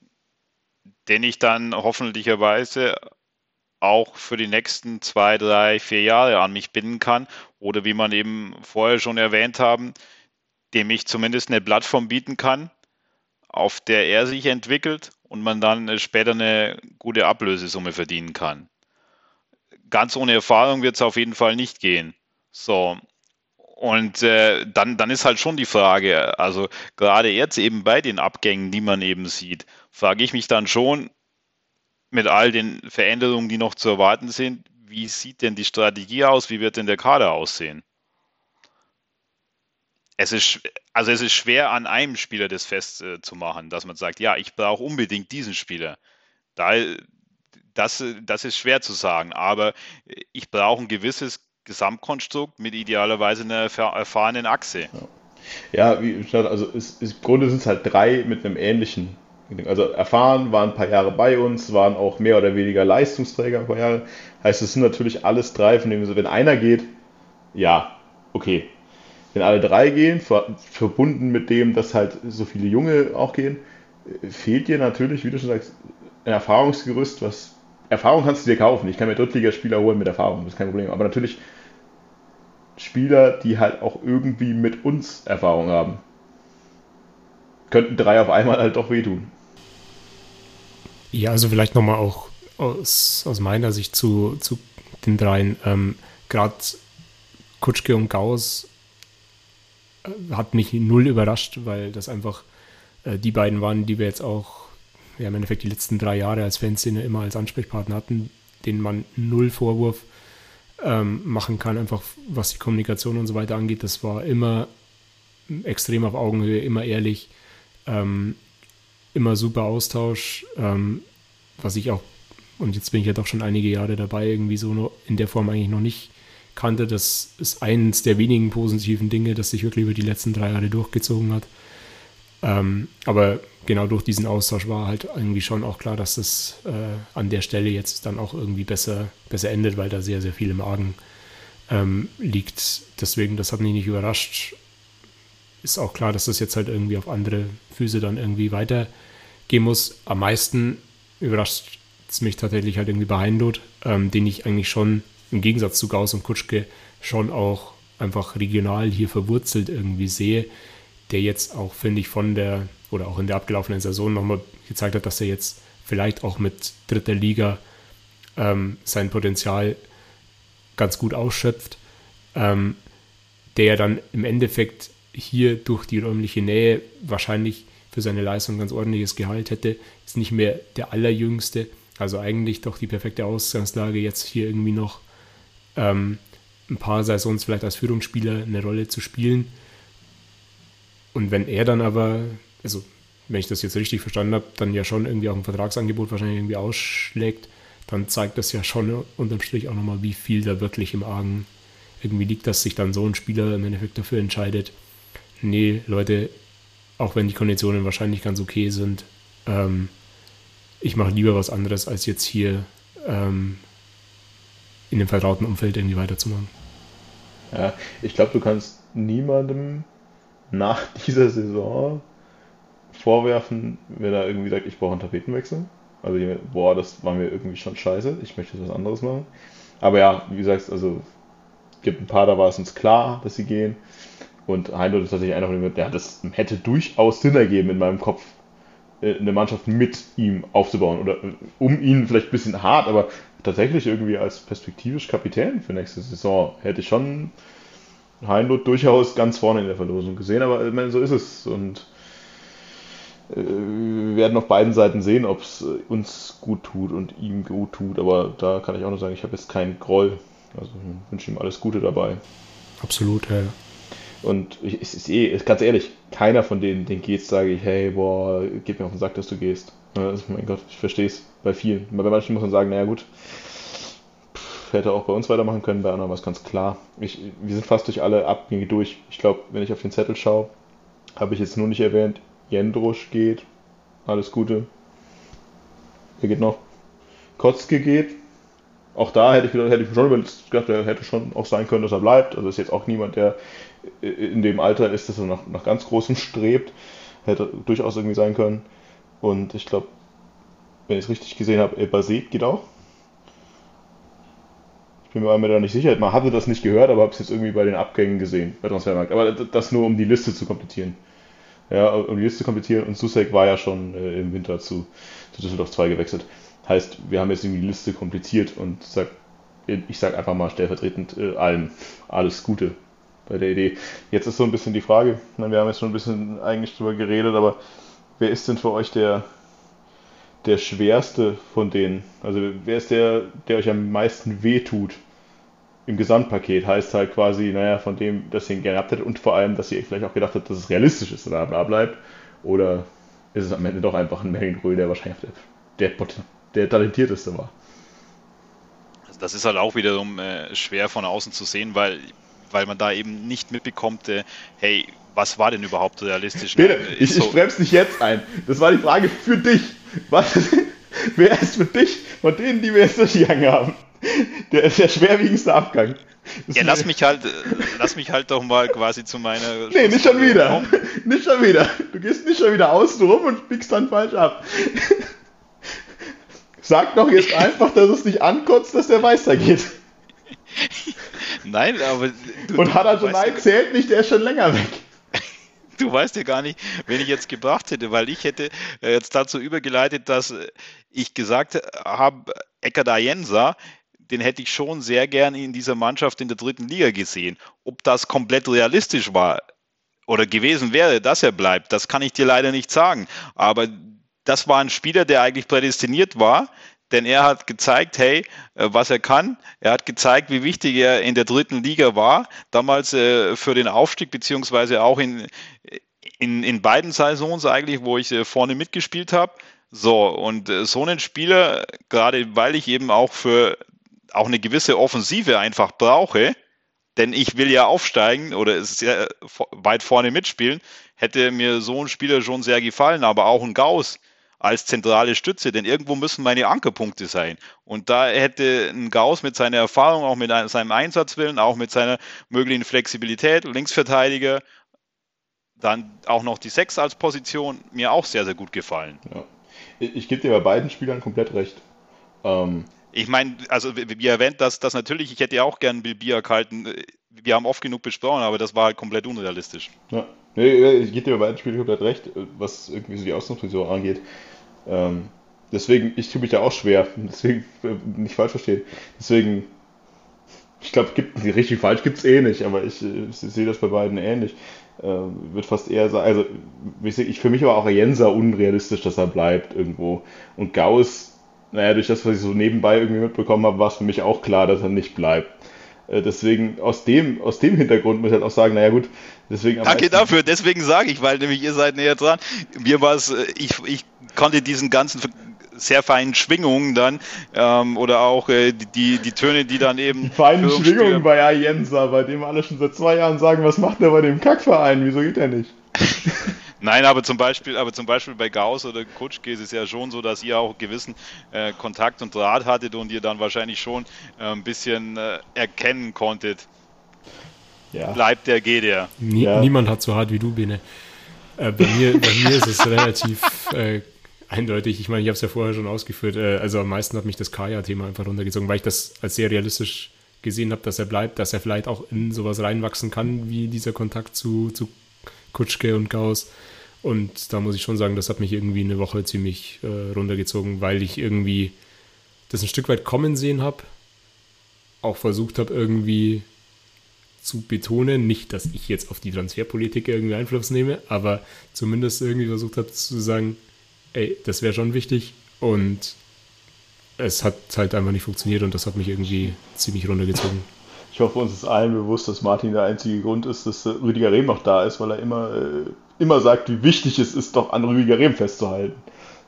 den ich dann hoffentlicherweise auch für die nächsten zwei, drei, vier Jahre an mich binden kann oder wie man eben vorher schon erwähnt haben, dem ich zumindest eine Plattform bieten kann, auf der er sich entwickelt und man dann später eine gute Ablösesumme verdienen kann. Ganz ohne Erfahrung wird es auf jeden Fall nicht gehen. So. Und äh, dann, dann ist halt schon die Frage, also gerade jetzt eben bei den Abgängen, die man eben sieht, frage ich mich dann schon, mit all den Veränderungen, die noch zu erwarten sind, wie sieht denn die Strategie aus? Wie wird denn der Kader aussehen? Es ist, also es ist schwer an einem Spieler das festzumachen, äh, dass man sagt, ja, ich brauche unbedingt diesen Spieler. Da, das, das ist schwer zu sagen, aber ich brauche ein gewisses Gesamtkonstrukt mit idealerweise einer erfahrenen Achse. Ja, wie gesagt, also es, im Grunde sind es halt drei mit einem ähnlichen also erfahren, waren ein paar Jahre bei uns, waren auch mehr oder weniger Leistungsträger ein paar Jahre. Heißt, es sind natürlich alles drei, von denen, wenn einer geht, ja, okay. Wenn alle drei gehen, verbunden mit dem, dass halt so viele Junge auch gehen, fehlt dir natürlich, wie du schon sagst, ein Erfahrungsgerüst, was Erfahrung kannst du dir kaufen. Ich kann mir Drittligaspieler holen mit Erfahrung, das ist kein Problem. Aber natürlich Spieler, die halt auch irgendwie mit uns Erfahrung haben. Könnten drei auf einmal halt doch wehtun. Ja, also vielleicht nochmal auch aus, aus meiner Sicht zu, zu den dreien. Ähm, Gerade Kutschke und Gauss äh, hat mich null überrascht, weil das einfach äh, die beiden waren, die wir jetzt auch ja, im Endeffekt die letzten drei Jahre als Fanszene immer als Ansprechpartner hatten, denen man null Vorwurf ähm, machen kann, einfach was die Kommunikation und so weiter angeht. Das war immer extrem auf Augenhöhe, immer ehrlich. Ähm, immer super Austausch, ähm, was ich auch, und jetzt bin ich ja doch schon einige Jahre dabei, irgendwie so in der Form eigentlich noch nicht kannte. Das ist eines der wenigen positiven Dinge, das sich wirklich über die letzten drei Jahre durchgezogen hat. Ähm, aber genau durch diesen Austausch war halt irgendwie schon auch klar, dass das äh, an der Stelle jetzt dann auch irgendwie besser, besser endet, weil da sehr, sehr viel im Argen ähm, liegt. Deswegen, das hat mich nicht überrascht ist auch klar, dass das jetzt halt irgendwie auf andere Füße dann irgendwie weitergehen muss. Am meisten überrascht es mich tatsächlich halt irgendwie bei Heindot, ähm, den ich eigentlich schon im Gegensatz zu Gauss und Kutschke schon auch einfach regional hier verwurzelt irgendwie sehe, der jetzt auch, finde ich, von der oder auch in der abgelaufenen Saison nochmal gezeigt hat, dass er jetzt vielleicht auch mit dritter Liga ähm, sein Potenzial ganz gut ausschöpft, ähm, der dann im Endeffekt hier durch die räumliche Nähe wahrscheinlich für seine Leistung ganz ordentliches Gehalt hätte, ist nicht mehr der allerjüngste. Also eigentlich doch die perfekte Ausgangslage, jetzt hier irgendwie noch ähm, ein paar Saisons vielleicht als Führungsspieler eine Rolle zu spielen. Und wenn er dann aber, also wenn ich das jetzt richtig verstanden habe, dann ja schon irgendwie auch ein Vertragsangebot wahrscheinlich irgendwie ausschlägt, dann zeigt das ja schon unterm Strich auch nochmal, wie viel da wirklich im Argen irgendwie liegt, dass sich dann so ein Spieler im Endeffekt dafür entscheidet, nee, Leute, auch wenn die Konditionen wahrscheinlich ganz okay sind, ähm, ich mache lieber was anderes, als jetzt hier ähm, in dem vertrauten Umfeld irgendwie weiterzumachen. Ja, ich glaube, du kannst niemandem nach dieser Saison vorwerfen, wenn er irgendwie sagt, ich brauche einen Tapetenwechsel. Also, boah, das war mir irgendwie schon scheiße, ich möchte was anderes machen. Aber ja, wie gesagt, also gibt ein paar, da war es uns klar, dass sie gehen. Und Heindl ist tatsächlich einer von denen, der das hätte durchaus Sinn ergeben in meinem Kopf, äh, eine Mannschaft mit ihm aufzubauen. Oder äh, um ihn vielleicht ein bisschen hart, aber tatsächlich irgendwie als perspektivisch Kapitän für nächste Saison hätte ich schon Heinrich durchaus ganz vorne in der Verlosung gesehen, aber meine, so ist es. Und äh, wir werden auf beiden Seiten sehen, ob es uns gut tut und ihm gut tut. Aber da kann ich auch nur sagen, ich habe jetzt keinen Groll. Also ich wünsche ihm alles Gute dabei. Absolut, ja. Und es ist eh, ganz ehrlich, keiner von denen, den geht's, sage ich, hey, boah, gib mir auf den Sack, dass du gehst. Also, mein Gott, ich verstehe es bei vielen. Bei manchen muss man sagen, naja gut, pff, hätte auch bei uns weitermachen können, bei anderen war es ganz klar. Ich, wir sind fast durch alle Abgänge durch. Ich glaube, wenn ich auf den Zettel schaue, habe ich jetzt nur nicht erwähnt, Jendrusch geht, alles Gute. Wer geht noch? Kotzke geht. Auch da hätte ich, hätte ich schon gedacht, der hätte schon auch sein können, dass er bleibt. Also ist jetzt auch niemand, der in dem Alter ist, dass er nach, nach ganz Großem strebt. Hätte durchaus irgendwie sein können. Und ich glaube, wenn ich es richtig gesehen habe, Baset geht auch. Ich bin mir da nicht sicher. Man hatte das nicht gehört, aber habe es jetzt irgendwie bei den Abgängen gesehen, bei Transfermarkt. Aber das nur, um die Liste zu komplettieren. Ja, um Liste zu komplettieren. Und Susek war ja schon äh, im Winter zu, zu Düsseldorf 2 gewechselt. Heißt, wir haben jetzt irgendwie die Liste kompliziert und sag, ich sage einfach mal stellvertretend äh, allen alles Gute bei der Idee. Jetzt ist so ein bisschen die Frage, wir haben jetzt schon ein bisschen eigentlich drüber geredet, aber wer ist denn für euch der, der schwerste von denen? Also wer ist der, der euch am meisten wehtut im Gesamtpaket? Heißt halt quasi, naja, von dem, dass ihr ihn gerne habt und vor allem, dass ihr vielleicht auch gedacht habt, dass es realistisch ist, dass er da bleibt. Oder ist es am Ende doch einfach ein Merlin Röhl, der wahrscheinlich der, der, der talentierteste war? Also das ist halt auch wiederum äh, schwer von außen zu sehen, weil, weil man da eben nicht mitbekommt, äh, hey, was war denn überhaupt realistisch? Bitte, ne? ich, so ich bremse dich jetzt ein. Das war die Frage für dich. Was, wer ist für dich von denen, die wir jetzt durchgegangen haben, der, der schwerwiegendste Abgang? Das ja, lass mich halt, lass mich halt doch mal quasi zu meiner. Nee, nicht schon wieder. Kommen. Nicht schon wieder. Du gehst nicht schon wieder außen rum und biegst dann falsch ab. Sag doch jetzt einfach, dass es dich ankotzt, dass der weitergeht. Nein, aber. Du, und Harajonai zählt nicht, der ist schon länger weg. Du weißt ja gar nicht, wen ich jetzt gebracht hätte, weil ich hätte äh, jetzt dazu übergeleitet, dass äh, ich gesagt habe, Eckert Ayensa, den hätte ich schon sehr gerne in dieser Mannschaft in der dritten Liga gesehen. Ob das komplett realistisch war oder gewesen wäre, dass er bleibt, das kann ich dir leider nicht sagen. Aber das war ein Spieler, der eigentlich prädestiniert war, denn er hat gezeigt, hey, äh, was er kann. Er hat gezeigt, wie wichtig er in der dritten Liga war, damals äh, für den Aufstieg, beziehungsweise auch in, in, in beiden Saisons eigentlich, wo ich äh, vorne mitgespielt habe. So, und so einen Spieler, gerade weil ich eben auch für auch eine gewisse Offensive einfach brauche, denn ich will ja aufsteigen oder sehr weit vorne mitspielen, hätte mir so ein Spieler schon sehr gefallen, aber auch ein Gauss als zentrale Stütze, denn irgendwo müssen meine Ankerpunkte sein. Und da hätte ein Gauss mit seiner Erfahrung, auch mit seinem Einsatzwillen, auch mit seiner möglichen Flexibilität, Linksverteidiger, dann auch noch die Sechs als Position, mir auch sehr, sehr gut gefallen. Ja. Ich, ich gebe dir bei beiden Spielern komplett recht. Ähm, ich meine, also wie erwähnt, dass das natürlich, ich hätte ja auch gern Bill Bier gehalten. Wir haben oft genug besprochen, aber das war halt komplett unrealistisch. Ja, nee, ich gebe dir bei beiden Spielen komplett recht, was irgendwie so die Ausgangsposition angeht. Ähm, deswegen, ich tue mich da auch schwer, deswegen äh, nicht falsch verstehen. Deswegen, ich glaube, richtig falsch gibt es eh nicht, aber ich, ich, ich sehe das bei beiden ähnlich. Ähm, wird fast eher sagen, also ich, für mich war auch Jenser unrealistisch, dass er bleibt irgendwo. Und Gauss, naja, durch das, was ich so nebenbei irgendwie mitbekommen habe, war es für mich auch klar, dass er nicht bleibt. Äh, deswegen, aus dem, aus dem Hintergrund muss ich halt auch sagen, naja gut, deswegen. Danke dafür, deswegen sage ich, weil nämlich ihr seid näher dran. Mir war es, äh, ich, ich konnte diesen ganzen sehr feinen Schwingungen dann ähm, oder auch äh, die, die Töne, die dann eben. Die feinen Schwingungen bei Ayensa, bei dem alle schon seit zwei Jahren sagen, was macht der bei dem Kackverein? Wieso geht der nicht? Nein, aber zum Beispiel, aber zum Beispiel bei Gauss oder Kutschke ist es ja schon so, dass ihr auch gewissen äh, Kontakt und Draht hattet und ihr dann wahrscheinlich schon äh, ein bisschen äh, erkennen konntet. Ja. Bleibt der, geht der. Nie, ja. Niemand hat so hart wie du, Bene. Äh, bei, mir, bei mir ist es relativ äh, eindeutig. Ich meine, ich habe es ja vorher schon ausgeführt. Äh, also am meisten hat mich das Kaya-Thema einfach runtergezogen, weil ich das als sehr realistisch gesehen habe, dass er bleibt, dass er vielleicht auch in sowas reinwachsen kann, wie dieser Kontakt zu, zu Kutschke und Gauss. Und da muss ich schon sagen, das hat mich irgendwie eine Woche ziemlich äh, runtergezogen, weil ich irgendwie das ein Stück weit kommen sehen habe. Auch versucht habe, irgendwie zu betonen, nicht, dass ich jetzt auf die Transferpolitik irgendwie Einfluss nehme, aber zumindest irgendwie versucht habe zu sagen, ey, das wäre schon wichtig und es hat halt einfach nicht funktioniert und das hat mich irgendwie ziemlich runtergezogen. Ich hoffe, uns ist allen bewusst, dass Martin der einzige Grund ist, dass Rüdiger Rehm noch da ist, weil er immer, äh, immer sagt, wie wichtig es ist, doch an Rüdiger Rehm festzuhalten.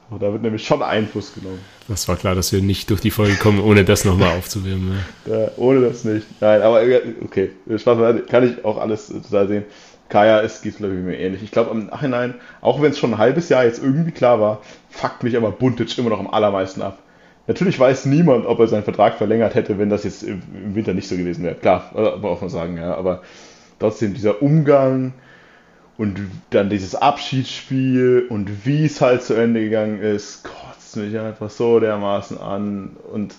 Und da wird nämlich schon Einfluss genommen. Das war klar, dass wir nicht durch die Folge kommen, ohne das nochmal aufzuwärmen. Ne? Ja, ohne das nicht. Nein, aber okay, Spaß kann ich auch alles total sehen. Kaya ist, geht glaube ich mir ähnlich. Ich glaube im Nachhinein, auch wenn es schon ein halbes Jahr jetzt irgendwie klar war, fuckt mich aber Buntic immer noch am allermeisten ab. Natürlich weiß niemand, ob er seinen Vertrag verlängert hätte, wenn das jetzt im Winter nicht so gewesen wäre. Klar, muss man sagen, ja. Aber trotzdem dieser Umgang und dann dieses Abschiedsspiel und wie es halt zu Ende gegangen ist, kotzt mich einfach so dermaßen an. Und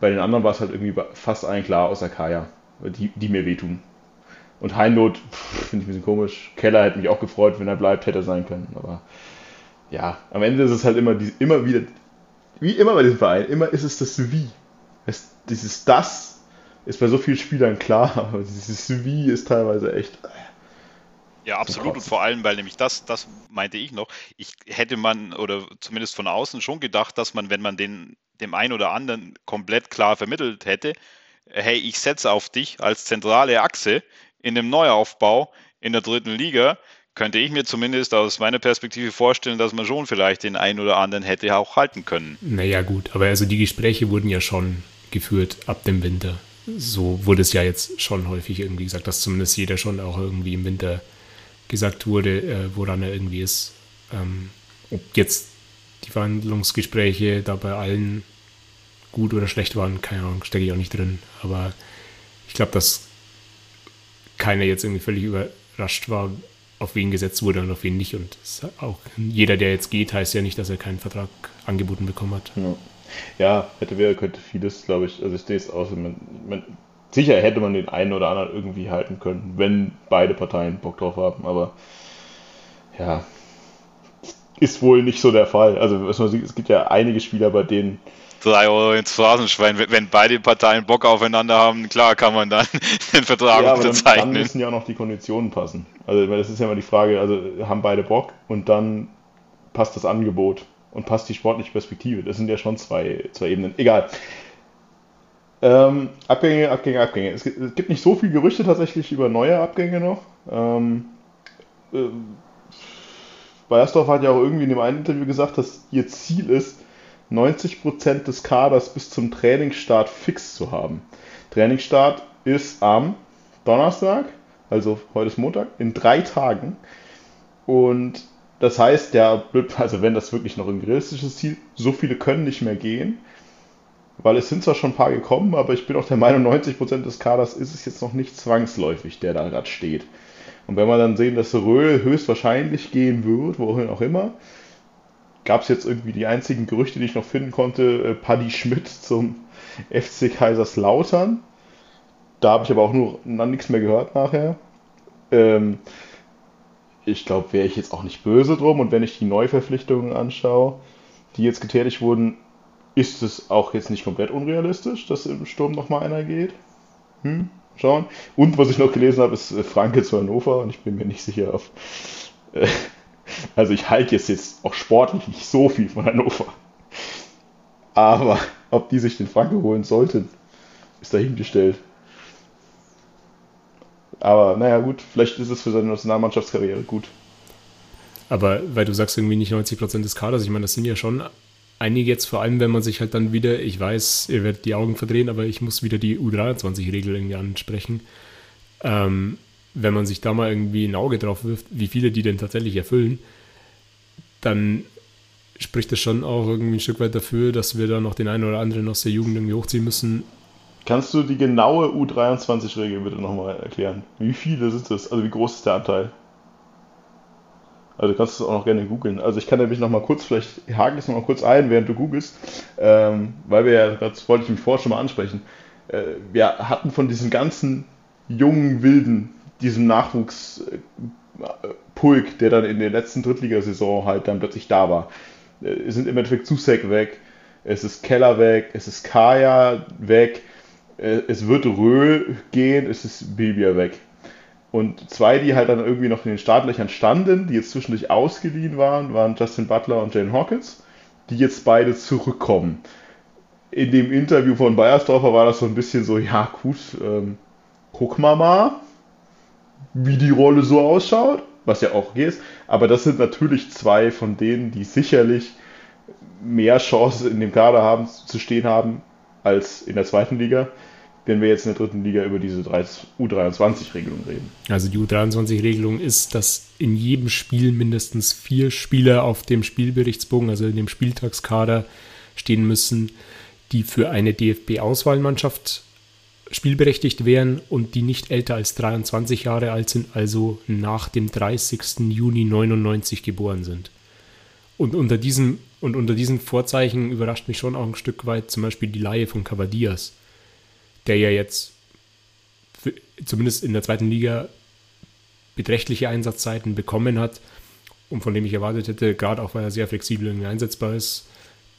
bei den anderen war es halt irgendwie fast allen klar, außer Kaya, die, die mir wehtun. Und Heinloth finde ich ein bisschen komisch. Keller hätte mich auch gefreut, wenn er bleibt, hätte er sein können. Aber ja, am Ende ist es halt immer, die, immer wieder wie immer bei diesem Verein, immer ist es das Wie. Es, dieses Das ist bei so vielen Spielern klar, aber dieses Wie ist teilweise echt. Ja, absolut. Und vor allem, weil nämlich das, das meinte ich noch, ich hätte man, oder zumindest von außen schon gedacht, dass man, wenn man den, dem einen oder anderen komplett klar vermittelt hätte, hey, ich setze auf dich als zentrale Achse in einem Neuaufbau in der dritten Liga, könnte ich mir zumindest aus meiner Perspektive vorstellen, dass man schon vielleicht den einen oder anderen hätte auch halten können. Naja, gut, aber also die Gespräche wurden ja schon geführt ab dem Winter. So wurde es ja jetzt schon häufig irgendwie gesagt, dass zumindest jeder schon auch irgendwie im Winter gesagt wurde, äh, woran er irgendwie ist. Ähm, ob jetzt die Verhandlungsgespräche da bei allen gut oder schlecht waren, keine Ahnung, stecke ich auch nicht drin. Aber ich glaube, dass keiner jetzt irgendwie völlig überrascht war, auf wen gesetzt wurde und auf wen nicht. Und auch jeder, der jetzt geht, heißt ja nicht, dass er keinen Vertrag angeboten bekommen hat. Ja, ja hätte wäre, könnte vieles, glaube ich, also ich sehe es aus. Man, man, sicher hätte man den einen oder anderen irgendwie halten können, wenn beide Parteien Bock drauf haben, aber ja, ist wohl nicht so der Fall. Also es gibt ja einige Spieler, bei denen 3 Euro ins Phrasenschwein. Wenn beide Parteien Bock aufeinander haben, klar kann man dann den Vertrag ja, unterzeichnen. Dann, dann müssen ja auch noch die Konditionen passen. Also das ist ja immer die Frage, also haben beide Bock und dann passt das Angebot und passt die sportliche Perspektive. Das sind ja schon zwei, zwei Ebenen. Egal. Ähm, Abgänge, Abgänge, Abgänge. Es gibt, es gibt, nicht so viele Gerüchte tatsächlich über neue Abgänge noch. Ähm, äh, Bayersdorf hat ja auch irgendwie in dem einen Interview gesagt, dass ihr Ziel ist, 90% des Kaders bis zum Trainingsstart fix zu haben. Trainingsstart ist am Donnerstag, also heute ist Montag, in drei Tagen. Und das heißt, ja, also wenn das wirklich noch ein realistisches Ziel, so viele können nicht mehr gehen, weil es sind zwar schon ein paar gekommen, aber ich bin auch der Meinung, 90% des Kaders ist es jetzt noch nicht zwangsläufig, der da gerade steht. Und wenn wir dann sehen, dass Röhl höchstwahrscheinlich gehen wird, wohin auch immer, gab es jetzt irgendwie die einzigen Gerüchte, die ich noch finden konnte, äh, Paddy Schmidt zum FC Kaiserslautern. Da habe ich aber auch nur nichts mehr gehört nachher. Ähm, ich glaube, wäre ich jetzt auch nicht böse drum. Und wenn ich die Neuverpflichtungen anschaue, die jetzt getätigt wurden, ist es auch jetzt nicht komplett unrealistisch, dass im Sturm nochmal einer geht. Hm, schauen. Und was ich noch gelesen habe, ist äh, Franke zu Hannover und ich bin mir nicht sicher, auf, also ich halte jetzt, jetzt auch sportlich nicht so viel von Hannover. Aber ob die sich den Franke holen sollten, ist dahingestellt. Aber naja, gut, vielleicht ist es für seine Nationalmannschaftskarriere gut. Aber weil du sagst irgendwie nicht 90 Prozent des Kaders, ich meine, das sind ja schon einige jetzt, vor allem wenn man sich halt dann wieder, ich weiß, ihr werdet die Augen verdrehen, aber ich muss wieder die U23-Regel irgendwie ansprechen. Ähm, wenn man sich da mal irgendwie ein Auge drauf wirft, wie viele die denn tatsächlich erfüllen, dann spricht das schon auch irgendwie ein Stück weit dafür, dass wir da noch den einen oder anderen aus der Jugend irgendwie hochziehen müssen. Kannst du die genaue U23-Regel bitte nochmal erklären? Wie viele sind das? Also wie groß ist der Anteil? Also du kannst es auch noch gerne googeln. Also ich kann nämlich noch mal kurz, vielleicht hake ich es noch mal kurz ein, während du googelst, ähm, weil wir ja, das wollte ich mich vorher schon mal ansprechen, äh, wir hatten von diesen ganzen jungen Wilden, diesem Nachwuchspulk, der dann in der letzten Drittligasaison halt dann plötzlich da war. Äh, es sind im Endeffekt Zusek weg, es ist Keller weg, es ist Kaya weg, äh, es wird Röhl gehen, es ist Bibia weg. Und zwei, die halt dann irgendwie noch in den Startlöchern standen, die jetzt zwischendurch ausgeliehen waren, waren Justin Butler und Jane Hawkins, die jetzt beide zurückkommen. In dem Interview von Bayersdorfer war das so ein bisschen so, ja gut, ähm, guck mal mal, wie die Rolle so ausschaut, was ja auch ist. Aber das sind natürlich zwei von denen, die sicherlich mehr Chance in dem Kader haben, zu stehen haben, als in der zweiten Liga wenn wir jetzt in der dritten Liga über diese U23-Regelung reden. Also die U23-Regelung ist, dass in jedem Spiel mindestens vier Spieler auf dem Spielberichtsbogen, also in dem Spieltagskader, stehen müssen, die für eine DFB-Auswahlmannschaft spielberechtigt wären und die nicht älter als 23 Jahre alt sind, also nach dem 30. Juni 99 geboren sind. Und unter diesen, und unter diesen Vorzeichen überrascht mich schon auch ein Stück weit zum Beispiel die Laie von Cavadias der ja jetzt für, zumindest in der zweiten Liga beträchtliche Einsatzzeiten bekommen hat und von dem ich erwartet hätte, gerade auch weil er sehr flexibel irgendwie einsetzbar ist,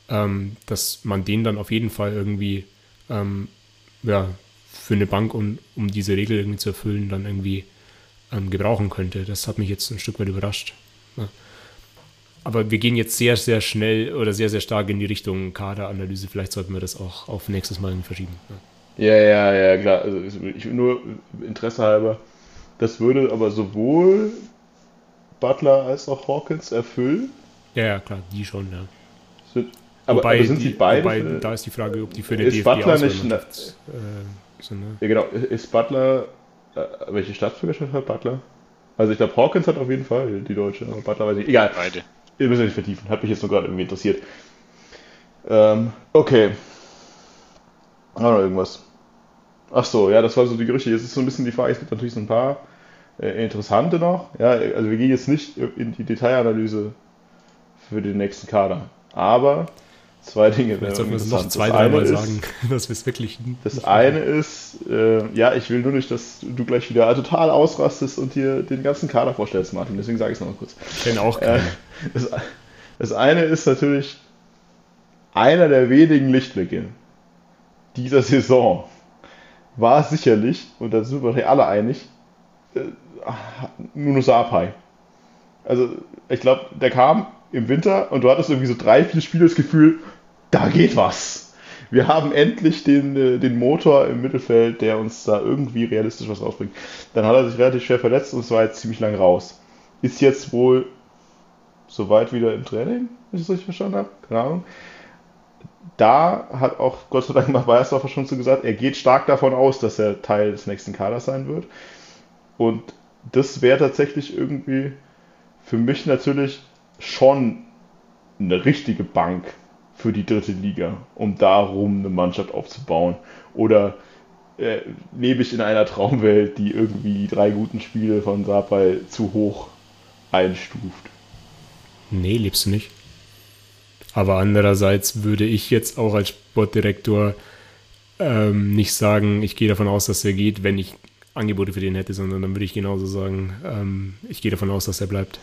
ähm, dass man den dann auf jeden Fall irgendwie ähm, ja, für eine Bank, um, um diese Regel irgendwie zu erfüllen, dann irgendwie ähm, gebrauchen könnte. Das hat mich jetzt ein Stück weit überrascht. Ja. Aber wir gehen jetzt sehr, sehr schnell oder sehr, sehr stark in die Richtung Kaderanalyse. Vielleicht sollten wir das auch auf nächstes Mal verschieben. Ja. Ja, ja, ja, klar. Also ich, nur Interesse halber. Das würde aber sowohl Butler als auch Hawkins erfüllen. Ja, ja, klar, die schon, ja. Sind, aber, wobei aber sind die, die beide? Wobei, da ist die Frage, ob die für den ist DFB Butler nicht äh, sind. Ne? Ja, genau. Ist Butler, äh, welche Staatsbürgerschaft hat Butler? Also ich glaube, Hawkins hat auf jeden Fall die deutsche, aber Butler weiß ich. Egal. Beide. Ihr müsst nicht vertiefen. Hat mich jetzt nur gerade irgendwie interessiert. Ähm, okay. Auch noch irgendwas. Ach so, ja, das war so die Gerüchte. Jetzt ist so ein bisschen die Frage, es gibt natürlich so ein paar äh, interessante noch. Ja, also wir gehen jetzt nicht in die Detailanalyse für den nächsten Kader. Aber zwei Dinge. Jetzt sollten wir es noch zwei, dreimal sagen, dass wir es wirklich. Das eine ist, äh, ja, ich will nur nicht, dass du gleich wieder total ausrastest und dir den ganzen Kader vorstellst, Martin. Deswegen sage ich es noch mal kurz. Ich kenne auch keinen. Äh, das, das eine ist natürlich einer der wenigen Lichtblicke dieser Saison war sicherlich, und da sind wir alle einig, äh, Nuno Sapai. Also, ich glaube, der kam im Winter und du hattest irgendwie so drei, vier Spiele das Gefühl, da geht was. Wir haben endlich den, äh, den Motor im Mittelfeld, der uns da irgendwie realistisch was rausbringt. Dann hat er sich relativ schwer verletzt und es war jetzt ziemlich lang raus. Ist jetzt wohl soweit wieder im Training, wenn ich es richtig verstanden habe. Keine Ahnung da hat auch Gott sei Dank mal Bayersdorfer schon zu gesagt, er geht stark davon aus, dass er Teil des nächsten Kaders sein wird. Und das wäre tatsächlich irgendwie für mich natürlich schon eine richtige Bank für die dritte Liga, um darum eine Mannschaft aufzubauen. Oder äh, lebe ich in einer Traumwelt, die irgendwie die drei guten Spiele von Sapai zu hoch einstuft? Nee, lebst du nicht. Aber andererseits würde ich jetzt auch als Sportdirektor ähm, nicht sagen, ich gehe davon aus, dass er geht, wenn ich Angebote für den hätte, sondern dann würde ich genauso sagen, ähm, ich gehe davon aus, dass er bleibt.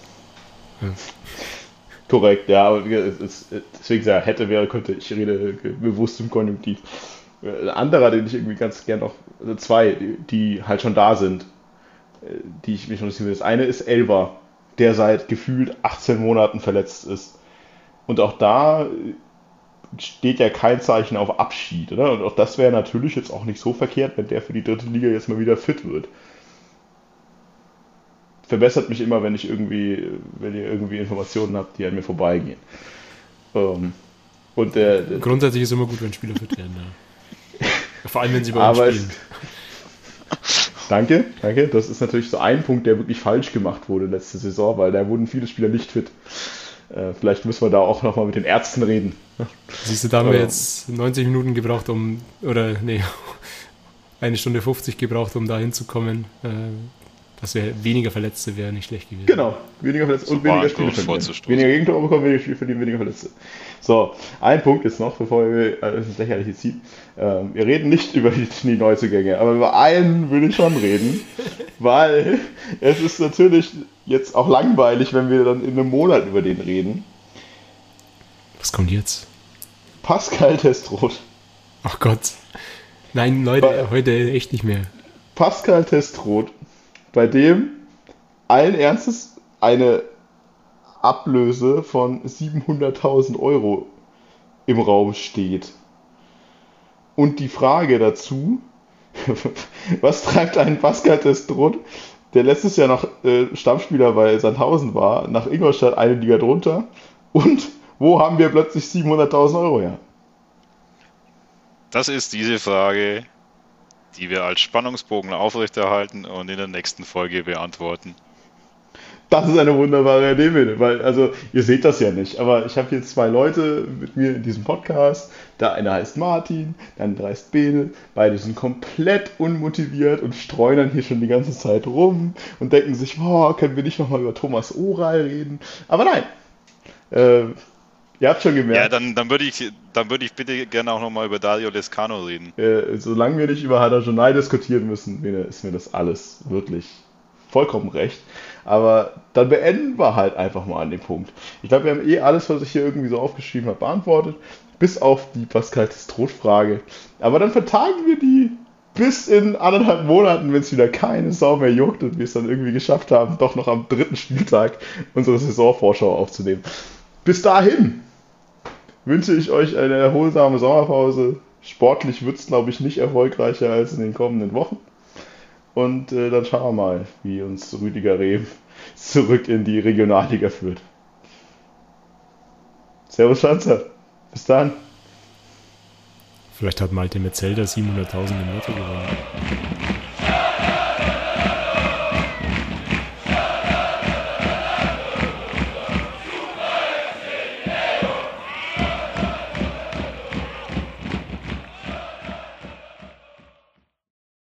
Korrekt, ja, aber es, deswegen ja, hätte, wäre, könnte, ich rede bewusst im Konjunktiv. Ein anderer, den ich irgendwie ganz gern noch, also zwei, die, die halt schon da sind, äh, die ich mich noch nicht will. Das eine ist Elva, der seit gefühlt 18 Monaten verletzt ist. Und auch da steht ja kein Zeichen auf Abschied. Oder? Und auch das wäre natürlich jetzt auch nicht so verkehrt, wenn der für die dritte Liga jetzt mal wieder fit wird. Verbessert mich immer, wenn ich irgendwie, wenn ihr irgendwie Informationen habt, die an mir vorbeigehen. Ähm, und der, der, Grundsätzlich ist es immer gut, wenn Spieler fit werden. Ja. Vor allem, wenn sie bei uns spielen. es, danke, danke. Das ist natürlich so ein Punkt, der wirklich falsch gemacht wurde letzte Saison, weil da wurden viele Spieler nicht fit. Äh, vielleicht müssen wir da auch nochmal mit den Ärzten reden. Siehst du, da haben wir Ähm. jetzt 90 Minuten gebraucht, um, oder nee, eine Stunde 50 gebraucht, um da hinzukommen. Äh, dass wir weniger Verletzte wäre nicht schlecht gewesen. Genau, weniger Verletzte und weniger Spiele verlieren. Weniger Gegentore bekommen, weniger Spiele verlieren, weniger Verletzte. So, ein Punkt ist noch, bevor wir äh, das lächerliche ziehen. Ähm, wir reden nicht über die, die Neuzugänge, aber über einen würde ich schon reden, weil es ist natürlich jetzt auch langweilig, wenn wir dann in einem Monat über den reden. Was kommt jetzt? Pascal Testroth. Ach Gott. Nein, Leute, Weil- heute echt nicht mehr. Pascal Testroth, bei dem allen Ernstes eine Ablöse von 700.000 Euro im Raum steht. Und die Frage dazu, was treibt ein Pascal Testroth, der letztes Jahr noch äh, Stammspieler bei Sandhausen war, nach Ingolstadt eine Liga drunter? Und wo haben wir plötzlich 700.000 Euro her? Das ist diese Frage, die wir als Spannungsbogen aufrechterhalten und in der nächsten Folge beantworten. Das ist eine wunderbare Idee, bitte, weil, also, ihr seht das ja nicht, aber ich habe hier zwei Leute mit mir in diesem Podcast. Der eine heißt Martin, der andere heißt Bene. Beide sind komplett unmotiviert und streuen dann hier schon die ganze Zeit rum und denken sich, boah, können wir nicht nochmal über Thomas Oral reden? Aber nein. Äh, ihr habt schon Ja, gemerkt, dann, dann würde ich, dann würde ich bitte gerne auch nochmal über Dario Lescano reden. äh, solange wir nicht über Hadajonai diskutieren müssen, ist mir das alles wirklich vollkommen recht. Aber dann beenden wir halt einfach mal an dem Punkt. Ich glaube, wir haben eh alles, was ich hier irgendwie so aufgeschrieben habe, beantwortet. Bis auf die Pascal Testroth-Frage. Aber dann vertagen wir die bis in anderthalb Monaten, wenn es wieder keine Sau mehr juckt und wir es dann irgendwie geschafft haben, doch noch am dritten Spieltag unsere Saisonvorschau aufzunehmen. Bis dahin wünsche ich euch eine erholsame Sommerpause. Sportlich wird es, glaube ich, nicht erfolgreicher als in den kommenden Wochen. Und äh, dann schauen wir mal, wie uns Rüdiger Rehm zurück in die Regionalliga führt. Servus Schanzer. Bis dann. Vielleicht hat Malte Metzelder 700.000 im Lotto gewonnen.